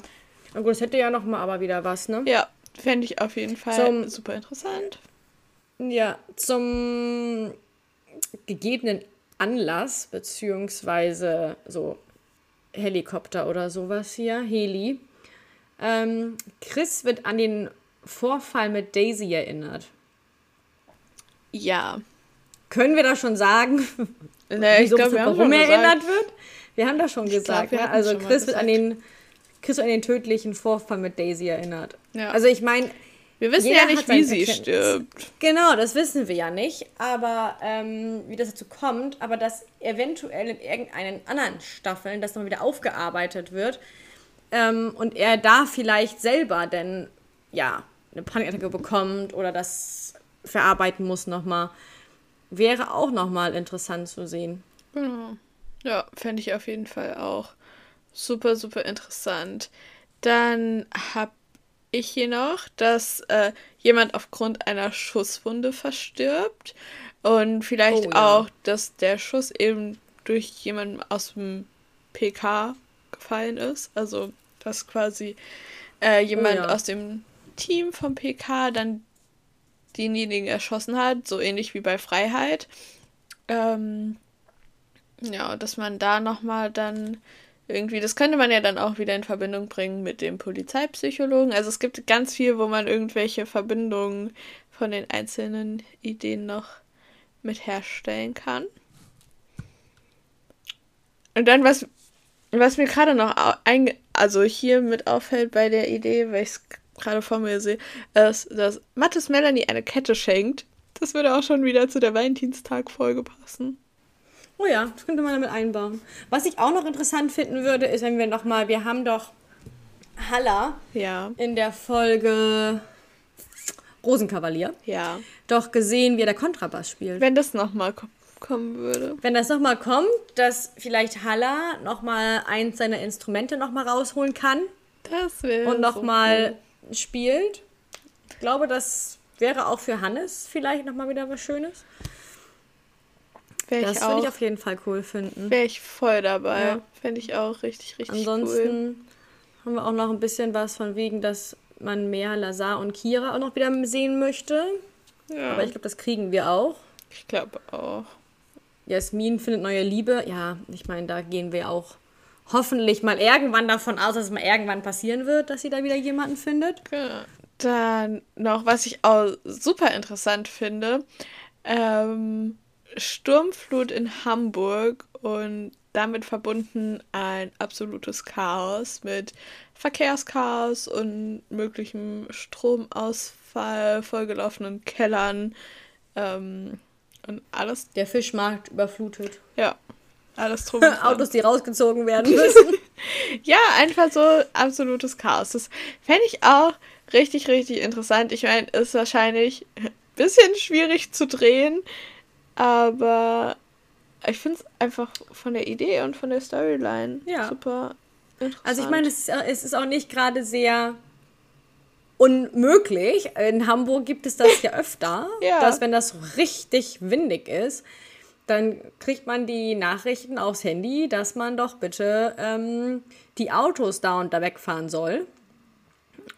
Speaker 3: Na gut, das hätte ja noch mal aber wieder was, ne?
Speaker 2: Ja, fände ich auf jeden Fall zum, super interessant.
Speaker 3: Ja, zum gegebenen Anlass, beziehungsweise so Helikopter oder sowas hier, Heli. Ähm, Chris wird an den Vorfall mit Daisy erinnert?
Speaker 2: Ja.
Speaker 3: Können wir da schon sagen, nee, wieso, glaub, warum er erinnert wird? Wir haben das schon ich gesagt. Glaub, ne? Also Chris wird an den Chris an den tödlichen Vorfall mit Daisy erinnert. Ja. Also ich meine, wir wissen ja nicht, wie sie stirbt. Genau, das wissen wir ja nicht. Aber ähm, wie das dazu kommt, aber dass eventuell in irgendeinen anderen Staffeln das nochmal wieder aufgearbeitet wird ähm, und er da vielleicht selber denn ja eine Panikattacke bekommt oder das verarbeiten muss nochmal, wäre auch nochmal interessant zu sehen.
Speaker 2: Genau. Ja, fände ich auf jeden Fall auch super, super interessant. Dann habe ich hier noch, dass äh, jemand aufgrund einer Schusswunde verstirbt und vielleicht oh, ja. auch, dass der Schuss eben durch jemanden aus dem PK gefallen ist. Also, dass quasi äh, jemand oh, ja. aus dem Team vom PK dann denjenigen erschossen hat, so ähnlich wie bei Freiheit. Ähm, ja, dass man da nochmal dann irgendwie, das könnte man ja dann auch wieder in Verbindung bringen mit dem Polizeipsychologen. Also es gibt ganz viel, wo man irgendwelche Verbindungen von den einzelnen Ideen noch mit herstellen kann. Und dann, was, was mir gerade noch ein, also hier mit auffällt bei der Idee, weil ich es gerade vor mir sehe, ist, dass Mattes Melanie eine Kette schenkt. Das würde auch schon wieder zu der Valentinstag-Folge passen.
Speaker 3: Oh ja, das könnte man damit einbauen. Was ich auch noch interessant finden würde, ist, wenn wir nochmal, wir haben doch Halla ja. in der Folge Rosenkavalier. Ja. Doch gesehen, wie er der Kontrabass spielt.
Speaker 2: Wenn das nochmal kommen würde.
Speaker 3: Wenn das nochmal kommt, dass vielleicht Halla nochmal eins seiner Instrumente nochmal rausholen kann. Das wäre. Und nochmal so cool. spielt. Ich glaube, das wäre auch für Hannes vielleicht nochmal wieder was Schönes.
Speaker 2: Wär
Speaker 3: das würde ich auf jeden Fall cool finden.
Speaker 2: Wäre ich voll dabei. Ja. Fände ich auch richtig, richtig
Speaker 3: Ansonsten cool. haben wir auch noch ein bisschen was von wegen, dass man mehr Lazar und Kira auch noch wieder sehen möchte. Ja. Aber ich glaube, das kriegen wir auch.
Speaker 2: Ich glaube auch.
Speaker 3: Jasmin findet neue Liebe. Ja, ich meine, da gehen wir auch hoffentlich mal irgendwann davon aus, dass es mal irgendwann passieren wird, dass sie da wieder jemanden findet.
Speaker 2: Ja. Dann noch, was ich auch super interessant finde. Ähm, Sturmflut in Hamburg und damit verbunden ein absolutes Chaos mit Verkehrschaos und möglichem Stromausfall, vollgelaufenen Kellern ähm, und alles.
Speaker 3: Der Fischmarkt überflutet.
Speaker 2: Ja, alles
Speaker 3: drum. Autos, die rausgezogen werden müssen.
Speaker 2: ja, einfach so absolutes Chaos. Das fände ich auch richtig, richtig interessant. Ich meine, ist wahrscheinlich ein bisschen schwierig zu drehen, aber ich finde es einfach von der Idee und von der Storyline ja. super
Speaker 3: interessant. Also ich meine, es, es ist auch nicht gerade sehr unmöglich. In Hamburg gibt es das ja öfter, ja. dass wenn das richtig windig ist, dann kriegt man die Nachrichten aufs Handy, dass man doch bitte ähm, die Autos da und da wegfahren soll.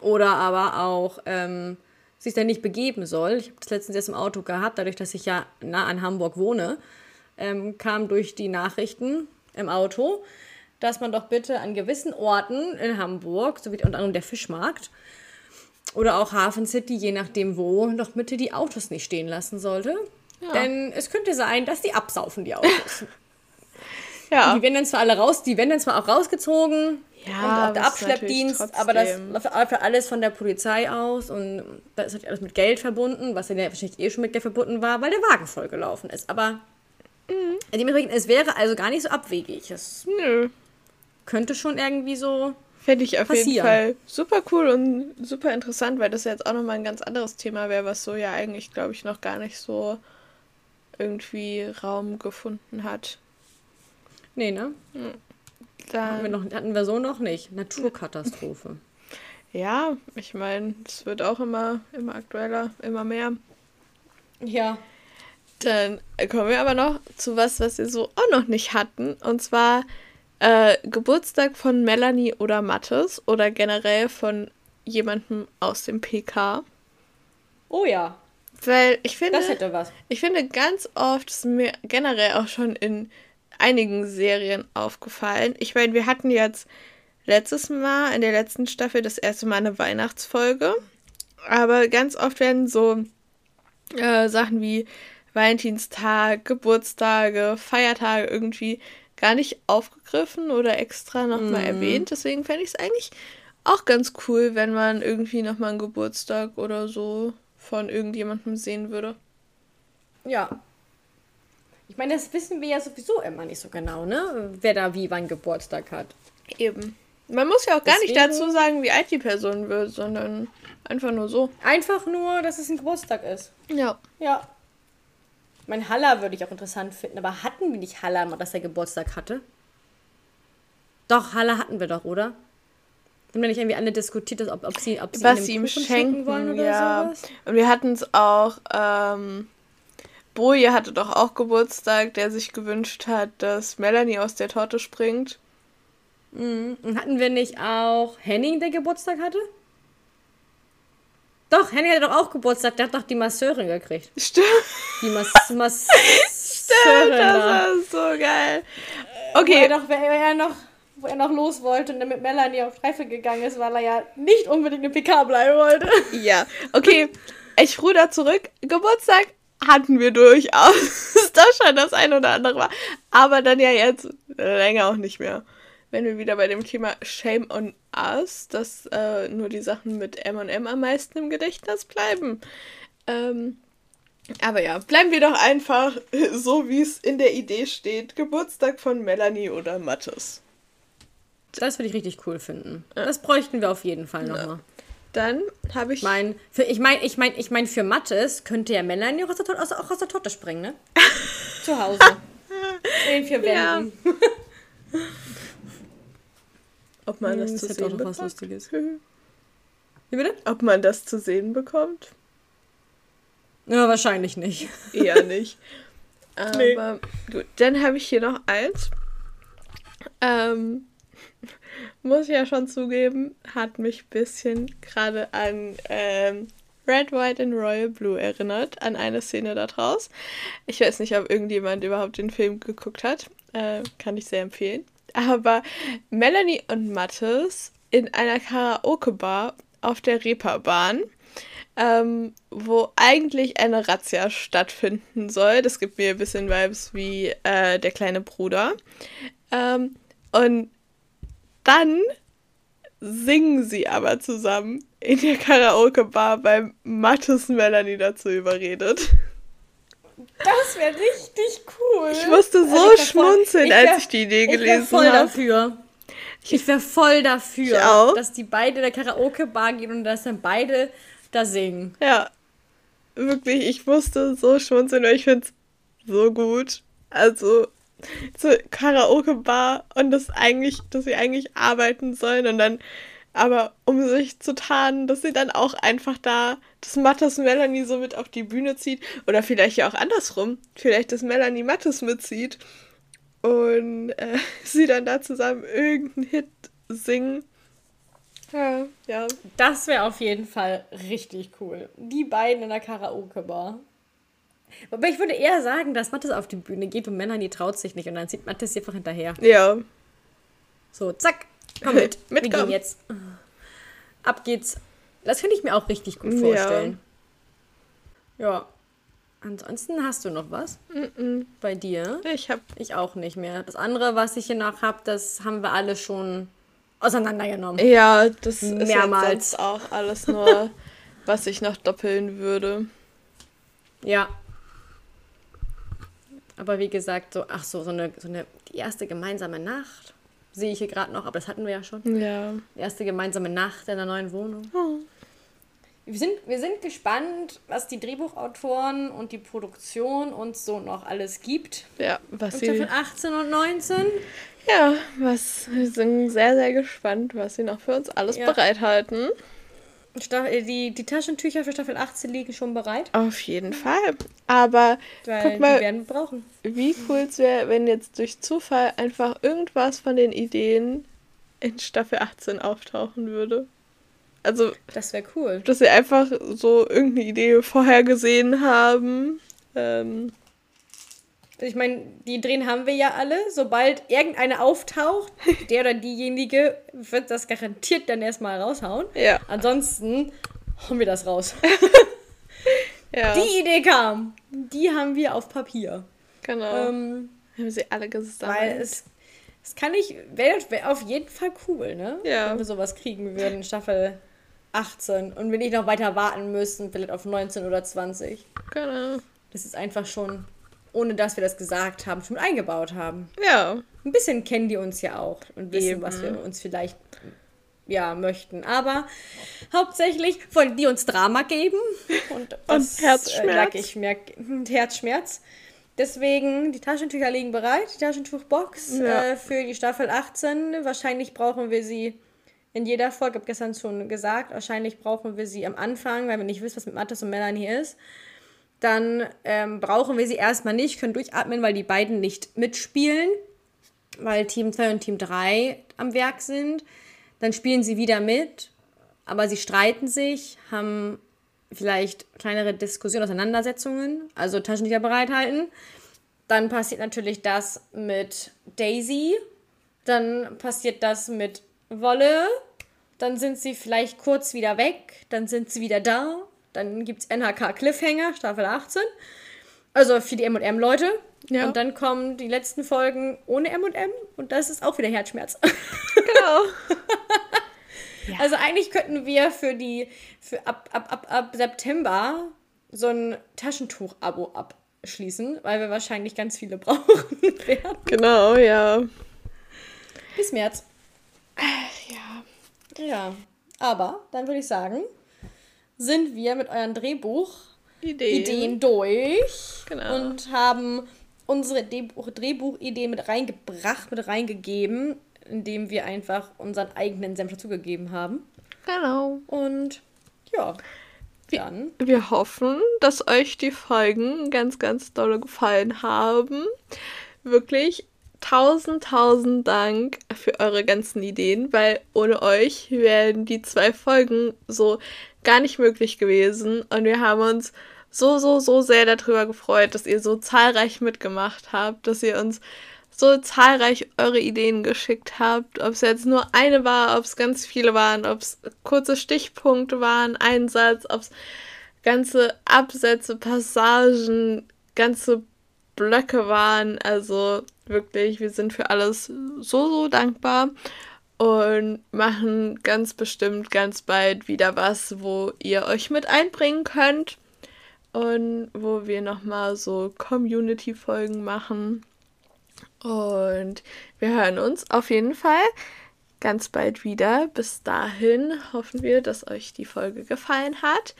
Speaker 3: Oder aber auch ähm, sich da nicht begeben soll. Ich habe das letztens erst im Auto gehabt, dadurch, dass ich ja nah an Hamburg wohne, ähm, kam durch die Nachrichten im Auto, dass man doch bitte an gewissen Orten in Hamburg, so wie unter anderem der Fischmarkt oder auch Hafen City, je nachdem wo, doch bitte die Autos nicht stehen lassen sollte. Ja. Denn es könnte sein, dass die absaufen, die Autos. ja. Die werden dann zwar alle raus, die werden dann zwar auch rausgezogen, ja, und auch der Abschleppdienst, aber das läuft alles von der Polizei aus und da ist alles mit Geld verbunden, was ja wahrscheinlich eh schon mit Geld verbunden war, weil der Wagen vollgelaufen ist. Aber mhm. dementsprechend, es wäre also gar nicht so abwegig. Es Nö. könnte schon irgendwie so.
Speaker 2: Fände ich auf passieren. jeden Fall super cool und super interessant, weil das ja jetzt auch nochmal ein ganz anderes Thema wäre, was so ja eigentlich, glaube ich, noch gar nicht so irgendwie Raum gefunden hat.
Speaker 3: Nee, ne? Mhm. Dann hatten wir, noch, hatten wir so noch nicht. Naturkatastrophe.
Speaker 2: Ja, ich meine, es wird auch immer, immer aktueller, immer mehr. Ja. Dann kommen wir aber noch zu was, was wir so auch noch nicht hatten. Und zwar äh, Geburtstag von Melanie oder Mattes oder generell von jemandem aus dem PK.
Speaker 3: Oh ja.
Speaker 2: Weil ich finde. Das hätte was. Ich finde ganz oft, ist mir generell auch schon in einigen Serien aufgefallen. Ich meine, wir hatten jetzt letztes Mal in der letzten Staffel das erste Mal eine Weihnachtsfolge. Aber ganz oft werden so äh, Sachen wie Valentinstag, Geburtstage, Feiertage irgendwie gar nicht aufgegriffen oder extra nochmal mm. erwähnt. Deswegen fände ich es eigentlich auch ganz cool, wenn man irgendwie nochmal einen Geburtstag oder so von irgendjemandem sehen würde.
Speaker 3: Ja. Ich meine, das wissen wir ja sowieso immer nicht so genau, ne? Wer da wie wann Geburtstag hat.
Speaker 2: Eben. Man muss ja auch gar Deswegen, nicht dazu sagen, wie alt die Person wird, sondern einfach nur so.
Speaker 3: Einfach nur, dass es ein Geburtstag ist. Ja. Ja. Mein Haller würde ich auch interessant finden, aber hatten wir nicht Haller mal, dass er Geburtstag hatte? Doch, Haller hatten wir doch, oder? Haben wir nicht irgendwie alle diskutiert, ob, ob sie, ob sie Was ihm schenken,
Speaker 2: schenken wollen oder ja. sowas? Und wir hatten es auch, ähm, Boje hatte doch auch Geburtstag, der sich gewünscht hat, dass Melanie aus der Torte springt.
Speaker 3: Mhm. Und hatten wir nicht auch Henning, der Geburtstag hatte? Doch, Henning hatte doch auch Geburtstag, der hat doch die Masseurin gekriegt. Stimmt. Die Mas Masseurin. Stimmt, das war so geil. Okay. Wo er, doch, wer er noch wo er noch los wollte und dann mit Melanie auf Streife gegangen ist, weil er ja nicht unbedingt im PK bleiben wollte.
Speaker 2: Ja, okay. Ich ruder zurück. Geburtstag hatten wir durchaus. das schon das ein oder andere war. Aber dann ja jetzt länger auch nicht mehr wenn wir wieder bei dem Thema Shame on Us, dass äh, nur die Sachen mit M&M am meisten im Gedächtnis bleiben. Ähm, aber ja, bleiben wir doch einfach so, wie es in der Idee steht. Geburtstag von Melanie oder Mattes.
Speaker 3: Das würde ich richtig cool finden. Ja. Das bräuchten wir auf jeden Fall nochmal. Ja.
Speaker 2: Dann habe ich.
Speaker 3: Mein, für, ich meine, ich meine, ich mein, für Mattes könnte ja Melanie auch aus der, aus, auch aus der Torte springen, ne? Zu Hause. In vier Wänden. Ja.
Speaker 2: Ob man hm, das, das zu sehen bekommt. was Lustiges. Wie bitte? Ob man das zu sehen bekommt?
Speaker 3: Ja, wahrscheinlich nicht.
Speaker 2: Eher nicht. Aber nee. gut, dann habe ich hier noch eins. Ähm, muss ich ja schon zugeben, hat mich ein bisschen gerade an ähm, Red, White and Royal Blue erinnert, an eine Szene da draus. Ich weiß nicht, ob irgendjemand überhaupt den Film geguckt hat. Äh, kann ich sehr empfehlen aber Melanie und Mattes in einer Karaoke-Bar auf der Reeperbahn, ähm, wo eigentlich eine Razzia stattfinden soll. Das gibt mir ein bisschen Vibes wie äh, der kleine Bruder. Ähm, und dann singen sie aber zusammen in der Karaoke-Bar, weil Mattes Melanie dazu überredet.
Speaker 3: Das wäre richtig cool.
Speaker 2: Ich musste so also ich schmunzeln, voll, als ich die Idee gelesen habe. Ich wäre voll
Speaker 3: dafür. Ich wäre voll dafür, dass die beide in der Karaoke-Bar gehen und dass dann beide da singen.
Speaker 2: Ja. Wirklich, ich musste so schmunzeln, weil ich finde es so gut. Also, zur Karaoke-Bar und das eigentlich, dass sie eigentlich arbeiten sollen und dann aber um sich zu tarnen, dass sie dann auch einfach da das Mattes Melanie so mit auf die Bühne zieht. Oder vielleicht ja auch andersrum. Vielleicht, dass Melanie Mattes mitzieht. Und äh, sie dann da zusammen irgendeinen Hit singen.
Speaker 3: Ja, ja. Das wäre auf jeden Fall richtig cool. Die beiden in der Karaoke-Bar. Aber ich würde eher sagen, dass Mattes auf die Bühne geht und Melanie traut sich nicht und dann zieht Mattes einfach hinterher. Ja. So, zack, Komm mit. Wir gehen jetzt. Ab geht's. Das könnte ich mir auch richtig gut vorstellen. Ja. ja. Ansonsten hast du noch was mm -mm. bei dir?
Speaker 2: Ich hab.
Speaker 3: Ich auch nicht mehr. Das andere, was ich hier noch habe, das haben wir alle schon auseinandergenommen.
Speaker 2: Ja, das Mehrmals. ist jetzt auch alles nur, was ich noch doppeln würde.
Speaker 3: Ja. Aber wie gesagt, so, ach so, so eine, so eine, die erste gemeinsame Nacht sehe ich hier gerade noch, aber das hatten wir ja schon. Ja. erste gemeinsame Nacht in der neuen Wohnung. Oh. Wir, sind, wir sind gespannt, was die Drehbuchautoren und die Produktion uns so noch alles gibt. Ja, was und sie. Staffel 18 und 19.
Speaker 2: Ja, was, wir sind sehr, sehr gespannt, was sie noch für uns alles ja. bereithalten.
Speaker 3: Staffel, die, die Taschentücher für Staffel 18 liegen schon bereit.
Speaker 2: Auf jeden Fall. Aber Weil guck mal, werden wir brauchen. wie cool es wäre, wenn jetzt durch Zufall einfach irgendwas von den Ideen in Staffel 18 auftauchen würde. Also.
Speaker 3: Das wäre cool.
Speaker 2: Dass sie einfach so irgendeine Idee vorher gesehen haben. Ähm,
Speaker 3: ich meine, die Ideen haben wir ja alle. Sobald irgendeine auftaucht, der oder diejenige wird das garantiert dann erstmal raushauen. Ja. Ansonsten hauen wir das raus. ja. Die Idee kam. Die haben wir auf Papier. Genau. Ähm,
Speaker 2: haben sie alle gesammelt. Weil
Speaker 3: es, es kann nicht, wäre wär auf jeden Fall cool, ne? Ja. Wenn wir sowas kriegen würden, Staffel 18. Und wir nicht noch weiter warten müssen, vielleicht auf 19 oder 20. Genau. Das ist einfach schon, ohne dass wir das gesagt haben, schon eingebaut haben. Ja. Ein bisschen kennen die uns ja auch und wissen, Eben. was wir uns vielleicht ja, möchten. Aber hauptsächlich wollen die uns Drama geben. Und, das, und Herzschmerz. Äh, ich merke, Herzschmerz. Deswegen, die Taschentücher liegen bereit, die Taschentuchbox ja. äh, für die Staffel 18. Wahrscheinlich brauchen wir sie in jeder Folge, ich habe gestern schon gesagt, wahrscheinlich brauchen wir sie am Anfang, weil wir nicht wissen, was mit Mathis und Melanie ist. Dann ähm, brauchen wir sie erstmal nicht, können durchatmen, weil die beiden nicht mitspielen, weil Team 2 und Team 3 am Werk sind. Dann spielen sie wieder mit, aber sie streiten sich, haben vielleicht kleinere Diskussionen, Auseinandersetzungen, also Taschentücher bereithalten. Dann passiert natürlich das mit Daisy. Dann passiert das mit Wolle. Dann sind sie vielleicht kurz wieder weg. Dann sind sie wieder da. Dann gibt es NHK Cliffhanger, Staffel 18. Also für die MM-Leute. Ja. Und dann kommen die letzten Folgen ohne MM und das ist auch wieder Herzschmerz. Genau. ja. Also eigentlich könnten wir für die für ab, ab, ab, ab September so ein Taschentuch-Abo abschließen, weil wir wahrscheinlich ganz viele brauchen werden.
Speaker 2: Genau, ja.
Speaker 3: Bis März. Ja. Ja. Aber dann würde ich sagen, sind wir mit euren Drehbuch Ideen, Ideen durch genau. und haben unsere Drehbuchidee mit reingebracht, mit reingegeben, indem wir einfach unseren eigenen Senf dazugegeben haben. Genau. Und ja,
Speaker 2: dann. Wir, wir hoffen, dass euch die Folgen ganz, ganz doll gefallen haben. Wirklich tausend, tausend Dank für eure ganzen Ideen, weil ohne euch wären die zwei Folgen so gar nicht möglich gewesen. Und wir haben uns so, so, so sehr darüber gefreut, dass ihr so zahlreich mitgemacht habt, dass ihr uns so zahlreich eure Ideen geschickt habt. Ob es jetzt nur eine war, ob es ganz viele waren, ob es kurze Stichpunkte waren, ein Satz, ob es ganze Absätze, Passagen, ganze Blöcke waren. Also wirklich, wir sind für alles so, so dankbar und machen ganz bestimmt ganz bald wieder was, wo ihr euch mit einbringen könnt und wo wir nochmal so Community-Folgen machen. Und wir hören uns auf jeden Fall ganz bald wieder. Bis dahin hoffen wir, dass euch die Folge gefallen hat.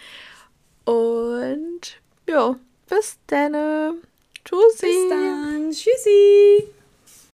Speaker 2: Und ja, bis dann. Tschüssi.
Speaker 3: Bis dann. Tschüssi.